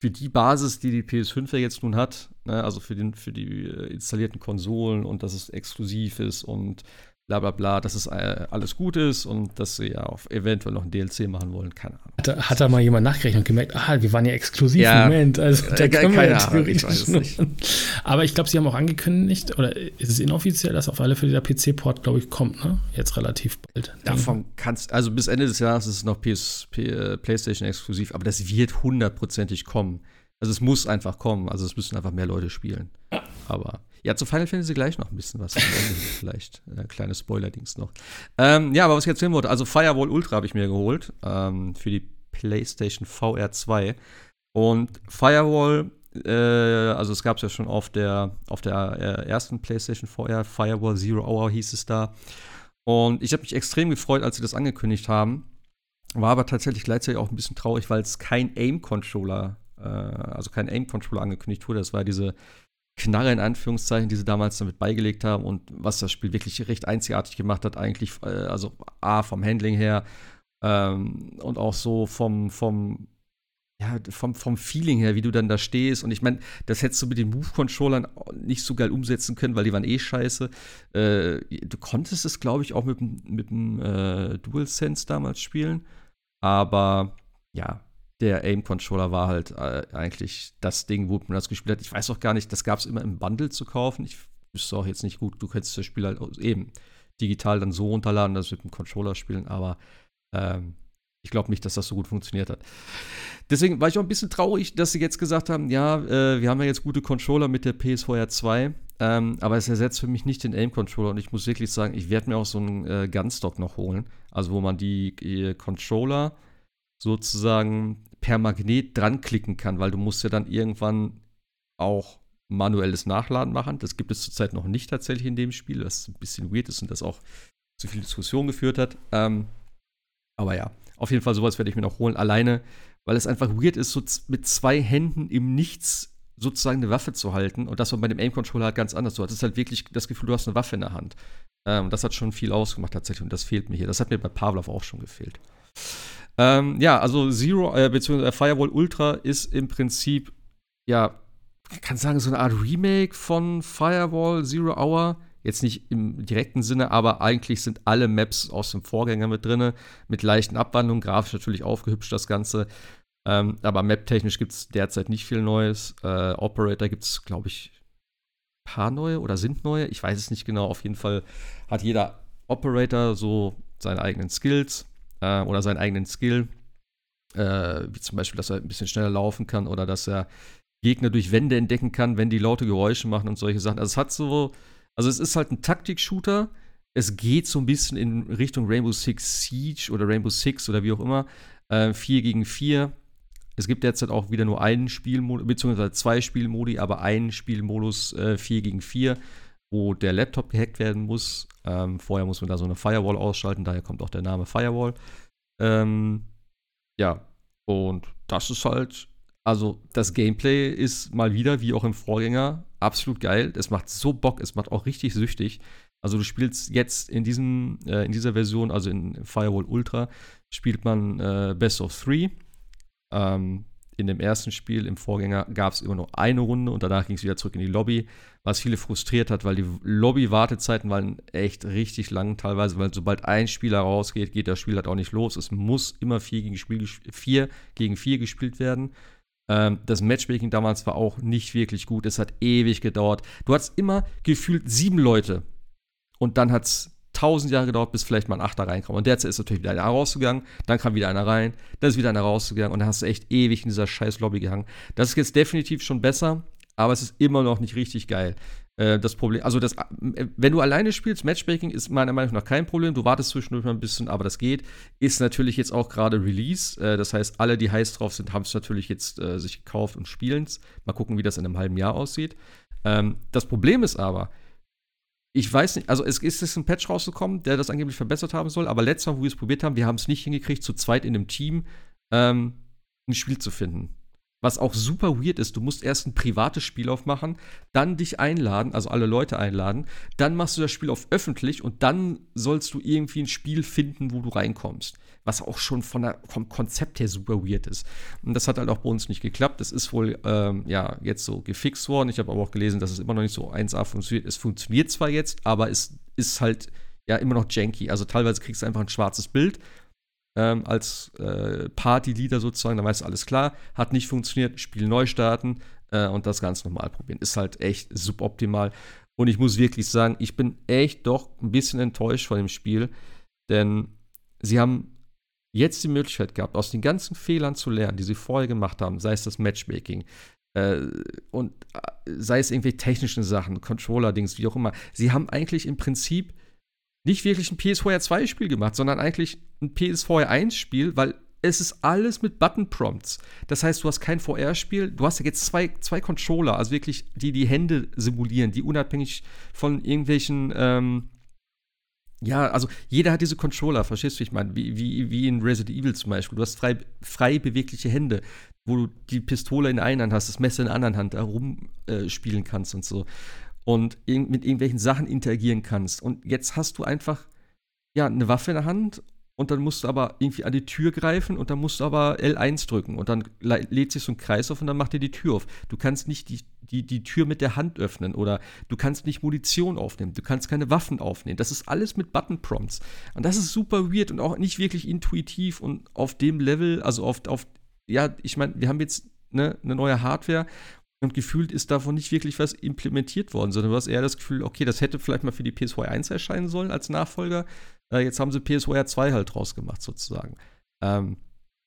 für die Basis, die die PS5 ja jetzt nun hat, ne, also für, den, für die äh, installierten Konsolen und dass es exklusiv ist und bla bla bla, dass es äh, alles gut ist und dass sie ja auch eventuell noch ein DLC machen wollen, keine Ahnung.
Hat, da, hat da mal jemand nachgerechnet und gemerkt, ah, wir waren ja exklusiv, ja, Moment, also
äh, da können wir ja theoretisch
nicht. Aber ich glaube, sie haben auch angekündigt, oder ist es inoffiziell, dass auf alle Fälle der PC-Port, glaube ich, kommt, ne? Jetzt relativ bald.
Davon kannst also bis Ende des Jahres ist es noch PS, P, äh, PlayStation exklusiv, aber das wird hundertprozentig kommen. Also es muss einfach kommen, also es müssen einfach mehr Leute spielen. Aber ja, zu Final Fantasy gleich noch ein bisschen was. *laughs* vielleicht ein äh, kleines Spoiler-Dings noch. Ähm, ja, aber was ich erzählen wollte, also Firewall Ultra habe ich mir geholt ähm, für die PlayStation VR 2. Und Firewall, äh, also es gab es ja schon auf der, auf der äh, ersten PlayStation VR, Firewall Zero Hour hieß es da. Und ich habe mich extrem gefreut, als sie das angekündigt haben. War aber tatsächlich gleichzeitig auch ein bisschen traurig, weil es kein Aim-Controller, äh, also kein Aim-Controller angekündigt wurde. Das war diese Knarre in Anführungszeichen, die sie damals damit beigelegt haben und was das Spiel wirklich recht einzigartig gemacht hat, eigentlich, äh, also A, vom Handling her ähm, und auch so vom, vom, ja, vom, vom Feeling her, wie du dann da stehst. Und ich meine, das hättest du mit den Move-Controllern nicht so geil umsetzen können, weil die waren eh scheiße. Äh, du konntest es, glaube ich, auch mit, mit dem äh, DualSense damals spielen. Aber ja, der Aim-Controller war halt äh, eigentlich das Ding, wo man das gespielt hat. Ich weiß auch gar nicht, das gab es immer im Bundle zu kaufen. Ich wüsste auch jetzt nicht gut, du könntest das Spiel halt eben digital dann so runterladen, dass mit dem Controller spielen, aber ähm, ich glaube nicht, dass das so gut funktioniert hat. Deswegen war ich auch ein bisschen traurig, dass sie jetzt gesagt haben, ja, äh, wir haben ja jetzt gute Controller mit der PSVR 2, ähm, aber es ersetzt für mich nicht den Aim-Controller und ich muss wirklich sagen, ich werde mir auch so einen äh, Gunstock noch holen, also wo man die äh, Controller sozusagen per Magnet dran klicken kann, weil du musst ja dann irgendwann auch manuelles Nachladen machen. Das gibt es zurzeit noch nicht tatsächlich in dem Spiel, was ein bisschen weird ist und das auch zu viel Diskussion geführt hat. Ähm, aber ja, auf jeden Fall sowas werde ich mir noch holen. Alleine, weil es einfach weird ist, so mit zwei Händen im Nichts sozusagen eine Waffe zu halten. Und das war bei dem Aim-Controller halt ganz anders. Du hattest halt wirklich das Gefühl, du hast eine Waffe in der Hand. Ähm, das hat schon viel ausgemacht tatsächlich und das fehlt mir hier. Das hat mir bei Pavlov auch schon gefehlt. Ähm, ja, also Zero, äh, beziehungsweise Firewall Ultra ist im Prinzip, ja, kann sagen, so eine Art Remake von Firewall Zero Hour. Jetzt nicht im direkten Sinne, aber eigentlich sind alle Maps aus dem Vorgänger mit drin, mit leichten Abwandlungen, grafisch natürlich aufgehübscht das Ganze. Ähm, aber map-technisch gibt es derzeit nicht viel Neues. Äh, Operator gibt es, glaube ich, ein paar neue oder sind neue. Ich weiß es nicht genau. Auf jeden Fall hat jeder Operator so seine eigenen Skills äh, oder seinen eigenen Skill. Äh, wie zum Beispiel, dass er ein bisschen schneller laufen kann oder dass er Gegner durch Wände entdecken kann, wenn die laute Geräusche machen und solche Sachen. Also es hat so, also es ist halt ein Taktik-Shooter. Es geht so ein bisschen in Richtung Rainbow Six Siege oder Rainbow Six oder wie auch immer. Äh, 4 gegen 4. Es gibt derzeit auch wieder nur einen Spielmodus, beziehungsweise zwei Spielmodi, aber einen Spielmodus äh, 4 gegen 4, wo der Laptop gehackt werden muss. Ähm, vorher muss man da so eine Firewall ausschalten, daher kommt auch der Name Firewall. Ähm, ja, und das ist halt also das Gameplay ist mal wieder, wie auch im Vorgänger, absolut geil. Es macht so Bock, es macht auch richtig süchtig. Also du spielst jetzt in, diesem, äh, in dieser Version, also in Firewall Ultra, spielt man äh, Best of Three. Ähm, in dem ersten Spiel, im Vorgänger, gab es immer nur eine Runde und danach ging es wieder zurück in die Lobby, was viele frustriert hat, weil die Lobby-Wartezeiten waren echt richtig lang teilweise, weil sobald ein Spieler rausgeht, geht das Spiel halt auch nicht los. Es muss immer 4 gegen, Spiel, 4 gegen 4 gespielt werden. Ähm, das Matchmaking damals war auch nicht wirklich gut. Es hat ewig gedauert. Du hattest immer gefühlt sieben Leute. Und dann hat es tausend Jahre gedauert, bis vielleicht mal ein Achter reinkam. Und derzeit ist natürlich wieder einer rausgegangen, dann kam wieder einer rein, dann ist wieder einer rausgegangen und dann hast du echt ewig in dieser scheiß Lobby gehangen. Das ist jetzt definitiv schon besser, aber es ist immer noch nicht richtig geil. Äh, das Problem, also das, wenn du alleine spielst, Matchmaking ist meiner Meinung nach kein Problem. Du wartest zwischendurch mal ein bisschen, aber das geht. Ist natürlich jetzt auch gerade Release. Äh, das heißt, alle, die heiß drauf sind, haben es natürlich jetzt äh, sich gekauft und spielen es. Mal gucken, wie das in einem halben Jahr aussieht. Ähm, das Problem ist aber, ich weiß nicht, also es ist ein Patch rausgekommen, der das angeblich verbessert haben soll, aber letztes Mal, wo wir es probiert haben, wir haben es nicht hingekriegt, zu zweit in einem Team ähm, ein Spiel zu finden. Was auch super weird ist, du musst erst ein privates Spiel aufmachen, dann dich einladen, also alle Leute einladen, dann machst du das Spiel auf öffentlich und dann sollst du irgendwie ein Spiel finden, wo du reinkommst. Was auch schon von der, vom Konzept her super weird ist. Und das hat halt auch bei uns nicht geklappt. Das ist wohl ähm, ja jetzt so gefixt worden. Ich habe aber auch gelesen, dass es immer noch nicht so 1A funktioniert. Es funktioniert zwar jetzt, aber es ist halt ja immer noch janky. Also teilweise kriegst du einfach ein schwarzes Bild ähm, als äh, Party-Leader sozusagen, dann weißt du, alles klar, hat nicht funktioniert, Spiel neu starten äh, und das Ganze nochmal probieren. Ist halt echt suboptimal. Und ich muss wirklich sagen, ich bin echt doch ein bisschen enttäuscht von dem Spiel, denn sie haben jetzt die Möglichkeit gehabt, aus den ganzen Fehlern zu lernen, die sie vorher gemacht haben, sei es das Matchmaking, äh, und äh, sei es irgendwelche technischen Sachen, Controller-Dings, wie auch immer. Sie haben eigentlich im Prinzip nicht wirklich ein PS4 2 Spiel gemacht, sondern eigentlich ein PS4 1 Spiel, weil es ist alles mit Button Prompts. Das heißt, du hast kein VR-Spiel, du hast ja jetzt zwei, zwei Controller, also wirklich, die die Hände simulieren, die unabhängig von irgendwelchen, ähm, ja, also jeder hat diese Controller, verstehst du, wie ich meine? Wie, wie, wie in Resident Evil zum Beispiel. Du hast frei, frei bewegliche Hände, wo du die Pistole in der einen Hand hast, das Messer in der anderen Hand herumspielen äh, kannst und so und in, mit irgendwelchen Sachen interagieren kannst. Und jetzt hast du einfach ja eine Waffe in der Hand und dann musst du aber irgendwie an die Tür greifen und dann musst du aber L1 drücken und dann lädt sich so ein Kreis auf und dann macht dir die Tür auf. Du kannst nicht die, die, die Tür mit der Hand öffnen oder du kannst nicht Munition aufnehmen, du kannst keine Waffen aufnehmen. Das ist alles mit Button-Prompts. Und das ist super weird und auch nicht wirklich intuitiv und auf dem Level, also auf, auf ja, ich meine, wir haben jetzt ne, eine neue Hardware und gefühlt ist davon nicht wirklich was implementiert worden, sondern du hast eher das Gefühl, okay, das hätte vielleicht mal für die PS4 1 erscheinen sollen als Nachfolger. Äh, jetzt haben sie PS4 2 halt draus gemacht, sozusagen. Ähm,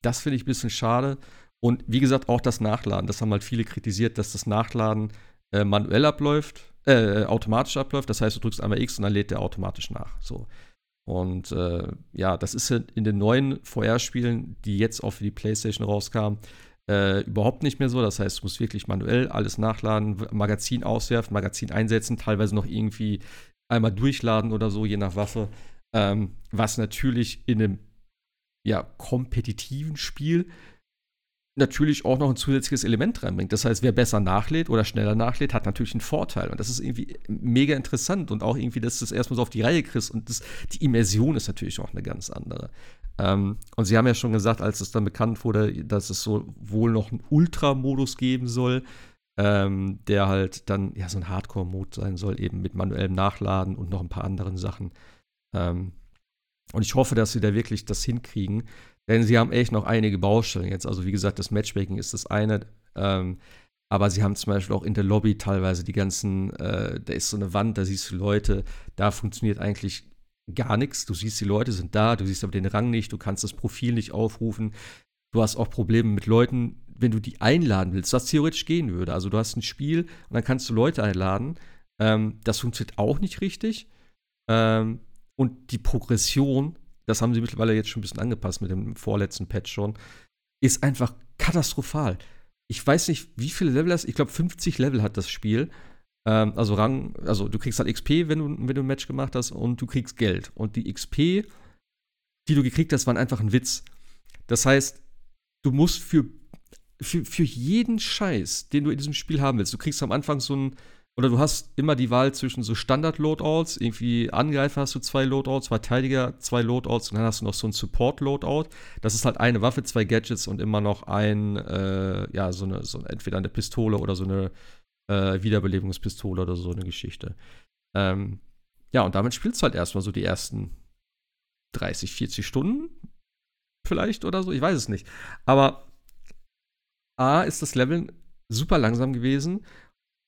das finde ich ein bisschen schade. Und wie gesagt, auch das Nachladen. Das haben halt viele kritisiert, dass das Nachladen äh, manuell abläuft, äh, automatisch abläuft. Das heißt, du drückst einmal X und dann lädt der automatisch nach. So. Und äh, ja, das ist in den neuen VR-Spielen, die jetzt auch für die PlayStation rauskamen, äh, überhaupt nicht mehr so. Das heißt, du musst wirklich manuell alles nachladen, Magazin auswerfen, Magazin einsetzen, teilweise noch irgendwie einmal durchladen oder so, je nach Waffe. Ähm, was natürlich in einem ja, kompetitiven Spiel natürlich auch noch ein zusätzliches Element reinbringt. Das heißt, wer besser nachlädt oder schneller nachlädt, hat natürlich einen Vorteil. Und das ist irgendwie mega interessant und auch irgendwie, dass du das erstmal so auf die Reihe kriegst. Und das, die Immersion ist natürlich auch eine ganz andere. Ähm, und sie haben ja schon gesagt, als es dann bekannt wurde, dass es so wohl noch einen Ultra-Modus geben soll, ähm, der halt dann ja so ein Hardcore-Mode sein soll, eben mit manuellem Nachladen und noch ein paar anderen Sachen. Ähm, und ich hoffe, dass sie da wirklich das hinkriegen, denn sie haben echt noch einige Baustellen jetzt. Also wie gesagt, das Matchmaking ist das eine. Ähm, aber sie haben zum Beispiel auch in der Lobby teilweise die ganzen, äh, da ist so eine Wand, da siehst du Leute, da funktioniert eigentlich gar nichts. Du siehst, die Leute sind da, du siehst aber den Rang nicht, du kannst das Profil nicht aufrufen. Du hast auch Probleme mit Leuten, wenn du die einladen willst, was theoretisch gehen würde. Also du hast ein Spiel und dann kannst du Leute einladen. Ähm, das funktioniert auch nicht richtig. Ähm, und die Progression das haben sie mittlerweile jetzt schon ein bisschen angepasst mit dem vorletzten Patch schon, ist einfach katastrophal. Ich weiß nicht, wie viele Level das, ich glaube 50 Level hat das Spiel. Ähm, also Rang, also du kriegst halt XP, wenn du, wenn du ein Match gemacht hast und du kriegst Geld. Und die XP, die du gekriegt hast, waren einfach ein Witz. Das heißt, du musst für, für, für jeden Scheiß, den du in diesem Spiel haben willst, du kriegst am Anfang so ein, oder du hast immer die Wahl zwischen so Standard-Loadouts, irgendwie Angreifer hast du zwei Loadouts, Verteidiger zwei Loadouts und dann hast du noch so ein Support-Loadout. Das ist halt eine Waffe, zwei Gadgets und immer noch ein, äh, ja, so eine, so entweder eine Pistole oder so eine äh, Wiederbelebungspistole oder so eine Geschichte. Ähm, ja, und damit spielst du halt erstmal so die ersten 30, 40 Stunden vielleicht oder so, ich weiß es nicht. Aber A ist das Leveln super langsam gewesen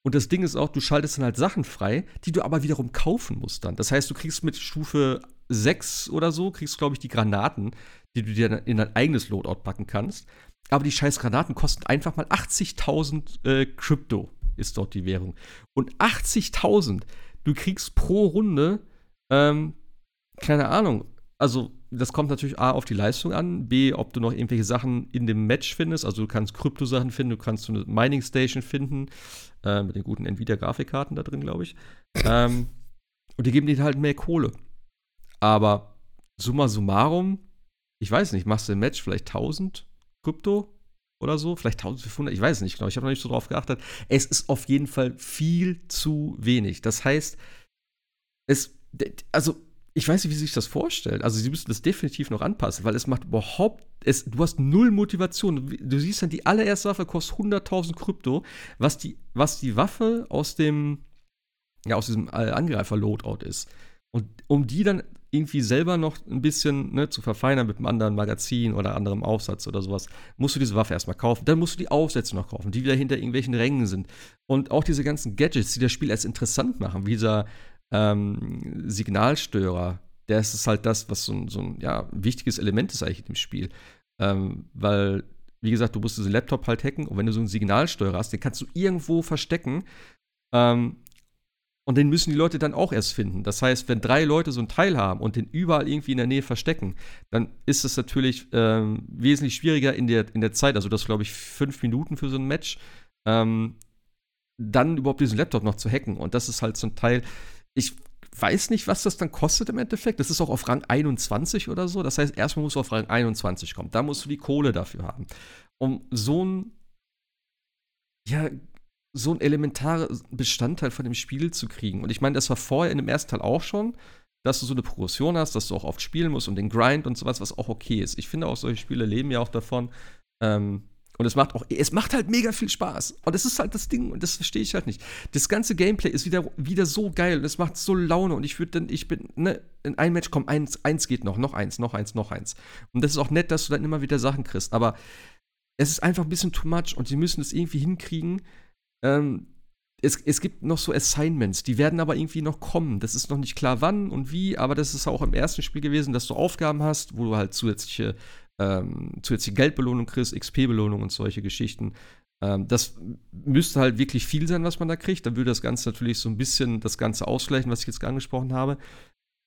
und das Ding ist auch, du schaltest dann halt Sachen frei, die du aber wiederum kaufen musst dann. Das heißt, du kriegst mit Stufe 6 oder so, kriegst, glaube ich, die Granaten, die du dir in dein eigenes Loadout packen kannst. Aber die scheiß Granaten kosten einfach mal 80.000 äh, Krypto, ist dort die Währung. Und 80.000, du kriegst pro Runde, ähm, keine Ahnung, also das kommt natürlich A auf die Leistung an, B, ob du noch irgendwelche Sachen in dem Match findest. Also du kannst Krypto-Sachen finden, du kannst so eine Mining Station finden, äh, mit den guten Nvidia-Grafikkarten da drin, glaube ich. ähm, und die geben dir halt mehr Kohle. Aber summa summarum, ich weiß nicht, machst du im Match vielleicht 1000 Krypto oder so, vielleicht 1500, ich weiß nicht genau, ich habe noch nicht so drauf geachtet. Es ist auf jeden Fall viel zu wenig. Das heißt, es, also ich weiß nicht, wie sie sich das vorstellt. Also sie müssen das definitiv noch anpassen, weil es macht überhaupt, es, du hast null Motivation. Du siehst dann, die allererste Waffe kostet 100.000 Krypto, was die, was die Waffe aus dem, ja, aus diesem Angreifer-Loadout ist. Und um die dann irgendwie selber noch ein bisschen ne, zu verfeinern mit einem anderen Magazin oder anderem Aufsatz oder sowas, musst du diese Waffe erstmal kaufen. Dann musst du die Aufsätze noch kaufen, die wieder hinter irgendwelchen Rängen sind. Und auch diese ganzen Gadgets, die das Spiel als interessant machen, wie dieser ähm, Signalstörer, das ist halt das, was so ein, so ein ja, wichtiges Element ist eigentlich im Spiel. Ähm, weil, wie gesagt, du musst diesen Laptop halt hacken und wenn du so einen Signalsteuer hast, den kannst du irgendwo verstecken. Ähm, und den müssen die Leute dann auch erst finden. Das heißt, wenn drei Leute so ein Teil haben und den überall irgendwie in der Nähe verstecken, dann ist es natürlich ähm, wesentlich schwieriger in der, in der Zeit. Also, das glaube ich fünf Minuten für so ein Match. Ähm, dann überhaupt diesen Laptop noch zu hacken. Und das ist halt so ein Teil, ich weiß nicht, was das dann kostet im Endeffekt. Das ist auch auf Rang 21 oder so. Das heißt, erstmal musst du auf Rang 21 kommen. Da musst du die Kohle dafür haben. Um so ein, ja, so ein elementarer Bestandteil von dem Spiel zu kriegen. Und ich meine, das war vorher in dem ersten Teil auch schon, dass du so eine Progression hast, dass du auch oft spielen musst und den Grind und sowas, was auch okay ist. Ich finde auch, solche Spiele leben ja auch davon, ähm, und es macht auch, es macht halt mega viel Spaß. Und das ist halt das Ding, und das verstehe ich halt nicht. Das ganze Gameplay ist wieder, wieder so geil und es macht so Laune. Und ich würde dann, ich bin, ne, in ein Match kommt eins, eins geht noch, noch eins, noch eins, noch eins. Und das ist auch nett, dass du dann immer wieder Sachen kriegst. Aber es ist einfach ein bisschen too much und sie müssen es irgendwie hinkriegen. Ähm, es, es gibt noch so Assignments, die werden aber irgendwie noch kommen. Das ist noch nicht klar wann und wie, aber das ist auch im ersten Spiel gewesen, dass du Aufgaben hast, wo du halt zusätzliche ähm, zusätzliche Geldbelohnung kriegst, XP-Belohnung und solche Geschichten. Ähm, das müsste halt wirklich viel sein, was man da kriegt. Dann würde das Ganze natürlich so ein bisschen das Ganze ausgleichen, was ich jetzt angesprochen habe.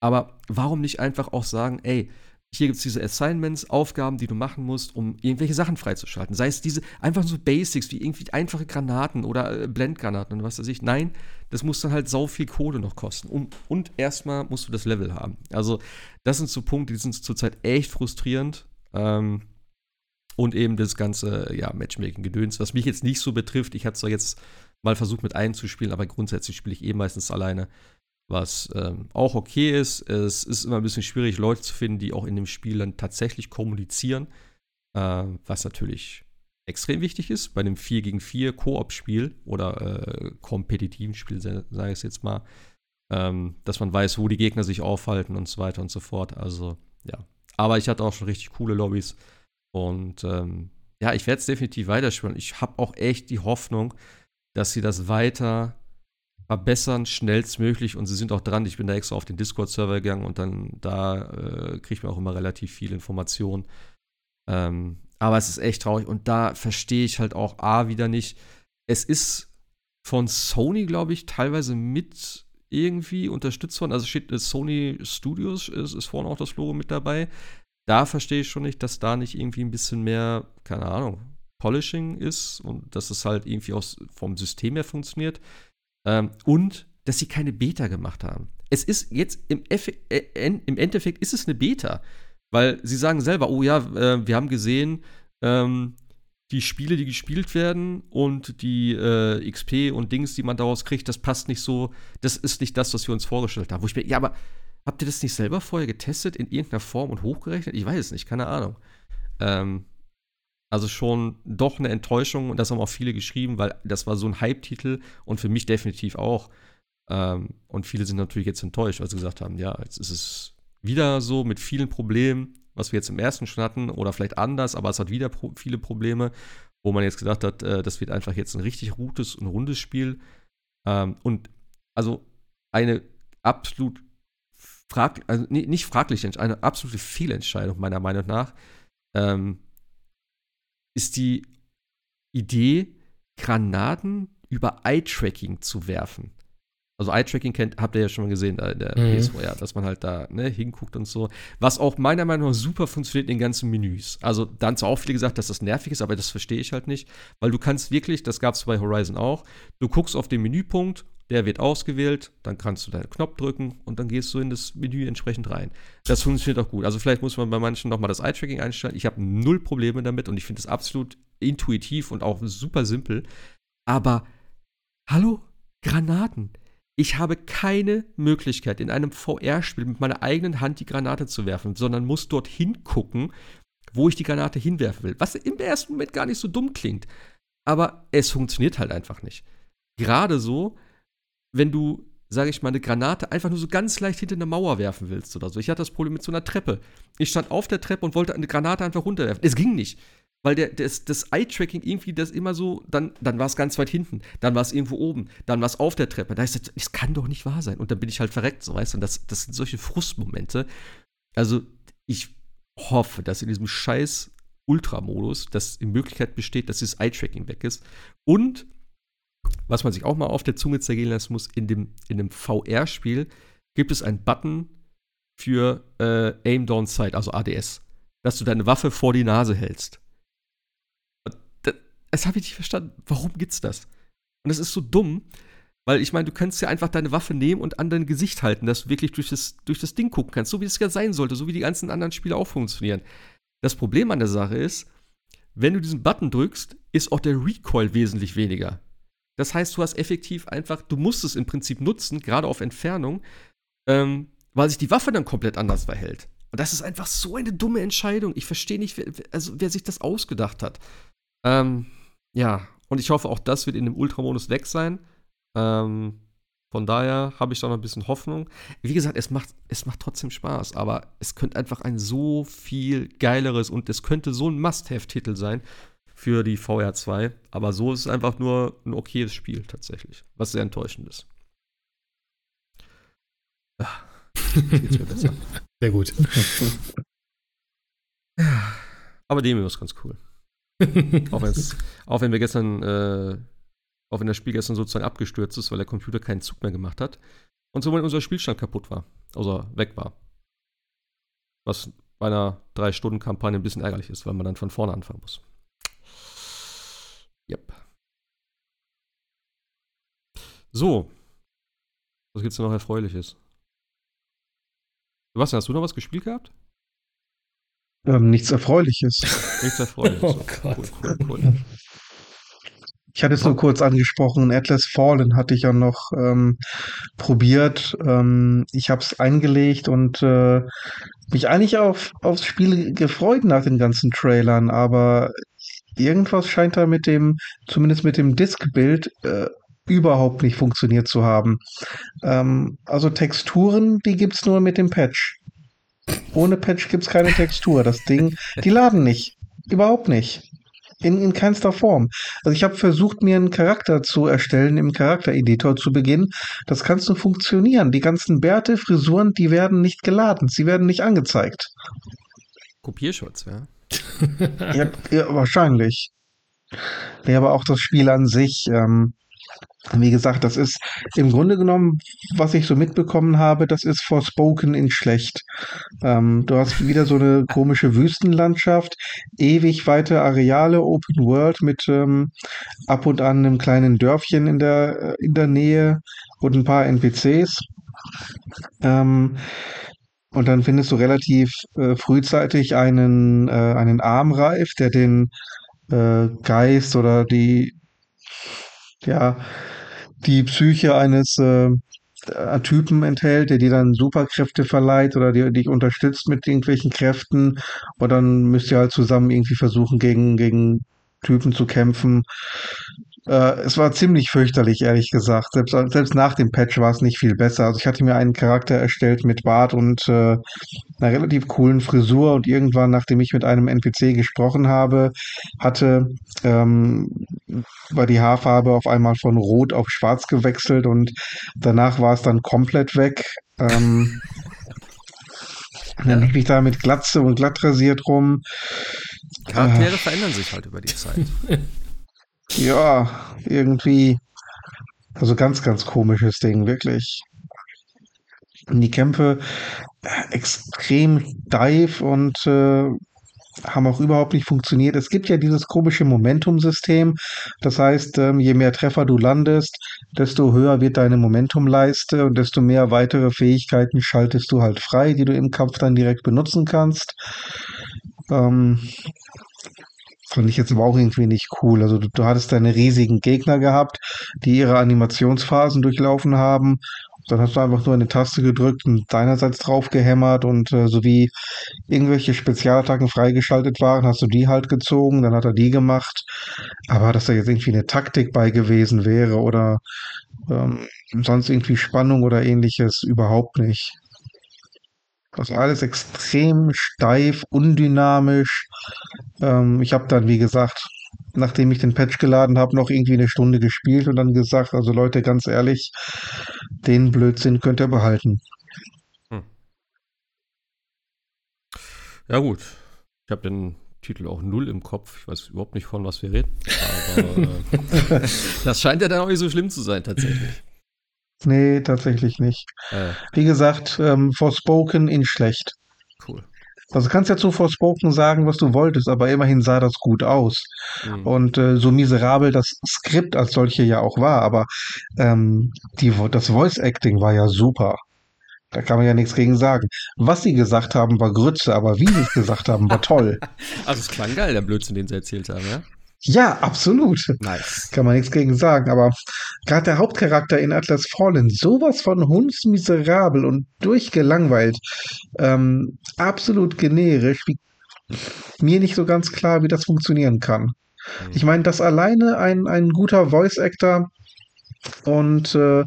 Aber warum nicht einfach auch sagen, ey, hier gibt es diese Assignments, Aufgaben, die du machen musst, um irgendwelche Sachen freizuschalten. Sei es diese einfach so Basics wie irgendwie einfache Granaten oder äh, Blendgranaten und was weiß ich. Nein, das muss dann halt sau viel Kohle noch kosten. Um, und erstmal musst du das Level haben. Also, das sind so Punkte, die sind zurzeit echt frustrierend. Ähm, Und eben das ganze, ja, Matchmaking-Gedöns, was mich jetzt nicht so betrifft. Ich hatte zwar jetzt mal versucht, mit einem zu spielen, aber grundsätzlich spiele ich eh meistens alleine, was ähm, auch okay ist. Es ist immer ein bisschen schwierig, Leute zu finden, die auch in dem Spiel dann tatsächlich kommunizieren, äh, was natürlich extrem wichtig ist bei einem 4 gegen 4 Koop-Spiel oder äh, kompetitiven Spiel, sage ich es jetzt mal, ähm, dass man weiß, wo die Gegner sich aufhalten und so weiter und so fort. Also, ja. Aber ich hatte auch schon richtig coole Lobbys und ähm, ja, ich werde es definitiv weiterspielen. Ich habe auch echt die Hoffnung, dass sie das weiter verbessern, schnellstmöglich und sie sind auch dran. Ich bin da extra auf den Discord-Server gegangen und dann da äh, kriegt man auch immer relativ viel Informationen. Ähm, aber es ist echt traurig und da verstehe ich halt auch A wieder nicht. Es ist von Sony, glaube ich, teilweise mit irgendwie unterstützt worden. Also steht äh, Sony Studios, ist, ist vorne auch das Logo mit dabei. Da verstehe ich schon nicht, dass da nicht irgendwie ein bisschen mehr, keine Ahnung, Polishing ist und dass es halt irgendwie auch vom System her funktioniert. Ähm, und dass sie keine Beta gemacht haben. Es ist jetzt im, Eff äh, im Endeffekt ist es eine Beta. Weil sie sagen selber, oh ja, äh, wir haben gesehen, ähm, die Spiele, die gespielt werden und die äh, XP und Dings, die man daraus kriegt, das passt nicht so, das ist nicht das, was wir uns vorgestellt haben. Wo ich mir, ja, aber habt ihr das nicht selber vorher getestet in irgendeiner Form und hochgerechnet? Ich weiß es nicht, keine Ahnung. Ähm, also schon doch eine Enttäuschung und das haben auch viele geschrieben, weil das war so ein Hype-Titel und für mich definitiv auch. Ähm, und viele sind natürlich jetzt enttäuscht, weil sie gesagt haben, ja, jetzt ist es wieder so mit vielen Problemen, was wir jetzt im ersten schon hatten, oder vielleicht anders, aber es hat wieder pro viele Probleme, wo man jetzt gedacht hat, äh, das wird einfach jetzt ein richtig gutes und rundes Spiel. Ähm, und also eine absolut frag, also nicht fragliche, eine absolute Fehlentscheidung meiner Meinung nach, ähm, ist die Idee, Granaten über Eye-Tracking zu werfen. Also Eye-Tracking kennt, habt ihr ja schon mal gesehen da in der mhm. PS4, ja, dass man halt da ne, hinguckt und so. Was auch meiner Meinung nach super funktioniert in den ganzen Menüs. Also da haben zwar auch viele gesagt, dass das nervig ist, aber das verstehe ich halt nicht. Weil du kannst wirklich, das gab es bei Horizon auch, du guckst auf den Menüpunkt, der wird ausgewählt, dann kannst du deinen Knopf drücken und dann gehst du in das Menü entsprechend rein. Das funktioniert auch gut. Also vielleicht muss man bei manchen nochmal das Eye-Tracking einstellen. Ich habe null Probleme damit und ich finde es absolut intuitiv und auch super simpel. Aber hallo, Granaten ich habe keine Möglichkeit, in einem VR-Spiel mit meiner eigenen Hand die Granate zu werfen, sondern muss dort hingucken, wo ich die Granate hinwerfen will. Was im ersten Moment gar nicht so dumm klingt. Aber es funktioniert halt einfach nicht. Gerade so, wenn du, sage ich mal, eine Granate einfach nur so ganz leicht hinter eine Mauer werfen willst oder so. Ich hatte das Problem mit so einer Treppe. Ich stand auf der Treppe und wollte eine Granate einfach runterwerfen. Es ging nicht weil der, das, das Eye-Tracking irgendwie das immer so, dann, dann war es ganz weit hinten, dann war es irgendwo oben, dann war es auf der Treppe. Da ist das, das kann doch nicht wahr sein. Und dann bin ich halt verreckt, so weißt du. Und das, das sind solche Frustmomente. Also, ich hoffe, dass in diesem scheiß Ultra-Modus, dass die Möglichkeit besteht, dass dieses Eye-Tracking weg ist. Und, was man sich auch mal auf der Zunge zergehen lassen muss, in dem, in dem VR-Spiel gibt es einen Button für äh, Aim Down Sight, also ADS, dass du deine Waffe vor die Nase hältst das habe ich nicht verstanden. Warum gibt's das? Und das ist so dumm, weil ich meine, du könntest ja einfach deine Waffe nehmen und an dein Gesicht halten, dass du wirklich durch das, durch das Ding gucken kannst, so wie es ja sein sollte, so wie die ganzen anderen Spiele auch funktionieren. Das Problem an der Sache ist, wenn du diesen Button drückst, ist auch der Recoil wesentlich weniger. Das heißt, du hast effektiv einfach, du musst es im Prinzip nutzen, gerade auf Entfernung, ähm, weil sich die Waffe dann komplett anders verhält. Und das ist einfach so eine dumme Entscheidung. Ich verstehe nicht, wer, also, wer sich das ausgedacht hat. Ähm, ja, und ich hoffe, auch das wird in dem Ultramodus weg sein. Ähm, von daher habe ich da noch ein bisschen Hoffnung. Wie gesagt, es macht, es macht trotzdem Spaß, aber es könnte einfach ein so viel geileres und es könnte so ein Must-Have-Titel sein für die VR 2. Aber so ist es einfach nur ein okayes Spiel tatsächlich, was sehr enttäuschend ist.
Ah, geht's mir *laughs* besser. Sehr gut. *laughs*
Aber dem ist ganz cool *laughs* auch, auch, wenn wir gestern, äh, auch wenn das Spiel gestern sozusagen abgestürzt ist, weil der Computer keinen Zug mehr gemacht hat und somit unser Spielstand kaputt war, also weg war. Was bei einer Drei-Stunden-Kampagne ein bisschen ärgerlich ist, weil man dann von vorne anfangen muss. Yep. So. Was gibt's denn noch Erfreuliches? Sebastian, hast du noch was gespielt gehabt?
Ähm, nichts Erfreuliches.
Nichts Erfreuliches. *laughs*
Oh Gott.
Cool, cool, cool.
Ich hatte es nur kurz angesprochen, Atlas Fallen hatte ich ja noch ähm, probiert. Ähm, ich habe es eingelegt und äh, mich eigentlich auf, aufs Spiel gefreut nach den ganzen Trailern, aber irgendwas scheint da mit dem, zumindest mit dem Disk-Bild, äh, überhaupt nicht funktioniert zu haben. Ähm, also Texturen, die gibt's nur mit dem Patch. Ohne Patch gibt's keine Textur. Das Ding, die laden nicht. Überhaupt nicht. In, in keinster Form. Also ich habe versucht, mir einen Charakter zu erstellen im Charaktereditor zu Beginn. Das kannst du funktionieren. Die ganzen Bärte, Frisuren, die werden nicht geladen. Sie werden nicht angezeigt.
Kopierschutz, ja.
Ja, ja wahrscheinlich. Nee, aber auch das Spiel an sich, ähm, wie gesagt, das ist im Grunde genommen, was ich so mitbekommen habe, das ist Forspoken in schlecht. Ähm, du hast wieder so eine komische Wüstenlandschaft, ewig weite Areale, Open World mit ähm, ab und an einem kleinen Dörfchen in der, in der Nähe und ein paar NPCs. Ähm, und dann findest du relativ äh, frühzeitig einen, äh, einen Armreif, der den äh, Geist oder die, ja, die Psyche eines äh, Typen enthält, der dir dann Superkräfte verleiht oder dir dich unterstützt mit irgendwelchen Kräften. Und dann müsst ihr halt zusammen irgendwie versuchen, gegen, gegen Typen zu kämpfen. Äh, es war ziemlich fürchterlich, ehrlich gesagt. Selbst, selbst nach dem Patch war es nicht viel besser. Also ich hatte mir einen Charakter erstellt mit Bart und äh, einer relativ coolen Frisur und irgendwann, nachdem ich mit einem NPC gesprochen habe, hatte, ähm, war die Haarfarbe auf einmal von Rot auf Schwarz gewechselt und danach war es dann komplett weg. Ähm, dann lief ich da mit Glatze und glatt rasiert rum.
Charaktere äh, verändern sich halt über die Zeit. *laughs*
Ja, irgendwie. Also ganz, ganz komisches Ding, wirklich. Und die Kämpfe äh, extrem steif und äh, haben auch überhaupt nicht funktioniert. Es gibt ja dieses komische Momentum-System. Das heißt, ähm, je mehr Treffer du landest, desto höher wird deine Momentumleiste und desto mehr weitere Fähigkeiten schaltest du halt frei, die du im Kampf dann direkt benutzen kannst. Ähm, Fand ich jetzt aber auch irgendwie nicht cool. Also du, du hattest deine riesigen Gegner gehabt, die ihre Animationsphasen durchlaufen haben. Dann hast du einfach nur eine Taste gedrückt und deinerseits drauf gehämmert und äh, so wie irgendwelche Spezialattacken freigeschaltet waren, hast du die halt gezogen, dann hat er die gemacht. Aber dass da jetzt irgendwie eine Taktik bei gewesen wäre oder ähm, sonst irgendwie Spannung oder ähnliches, überhaupt nicht. Das war alles extrem steif, undynamisch. Ähm, ich habe dann, wie gesagt, nachdem ich den Patch geladen habe, noch irgendwie eine Stunde gespielt und dann gesagt, also Leute, ganz ehrlich, den Blödsinn könnt ihr behalten. Hm.
Ja gut, ich habe den Titel auch null im Kopf. Ich weiß überhaupt nicht, von was wir reden. Aber äh, *laughs* das scheint ja dann auch nicht so schlimm zu sein, tatsächlich.
Nee, tatsächlich nicht. Äh. Wie gesagt, ähm, Forspoken in schlecht.
Cool.
Also kannst ja zu Forspoken sagen, was du wolltest, aber immerhin sah das gut aus. Mhm. Und äh, so miserabel das Skript als solche ja auch war, aber ähm, die, das Voice Acting war ja super. Da kann man ja nichts gegen sagen. Was sie gesagt haben, war Grütze, aber wie sie es gesagt haben, war toll. *laughs*
also es klang geil, der Blödsinn, den sie erzählt haben, ja?
Ja, absolut.
Nice.
Kann man nichts gegen sagen. Aber gerade der Hauptcharakter in Atlas Fallen, sowas von hundsmiserabel und durchgelangweilt, ähm, absolut generisch, wie, mir nicht so ganz klar, wie das funktionieren kann. Mhm. Ich meine, dass alleine ein, ein guter Voice-Actor und äh,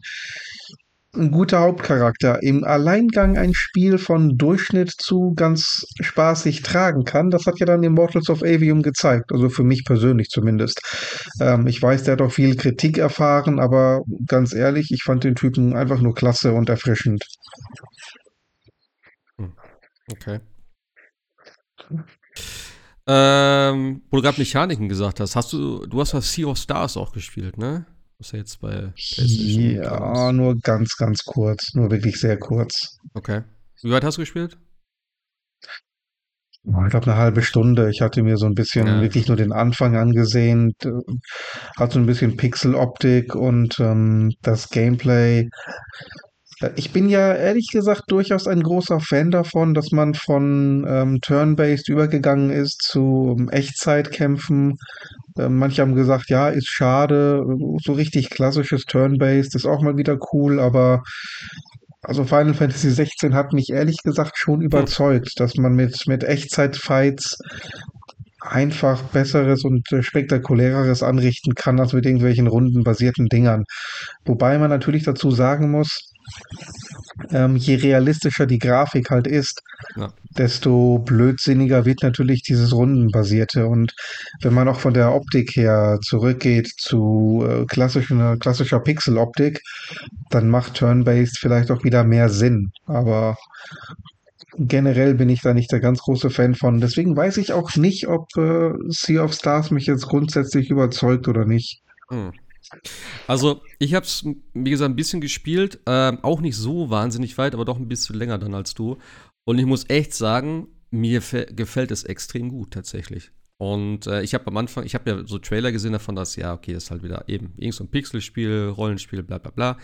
ein guter Hauptcharakter im Alleingang ein Spiel von Durchschnitt zu ganz spaßig tragen kann. Das hat ja dann Immortals of Avium gezeigt, also für mich persönlich zumindest. Ähm, ich weiß, der hat auch viel Kritik erfahren, aber ganz ehrlich, ich fand den Typen einfach nur klasse und erfrischend.
Hm. Okay. Ähm, wo du gerade Mechaniken gesagt hast, hast du, du hast was Sea of Stars auch gespielt, ne? Was er jetzt bei
PlayStation Ja, nur ganz, ganz kurz. Nur wirklich sehr kurz.
Okay. Wie weit hast du gespielt?
Ich glaube, eine halbe Stunde. Ich hatte mir so ein bisschen ja. wirklich nur den Anfang angesehen. Hat so ein bisschen Pixeloptik und ähm, das Gameplay Ich bin ja ehrlich gesagt durchaus ein großer Fan davon, dass man von ähm, Turn-Based übergegangen ist zu ähm, Echtzeitkämpfen. Ähm, manche haben gesagt, ja, ist schade, so richtig klassisches Turn-Based ist auch mal wieder cool, aber also Final Fantasy 16 hat mich ehrlich gesagt schon überzeugt, dass man mit, mit Echtzeit-Fights einfach besseres und äh, spektakuläreres anrichten kann als mit irgendwelchen rundenbasierten Dingern. Wobei man natürlich dazu sagen muss, ähm, je realistischer die Grafik halt ist, ja. desto blödsinniger wird natürlich dieses Rundenbasierte. Und wenn man auch von der Optik her zurückgeht zu äh, klassischen, klassischer Pixel-Optik, dann macht Turn-Based vielleicht auch wieder mehr Sinn. Aber generell bin ich da nicht der ganz große Fan von. Deswegen weiß ich auch nicht, ob äh, Sea of Stars mich jetzt grundsätzlich überzeugt oder nicht. Hm.
Also, ich habe es, wie gesagt, ein bisschen gespielt. Äh, auch nicht so wahnsinnig weit, aber doch ein bisschen länger dann als du. Und ich muss echt sagen, mir gefällt es extrem gut tatsächlich. Und äh, ich habe am Anfang, ich habe ja so Trailer gesehen davon, dass, ja, okay, das ist halt wieder eben irgend so ein Pixelspiel, Rollenspiel, bla bla bla.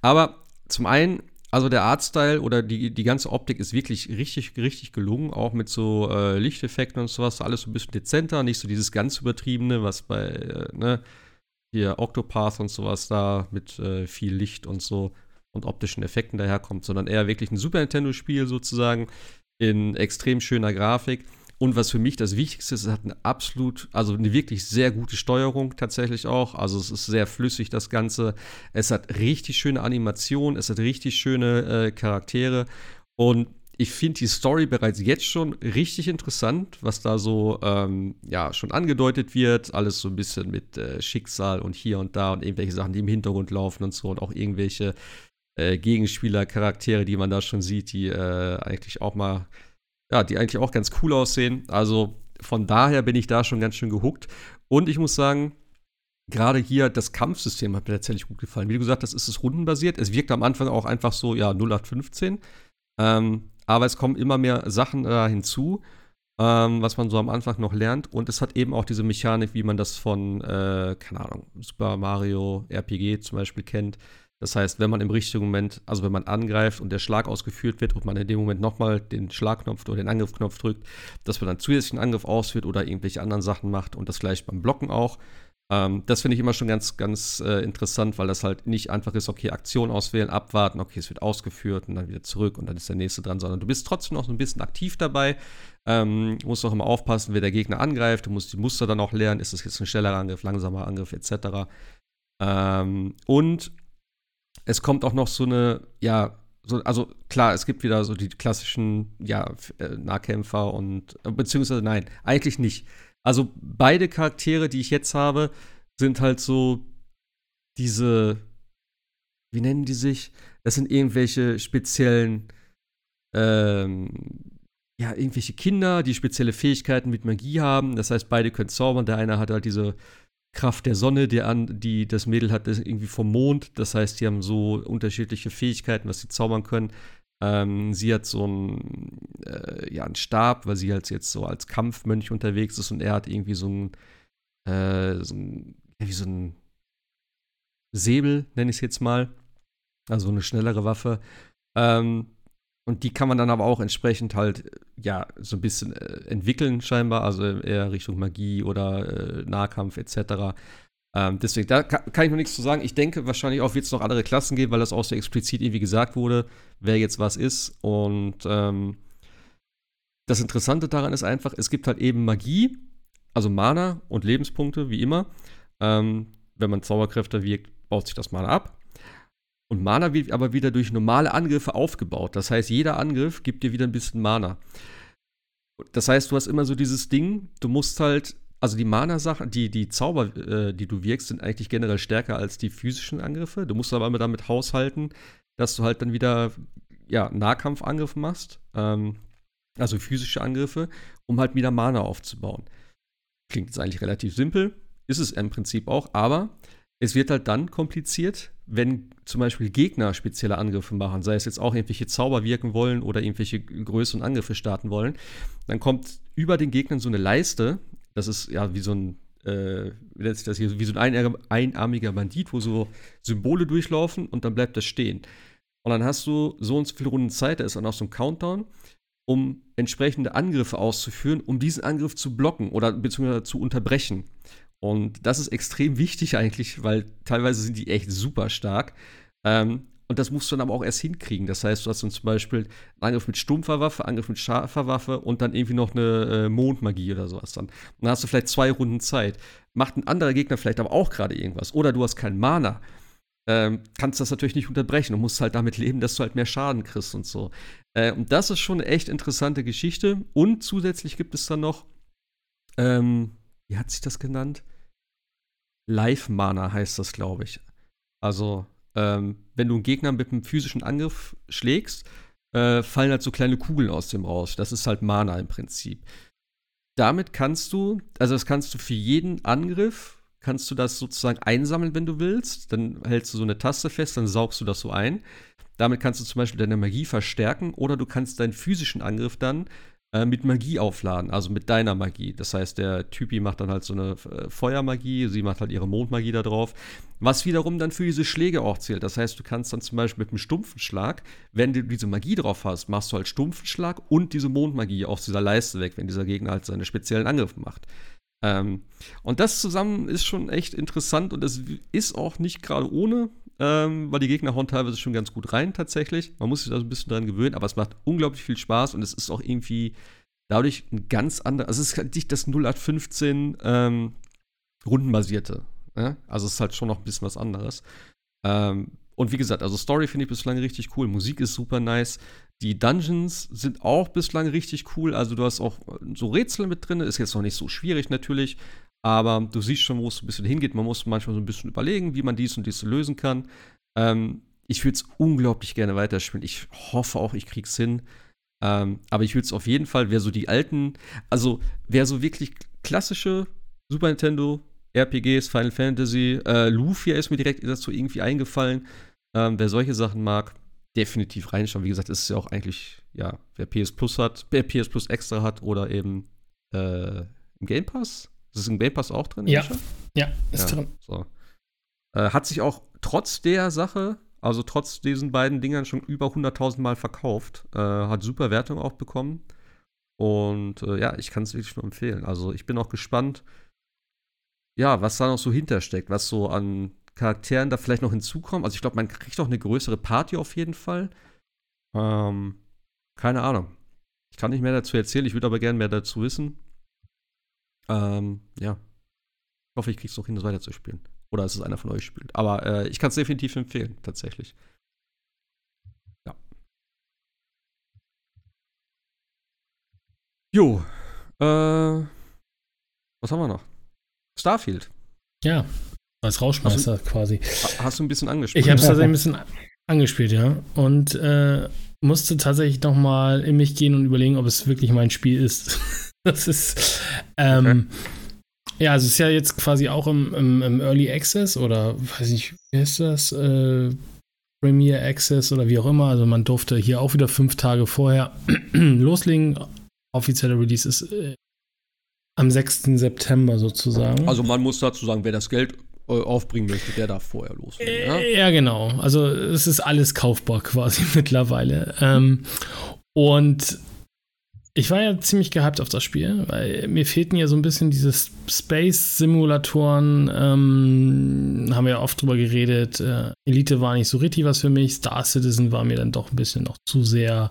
Aber zum einen, also der Artstyle oder die, die ganze Optik ist wirklich richtig, richtig gelungen, auch mit so äh, Lichteffekten und sowas, alles so ein bisschen dezenter, nicht so dieses ganz übertriebene, was bei, äh, ne, hier Octopath und sowas da mit äh, viel Licht und so und optischen Effekten daherkommt, sondern eher wirklich ein Super Nintendo-Spiel sozusagen in extrem schöner Grafik. Und was für mich das Wichtigste ist, es hat eine absolut, also eine wirklich sehr gute Steuerung tatsächlich auch. Also es ist sehr flüssig, das Ganze. Es hat richtig schöne Animationen, es hat richtig schöne äh, Charaktere. Und ich finde die Story bereits jetzt schon richtig interessant, was da so ähm, ja schon angedeutet wird. Alles so ein bisschen mit äh, Schicksal und hier und da und irgendwelche Sachen, die im Hintergrund laufen und so und auch irgendwelche äh, Gegenspieler, Charaktere, die man da schon sieht, die äh, eigentlich auch mal, ja, die eigentlich auch ganz cool aussehen. Also von daher bin ich da schon ganz schön gehuckt. Und ich muss sagen, gerade hier das Kampfsystem hat mir tatsächlich gut gefallen. Wie du gesagt hast, ist es rundenbasiert. Es wirkt am Anfang auch einfach so, ja, 0815. Ähm, aber es kommen immer mehr Sachen da hinzu, ähm, was man so am Anfang noch lernt. Und es hat eben auch diese Mechanik, wie man das von, äh, keine Ahnung, Super Mario RPG zum Beispiel kennt. Das heißt, wenn man im richtigen Moment, also wenn man angreift und der Schlag ausgeführt wird und man in dem Moment nochmal den Schlagknopf oder den Angriffsknopf drückt, dass man dann zusätzlichen Angriff ausführt oder irgendwelche anderen Sachen macht und das gleich beim Blocken auch. Ähm, das finde ich immer schon ganz, ganz äh, interessant, weil das halt nicht einfach ist, okay, Aktion auswählen, abwarten, okay, es wird ausgeführt und dann wieder zurück und dann ist der nächste dran, sondern du bist trotzdem noch so ein bisschen aktiv dabei. Ähm, musst auch immer aufpassen, wer der Gegner angreift. Du musst die Muster dann auch lernen. Ist das jetzt ein schneller Angriff, langsamer Angriff, etc. Ähm, und es kommt auch noch so eine, ja, so, also klar, es gibt wieder so die klassischen, ja, äh, Nahkämpfer und, äh, beziehungsweise nein, eigentlich nicht. Also beide Charaktere, die ich jetzt habe, sind halt so diese, wie nennen die sich? Das sind irgendwelche speziellen, ähm, ja, irgendwelche Kinder, die spezielle Fähigkeiten mit Magie haben. Das heißt, beide können zaubern. Der eine hat halt diese Kraft der Sonne, der an, die das Mädel hat das irgendwie vom Mond. Das heißt, die haben so unterschiedliche Fähigkeiten, was sie zaubern können. Ähm, sie hat so einen, äh, ja, einen Stab, weil sie halt jetzt so als Kampfmönch unterwegs ist und er hat irgendwie so ein, äh, so ein wie so ein Säbel, nenne ich es jetzt mal. Also eine schnellere Waffe. Ähm, und die kann man dann aber auch entsprechend halt, ja, so ein bisschen äh, entwickeln, scheinbar. Also eher Richtung Magie oder äh, Nahkampf etc. Ähm, deswegen, da kann, ich noch nichts zu sagen. Ich denke, wahrscheinlich auch wird es noch andere Klassen geben, weil das auch so explizit irgendwie gesagt wurde, wer jetzt was ist. Und ähm, das Interessante daran ist einfach, es gibt halt eben Magie, also Mana und Lebenspunkte, wie immer. Ähm, wenn man Zauberkräfte wirkt, baut sich das Mana ab. Und Mana wird aber wieder durch normale Angriffe aufgebaut. Das heißt, jeder Angriff gibt dir wieder ein bisschen Mana. Das heißt, du hast immer so dieses Ding, du musst halt also die Mana-Sachen, die, die Zauber, äh, die du wirkst, sind eigentlich generell stärker als die physischen Angriffe. Du musst aber immer damit haushalten, dass du halt dann wieder ja, Nahkampfangriffe machst, ähm, also physische Angriffe, um halt wieder Mana aufzubauen. Klingt jetzt eigentlich relativ simpel, ist es im Prinzip auch, aber es wird halt dann kompliziert, wenn zum Beispiel Gegner spezielle Angriffe machen, sei es jetzt auch irgendwelche Zauber wirken wollen oder irgendwelche größeren Angriffe starten wollen, dann kommt über den Gegnern so eine Leiste, das ist ja wie so ein, äh, wie nennt sich das hier, wie so ein einarmiger Bandit, wo so Symbole durchlaufen und dann bleibt das stehen. Und dann hast du so und so viele Runden Zeit, da ist dann auch so ein Countdown, um entsprechende Angriffe auszuführen, um diesen Angriff zu blocken oder beziehungsweise zu unterbrechen. Und das ist extrem wichtig eigentlich, weil teilweise sind die echt super stark. Ähm, und das musst du dann aber auch erst hinkriegen. Das heißt, du hast dann zum Beispiel einen Angriff mit stumpfer Waffe, Angriff mit scharfer Waffe und dann irgendwie noch eine äh, Mondmagie oder sowas dann. Und dann hast du vielleicht zwei Runden Zeit. Macht ein anderer Gegner vielleicht aber auch gerade irgendwas. Oder du hast keinen Mana. Ähm, kannst das natürlich nicht unterbrechen und musst halt damit leben, dass du halt mehr Schaden kriegst und so. Äh, und das ist schon eine echt interessante Geschichte. Und zusätzlich gibt es dann noch, ähm, wie hat sich das genannt? Live-Mana heißt das, glaube ich. Also ähm, wenn du einen Gegner mit einem physischen Angriff schlägst, äh, fallen halt so kleine Kugeln aus dem raus. Das ist halt Mana im Prinzip. Damit kannst du, also das kannst du für jeden Angriff, kannst du das sozusagen einsammeln, wenn du willst. Dann hältst du so eine Taste fest, dann saugst du das so ein. Damit kannst du zum Beispiel deine Magie verstärken oder du kannst deinen physischen Angriff dann äh, mit Magie aufladen, also mit deiner Magie. Das heißt, der Typi macht dann halt so eine äh, Feuermagie, sie macht halt ihre Mondmagie da drauf, was wiederum dann für diese Schläge auch zählt. Das heißt, du kannst dann zum Beispiel mit einem stumpfen Schlag, wenn du diese Magie drauf hast, machst du halt stumpfen Schlag und diese Mondmagie aus dieser Leiste weg, wenn dieser Gegner halt seine speziellen Angriffe macht. Ähm, und das zusammen ist schon echt interessant und es ist auch nicht gerade ohne, ähm, weil die Gegner hauen teilweise schon ganz gut rein tatsächlich. Man muss sich da so ein bisschen dran gewöhnen, aber es macht unglaublich viel Spaß und es ist auch irgendwie dadurch ein ganz anderes, also es ist halt nicht das 0815 ähm, rundenbasierte. Ne? Also es ist halt schon noch ein bisschen was anderes. Ähm, und wie gesagt, also Story finde ich bislang richtig cool. Musik ist super nice. Die Dungeons sind auch bislang richtig cool. Also du hast auch so Rätsel mit drin. Ist jetzt noch nicht so schwierig natürlich. Aber du siehst schon, wo es ein bisschen hingeht. Man muss manchmal so ein bisschen überlegen, wie man dies und dies lösen kann. Ähm, ich würde es unglaublich gerne weiterspielen. Ich hoffe auch, ich krieg's hin. Ähm, aber ich würde es auf jeden Fall, wer so die alten, also wer so wirklich klassische Super Nintendo RPGs, Final Fantasy, äh, Lufia ist mir direkt dazu irgendwie eingefallen. Ähm, wer solche Sachen mag, definitiv reinschauen. Wie gesagt, ist es ja auch eigentlich, ja, wer PS Plus hat, wer PS Plus extra hat oder eben äh, im Game Pass ist es im Game Pass auch drin?
Ja, ja ist ja, drin.
So. Äh, hat sich auch trotz der Sache, also trotz diesen beiden Dingern schon über 100.000 Mal verkauft. Äh, hat super Wertung auch bekommen. Und äh, ja, ich kann es wirklich nur empfehlen. Also ich bin auch gespannt, ja, was da noch so hintersteckt, was so an Charakteren da vielleicht noch hinzukommt. Also ich glaube, man kriegt auch eine größere Party auf jeden Fall. Ähm, keine Ahnung. Ich kann nicht mehr dazu erzählen, ich würde aber gerne mehr dazu wissen. Ähm, ja. Ich hoffe, ich krieg's noch hin, das weiterzuspielen. Oder dass es einer von euch spielt. Aber äh, ich kann es definitiv empfehlen, tatsächlich. Ja. Jo. Äh, was haben wir noch? Starfield.
Ja, als Rauschmeister hast du, quasi.
Hast du ein bisschen angespielt?
Ich habe es tatsächlich ein bisschen angespielt, ja. Und äh, musste tatsächlich noch mal in mich gehen und überlegen, ob es wirklich mein Spiel ist. *laughs* *laughs* das ist. Ähm, okay. Ja, also es ist ja jetzt quasi auch im, im, im, Early Access oder weiß nicht, wie heißt das? Äh, Premier Access oder wie auch immer. Also man durfte hier auch wieder fünf Tage vorher *clears throat* loslegen. Offizieller Release ist äh, am 6. September sozusagen.
Also man muss dazu sagen, wer das Geld äh, aufbringen möchte, der darf vorher loslegen.
Ja? Äh, ja, genau. Also es ist alles kaufbar quasi *laughs* mittlerweile. Ähm, und ich war ja ziemlich gehypt auf das Spiel, weil mir fehlten ja so ein bisschen diese Space-Simulatoren. Ähm, haben wir ja oft drüber geredet. Äh, Elite war nicht so richtig was für mich. Star Citizen war mir dann doch ein bisschen noch zu sehr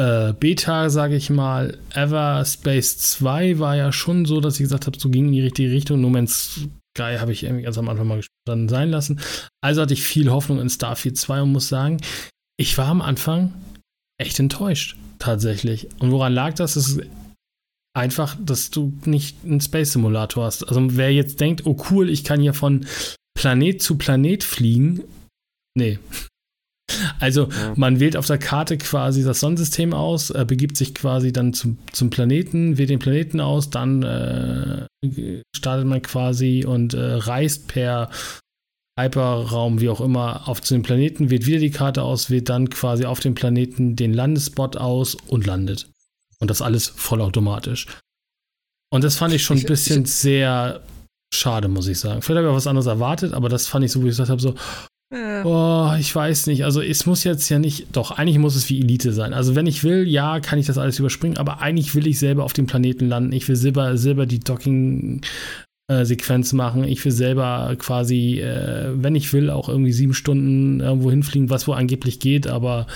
äh, Beta, sage ich mal. Everspace 2 war ja schon so, dass ich gesagt habe, so ging in die richtige Richtung. No Man's Sky habe ich irgendwie ganz am Anfang mal dann sein lassen. Also hatte ich viel Hoffnung in Starfield 2 und muss sagen, ich war am Anfang echt enttäuscht tatsächlich. Und woran lag das? Es ist einfach, dass du nicht einen Space Simulator hast. Also wer jetzt denkt, oh cool, ich kann hier von Planet zu Planet fliegen. Nee. *laughs* Also ja. man wählt auf der Karte quasi das Sonnensystem aus, äh, begibt sich quasi dann zum, zum Planeten, wählt den Planeten aus, dann äh, startet man quasi und äh, reist per Hyperraum, wie auch immer, auf zu dem Planeten, wählt wieder die Karte aus, wählt dann quasi auf dem Planeten den Landespot aus und landet. Und das alles vollautomatisch. Und das fand ich schon ein bisschen sehr schade, muss ich sagen. Vielleicht habe ich auch was anderes erwartet, aber das fand ich so, wie ich gesagt habe, so, Oh, ich weiß nicht. Also es muss jetzt ja nicht, doch, eigentlich muss es wie Elite sein. Also wenn ich will, ja, kann ich das alles überspringen, aber eigentlich will ich selber auf dem Planeten landen. Ich will selber, selber die Docking-Sequenz äh, machen. Ich will selber quasi, äh, wenn ich will, auch irgendwie sieben Stunden irgendwo hinfliegen, was wo angeblich geht, aber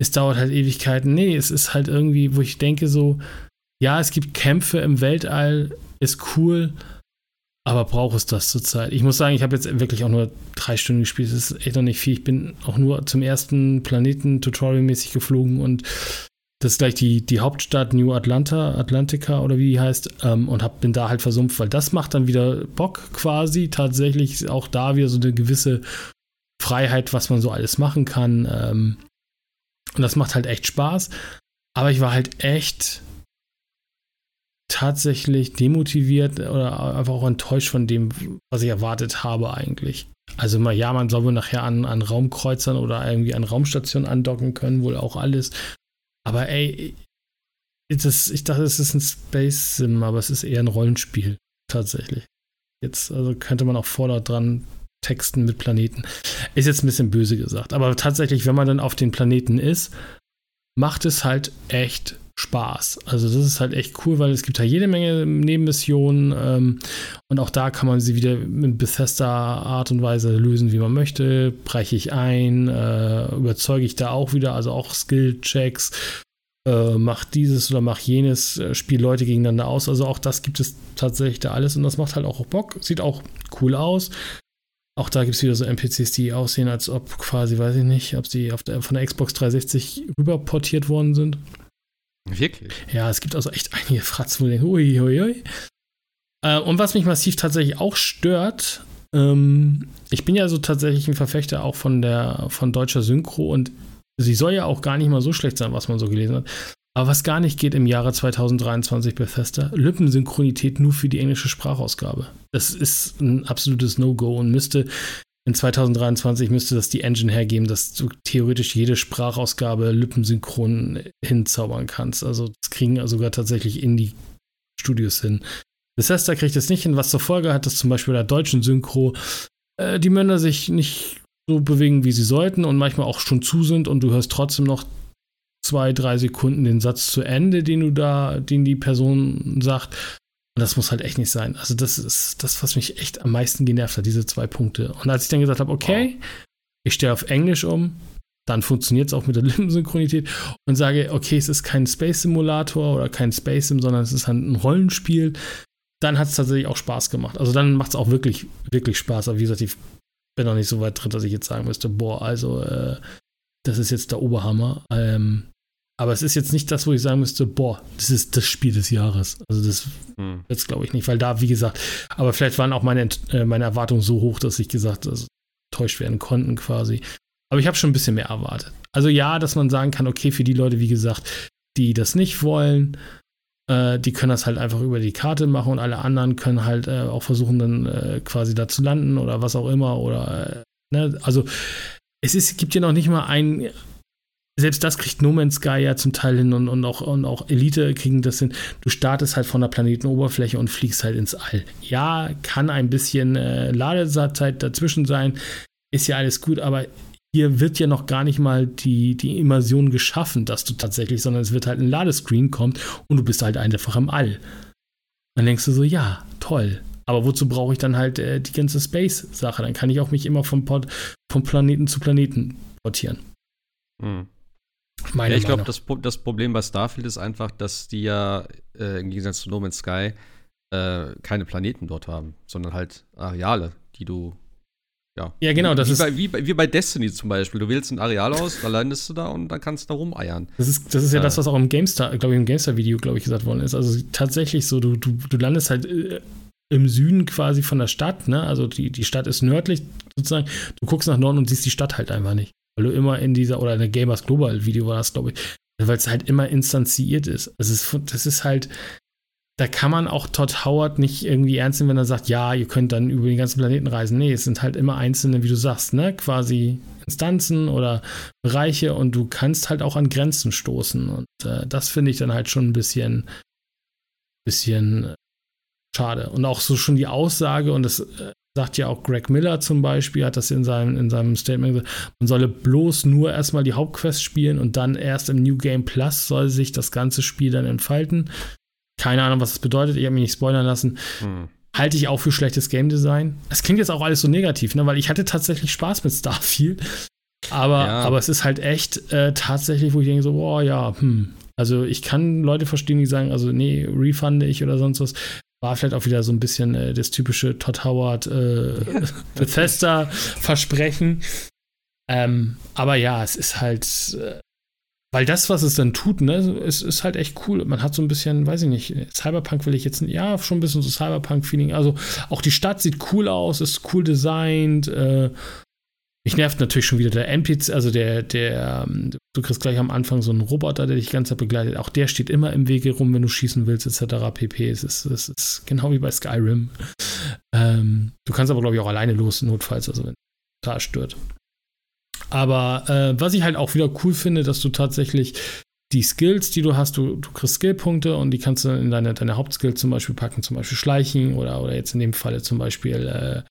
es dauert halt Ewigkeiten. Nee, es ist halt irgendwie, wo ich denke so, ja, es gibt Kämpfe im Weltall, ist cool, aber braucht es das zurzeit? Ich muss sagen, ich habe jetzt wirklich auch nur drei Stunden gespielt. Das ist echt noch nicht viel. Ich bin auch nur zum ersten Planeten tutorialmäßig geflogen und das ist gleich die, die Hauptstadt New Atlanta, Atlantica oder wie die heißt, ähm, und hab, bin da halt versumpft, weil das macht dann wieder Bock quasi. Tatsächlich auch da wieder so eine gewisse Freiheit, was man so alles machen kann. Ähm, und das macht halt echt Spaß. Aber ich war halt echt tatsächlich demotiviert oder einfach auch enttäuscht von dem, was ich erwartet habe eigentlich. Also mal, ja, man soll wohl nachher an, an Raumkreuzern oder irgendwie an Raumstationen andocken können, wohl auch alles. Aber ey, das, ich dachte, es ist ein Space Sim, aber es ist eher ein Rollenspiel, tatsächlich. Jetzt, also könnte man auch vorlaut dran texten mit Planeten. Ist jetzt ein bisschen böse gesagt. Aber tatsächlich, wenn man dann auf den Planeten ist, macht es halt echt Spaß. Also das ist halt echt cool, weil es gibt da jede Menge Nebenmissionen ähm, und auch da kann man sie wieder mit Bethesda Art und Weise lösen, wie man möchte. Breche ich ein, äh, überzeuge ich da auch wieder, also auch Skill-Checks, äh, mach dieses oder mach jenes, äh, spiel Leute gegeneinander aus. Also auch das gibt es tatsächlich da alles und das macht halt auch Bock. Sieht auch cool aus. Auch da gibt es wieder so NPCs, die aussehen, als ob quasi, weiß ich nicht, ob sie der, von der Xbox 360 rüber portiert worden sind.
Wirklich?
Ja, es gibt also echt einige Fratzen, wo ich denke, ui, ui, ui. Äh, und was mich massiv tatsächlich auch stört, ähm, ich bin ja so tatsächlich ein Verfechter auch von der von deutscher Synchro und sie soll ja auch gar nicht mal so schlecht sein, was man so gelesen hat. Aber was gar nicht geht im Jahre 2023 Bethesda, Lippensynchronität nur für die englische Sprachausgabe. Das ist ein absolutes No-Go und müsste in 2023 müsste das die Engine hergeben, dass du theoretisch jede Sprachausgabe lippensynchron hinzaubern kannst. Also das kriegen sogar tatsächlich in die Studios hin. Bethesda kriegt es nicht hin, was zur Folge hat, dass zum Beispiel der deutschen Synchro äh, die Männer sich nicht so bewegen, wie sie sollten und manchmal auch schon zu sind und du hörst trotzdem noch zwei, drei Sekunden den Satz zu Ende, den du da, den die Person sagt. Und das muss halt echt nicht sein. Also, das ist das, was mich echt am meisten genervt hat, diese zwei Punkte. Und als ich dann gesagt habe, okay, ich stehe auf Englisch um, dann funktioniert es auch mit der *laughs* Lippensynchronität und sage, okay, es ist kein Space Simulator oder kein Space Sim, sondern es ist halt ein Rollenspiel, dann hat es tatsächlich auch Spaß gemacht. Also dann macht es auch wirklich, wirklich Spaß. Aber wie gesagt, ich bin noch nicht so weit drin, dass ich jetzt sagen müsste, boah, also äh, das ist jetzt der Oberhammer. Ähm, aber es ist jetzt nicht das, wo ich sagen müsste, boah, das ist das Spiel des Jahres. Also das hm. jetzt glaube ich nicht, weil da, wie gesagt, aber vielleicht waren auch meine, äh, meine Erwartungen so hoch, dass ich gesagt, also, enttäuscht werden konnten quasi. Aber ich habe schon ein bisschen mehr erwartet. Also ja, dass man sagen kann, okay, für die Leute, wie gesagt, die das nicht wollen, äh, die können das halt einfach über die Karte machen und alle anderen können halt äh, auch versuchen, dann äh, quasi da zu landen oder was auch immer. Oder äh, ne? also es ist, gibt ja noch nicht mal ein selbst das kriegt No Man's Sky ja zum Teil hin und, und, auch, und auch Elite kriegen das hin. Du startest halt von der Planetenoberfläche und fliegst halt ins All. Ja, kann ein bisschen äh, Ladezeit dazwischen sein, ist ja alles gut, aber hier wird ja noch gar nicht mal die, die Immersion geschaffen, dass du tatsächlich, sondern es wird halt ein Ladescreen kommt und du bist halt einfach im All. Dann denkst du so, ja, toll. Aber wozu brauche ich dann halt äh, die ganze Space-Sache? Dann kann ich auch mich immer vom, Port, vom Planeten zu Planeten portieren. Hm.
Meine ja, ich glaube, das, das, Problem bei Starfield ist einfach, dass die ja äh, im Gegensatz zu No Man's Sky äh, keine Planeten dort haben, sondern halt Areale, die du ja.
Ja, genau, das
wie
ist.
Bei, wie, wie, bei Destiny zum Beispiel. Du wählst ein Areal aus, da landest du da und dann kannst du da rumeiern.
Das ist, das ist ja, ja das, was auch im GameStar, glaube ich, im GameStar-Video, glaube ich, gesagt worden ist. Also tatsächlich so, du, du, du landest halt äh, im Süden quasi von der Stadt, ne? Also die, die Stadt ist nördlich sozusagen. Du guckst nach Norden und siehst die Stadt halt einfach nicht. Weil du immer in dieser, oder in der Gamers Global Video war das, glaube ich, weil es halt immer instanziert ist. Es ist. Das ist halt, da kann man auch Todd Howard nicht irgendwie ernst nehmen, wenn er sagt, ja, ihr könnt dann über den ganzen Planeten reisen. Nee, es sind halt immer einzelne, wie du sagst, ne, quasi Instanzen oder Bereiche und du kannst halt auch an Grenzen stoßen. Und äh, das finde ich dann halt schon ein bisschen, bisschen äh, schade. Und auch so schon die Aussage, und das äh, sagt ja auch Greg Miller zum Beispiel, hat das in seinem, in seinem Statement gesagt, man solle bloß nur erstmal die Hauptquest spielen und dann erst im New Game Plus soll sich das ganze Spiel dann entfalten. Keine Ahnung, was das bedeutet, ich habe mich nicht spoilern lassen. Hm. Halte ich auch für schlechtes Game Design. Es klingt jetzt auch alles so negativ, ne? weil ich hatte tatsächlich Spaß mit Starfield. Aber, ja. aber es ist halt echt äh, tatsächlich, wo ich denke so, boah, ja, hm. Also ich kann Leute verstehen, die sagen, also nee, refunde ich oder sonst was. War vielleicht auch wieder so ein bisschen äh, das typische Todd Howard äh, *laughs* Bethesda-Versprechen. Ähm, aber ja, es ist halt, äh, weil das, was es dann tut, ne, es ist halt echt cool. Man hat so ein bisschen, weiß ich nicht, Cyberpunk will ich jetzt, ja, schon ein bisschen so Cyberpunk-Feeling. Also auch die Stadt sieht cool aus, ist cool designt. Äh, mich nervt natürlich schon wieder der NPC, also der, der, ähm, du kriegst gleich am Anfang so einen Roboter, der dich die ganze Zeit begleitet. Auch der steht immer im Wege rum, wenn du schießen willst, etc. pp. Es ist, es ist genau wie bei Skyrim. Ähm, du kannst aber, glaube ich, auch alleine los, notfalls, also wenn total stört. Aber äh, was ich halt auch wieder cool finde, dass du tatsächlich die Skills, die du hast, du, du kriegst Skillpunkte und die kannst du in deine, deine Hauptskills zum Beispiel packen, zum Beispiel Schleichen oder, oder jetzt in dem Falle zum Beispiel äh,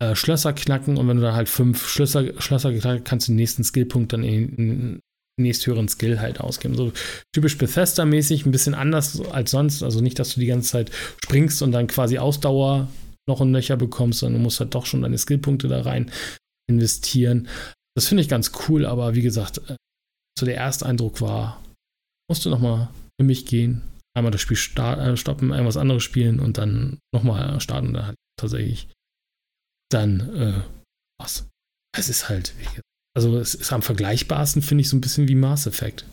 äh, Schlösser knacken und wenn du dann halt fünf Schlösser, Schlösser geknackt kannst du den nächsten Skillpunkt dann in, in nächsthöheren Skill halt ausgeben. So typisch Bethesda-mäßig, ein bisschen anders als sonst. Also nicht, dass du die ganze Zeit springst und dann quasi Ausdauer noch ein Löcher bekommst, sondern du musst halt doch schon deine Skillpunkte da rein investieren. Das finde ich ganz cool, aber wie gesagt, äh, so der Ersteindruck war, musst du nochmal für mich gehen, einmal das Spiel äh, stoppen, einmal was anderes spielen und dann nochmal starten. Da halt tatsächlich dann äh, was. Es ist halt, also es ist am vergleichbarsten, finde ich, so ein bisschen wie Mass Effect.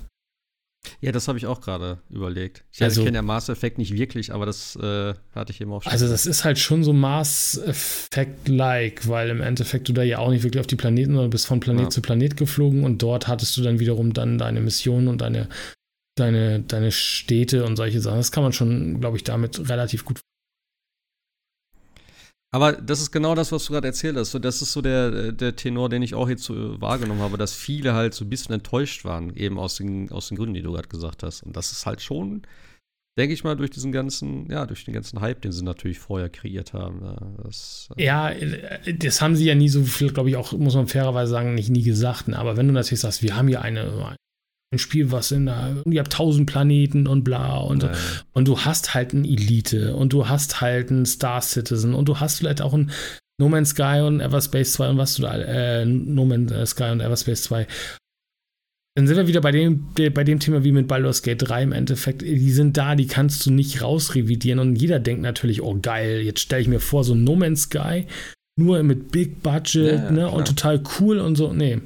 Ja, das habe ich auch gerade überlegt. Ich, also, ich kenne ja Mass Effect nicht wirklich, aber das äh, hatte ich eben auch
schon. Also, das ist halt schon so Mass Effect-like, weil im Endeffekt du da ja auch nicht wirklich auf die Planeten, sondern bist von Planet ja. zu Planet geflogen und dort hattest du dann wiederum dann deine Mission und deine, deine, deine Städte und solche Sachen. Das kann man schon, glaube ich, damit relativ gut
aber das ist genau das, was du gerade erzählt hast. So, das ist so der, der Tenor, den ich auch jetzt so wahrgenommen habe, dass viele halt so ein bisschen enttäuscht waren, eben aus den, aus den Gründen, die du gerade gesagt hast. Und das ist halt schon, denke ich mal, durch diesen ganzen, ja, durch den ganzen Hype, den sie natürlich vorher kreiert haben.
Das, äh ja, das haben sie ja nie so viel, glaube ich, auch, muss man fairerweise sagen, nicht nie gesagt. Ne? Aber wenn du natürlich sagst, wir haben hier eine, ein Spiel, was in der, ihr habt tausend Planeten und bla und, Nein. und du hast halt ein Elite und du hast halt ein Star Citizen und du hast vielleicht auch ein No Man's Sky und Everspace 2 und was du da, äh, No Man's Sky und Everspace 2. Dann sind wir wieder bei dem, bei dem Thema wie mit Baldur's Gate 3 im Endeffekt. Die sind da, die kannst du nicht rausrevidieren und jeder denkt natürlich, oh geil, jetzt stelle ich mir vor, so No Man's Sky, nur mit Big Budget ja, ne, und total cool und so. Nee.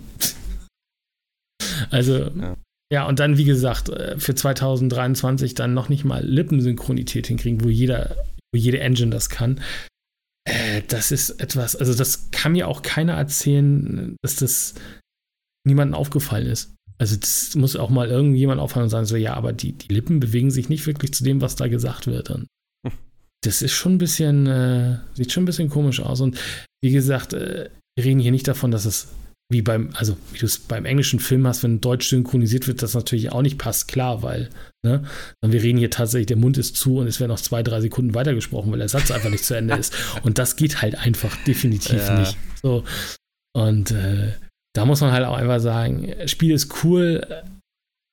Also, ja. Ja, und dann, wie gesagt, äh, für 2023 dann noch nicht mal Lippensynchronität hinkriegen, wo jeder, wo jede Engine das kann. Äh, das ist etwas, also das kann mir auch keiner erzählen, dass das niemandem aufgefallen ist. Also das muss auch mal irgendjemand auffallen und sagen, so, ja, aber die, die Lippen bewegen sich nicht wirklich zu dem, was da gesagt wird. Und das ist schon ein bisschen, äh, sieht schon ein bisschen komisch aus. Und wie gesagt, äh, wir reden hier nicht davon, dass es wie beim, also wie du es beim englischen Film hast, wenn Deutsch synchronisiert wird, das natürlich auch nicht passt, klar, weil, ne, wir reden hier tatsächlich, der Mund ist zu und es werden noch zwei, drei Sekunden weitergesprochen, weil der Satz einfach nicht zu Ende ist. *laughs* Und das geht halt einfach definitiv ja. nicht. So. Und äh, da muss man halt auch einfach sagen, Spiel ist cool.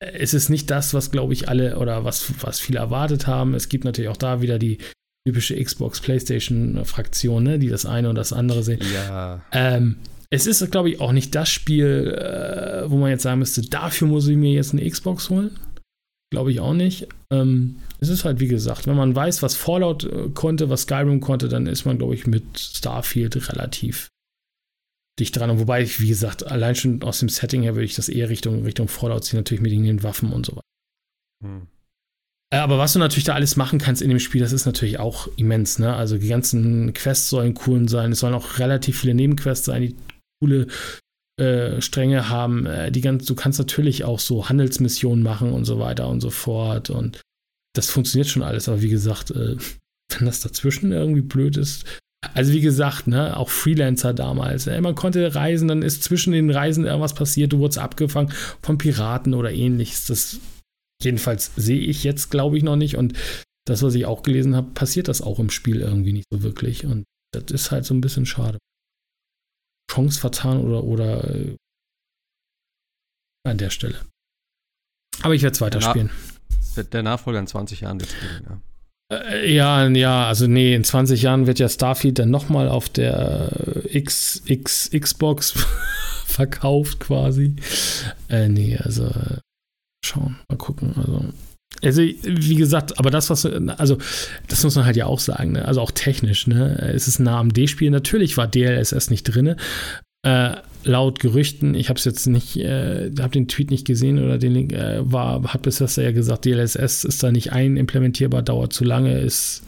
Es ist nicht das, was, glaube ich, alle oder was, was viele erwartet haben. Es gibt natürlich auch da wieder die typische Xbox, PlayStation-Fraktion, ne, die das eine und das andere sehen.
Ja.
Ähm, es ist, glaube ich, auch nicht das Spiel, äh, wo man jetzt sagen müsste, dafür muss ich mir jetzt eine Xbox holen. Glaube ich auch nicht. Ähm, es ist halt, wie gesagt, wenn man weiß, was Fallout äh, konnte, was Skyrim konnte, dann ist man, glaube ich, mit Starfield relativ dicht dran. Und wobei ich, wie gesagt, allein schon aus dem Setting her würde ich das eher Richtung, Richtung Fallout ziehen, natürlich mit den Waffen und so weiter. Hm. Äh, aber was du natürlich da alles machen kannst in dem Spiel, das ist natürlich auch immens. Ne? Also die ganzen Quests sollen cool sein. Es sollen auch relativ viele Nebenquests sein, die coole äh, Stränge haben. Äh, die ganz, du kannst natürlich auch so Handelsmissionen machen und so weiter und so fort. Und das funktioniert schon alles. Aber wie gesagt, äh, *laughs* wenn das dazwischen irgendwie blöd ist. Also wie gesagt, ne, auch Freelancer damals. Ey, man konnte reisen, dann ist zwischen den Reisen irgendwas passiert, du wurdest abgefangen von Piraten oder ähnliches. Das jedenfalls sehe ich jetzt, glaube ich, noch nicht. Und das, was ich auch gelesen habe, passiert das auch im Spiel irgendwie nicht so wirklich. Und Das ist halt so ein bisschen schade. Chance vertan oder, oder äh, an der Stelle. Aber ich werde es weiterspielen.
Der, der, Nachfolger in 20 Jahren wird spielen, ja.
Äh, ja, ja, also nee, in 20 Jahren wird ja Starfield dann nochmal auf der X, X, Xbox *laughs* verkauft quasi. Äh, nee, also äh, schauen, mal gucken. Also, also, wie gesagt, aber das, was, also, das muss man halt ja auch sagen, ne? also auch technisch, ne? Es ist ein AMD-Spiel. Natürlich war DLSS nicht drin. Äh, laut Gerüchten, ich habe es jetzt nicht, äh, habe den Tweet nicht gesehen oder den Link, äh, war, hat Bethesda ja gesagt, DLSS ist da nicht ein-implementierbar, dauert zu lange, ist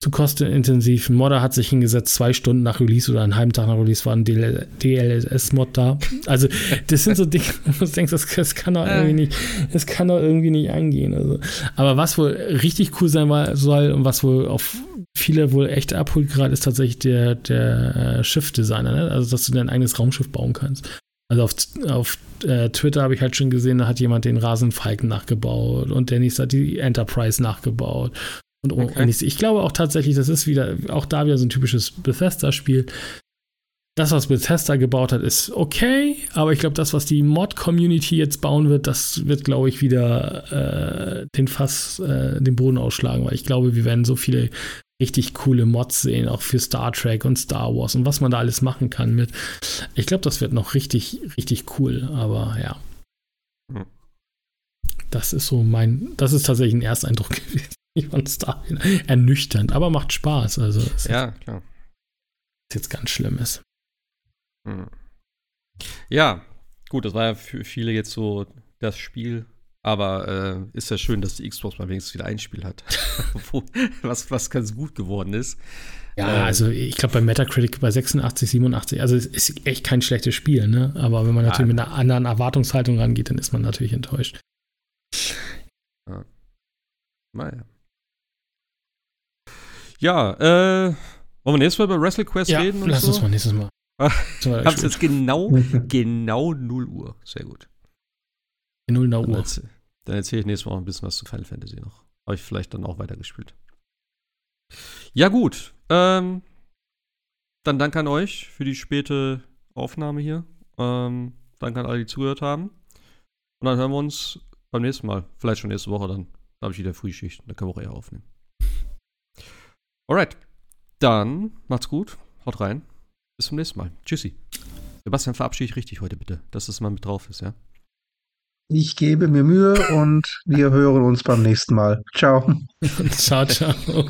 zu kostenintensiv. Ein Modder hat sich hingesetzt, zwei Stunden nach Release oder einen halben Tag nach Release war ein DLSS-Mod da. Also, das sind so Dinge, wo du denkst, das, das, kann doch irgendwie nicht, das kann doch irgendwie nicht eingehen. Also, aber was wohl richtig cool sein soll und was wohl auf viele wohl echt abholt gerade, ist tatsächlich der, der äh, Schiff-Designer, ne? Also, dass du dein eigenes Raumschiff bauen kannst. Also auf, auf äh, Twitter habe ich halt schon gesehen, da hat jemand den Rasenfalken nachgebaut und der nächste hat die Enterprise nachgebaut und okay. ich, ich glaube auch tatsächlich, das ist wieder, auch da wieder so ein typisches Bethesda-Spiel. Das, was Bethesda gebaut hat, ist okay, aber ich glaube, das, was die Mod-Community jetzt bauen wird, das wird, glaube ich, wieder äh, den Fass, äh, den Boden ausschlagen, weil ich glaube, wir werden so viele richtig coole Mods sehen, auch für Star Trek und Star Wars und was man da alles machen kann mit. Ich glaube, das wird noch richtig, richtig cool, aber ja. Hm. Das ist so mein, das ist tatsächlich ein Ersteindruck *laughs* gewesen. Ich fand es da ernüchternd, aber macht Spaß. Also
ja, klar.
Was jetzt ganz schlimm ist.
Hm. Ja, gut, das war ja für viele jetzt so das Spiel. Aber äh, ist ja schön, dass die Xbox mal wenigstens wieder ein Spiel hat. *laughs* was, was ganz gut geworden ist.
Ja, äh, also ich glaube bei Metacritic bei 86, 87, also es ist echt kein schlechtes Spiel, ne? Aber wenn man natürlich ja. mit einer anderen Erwartungshaltung rangeht, dann ist man natürlich enttäuscht.
Ja. Naja. Ja, äh, wollen wir nächstes Mal über WrestleQuest
ja,
reden?
lass so? uns mal nächstes Mal.
ich hab's jetzt genau, *laughs* genau 0 Uhr. Sehr gut.
0 Uhr.
Dann, erzähl, dann erzähle ich nächstes Mal auch ein bisschen was zu Final Fantasy noch. Habe ich vielleicht dann auch weitergespielt. Ja, gut. Ähm, dann danke an euch für die späte Aufnahme hier. Ähm, danke an alle, die zugehört haben. Und dann hören wir uns beim nächsten Mal. Vielleicht schon nächste Woche dann. Da habe ich wieder Frühschicht. Da können wir auch eher aufnehmen. Alright. Dann macht's gut. Haut rein. Bis zum nächsten Mal. Tschüssi. Sebastian, verabschiede ich richtig heute bitte, dass es mal mit drauf ist, ja?
Ich gebe mir Mühe und wir hören uns beim nächsten Mal. Ciao. *laughs*
ciao, ciao. *laughs*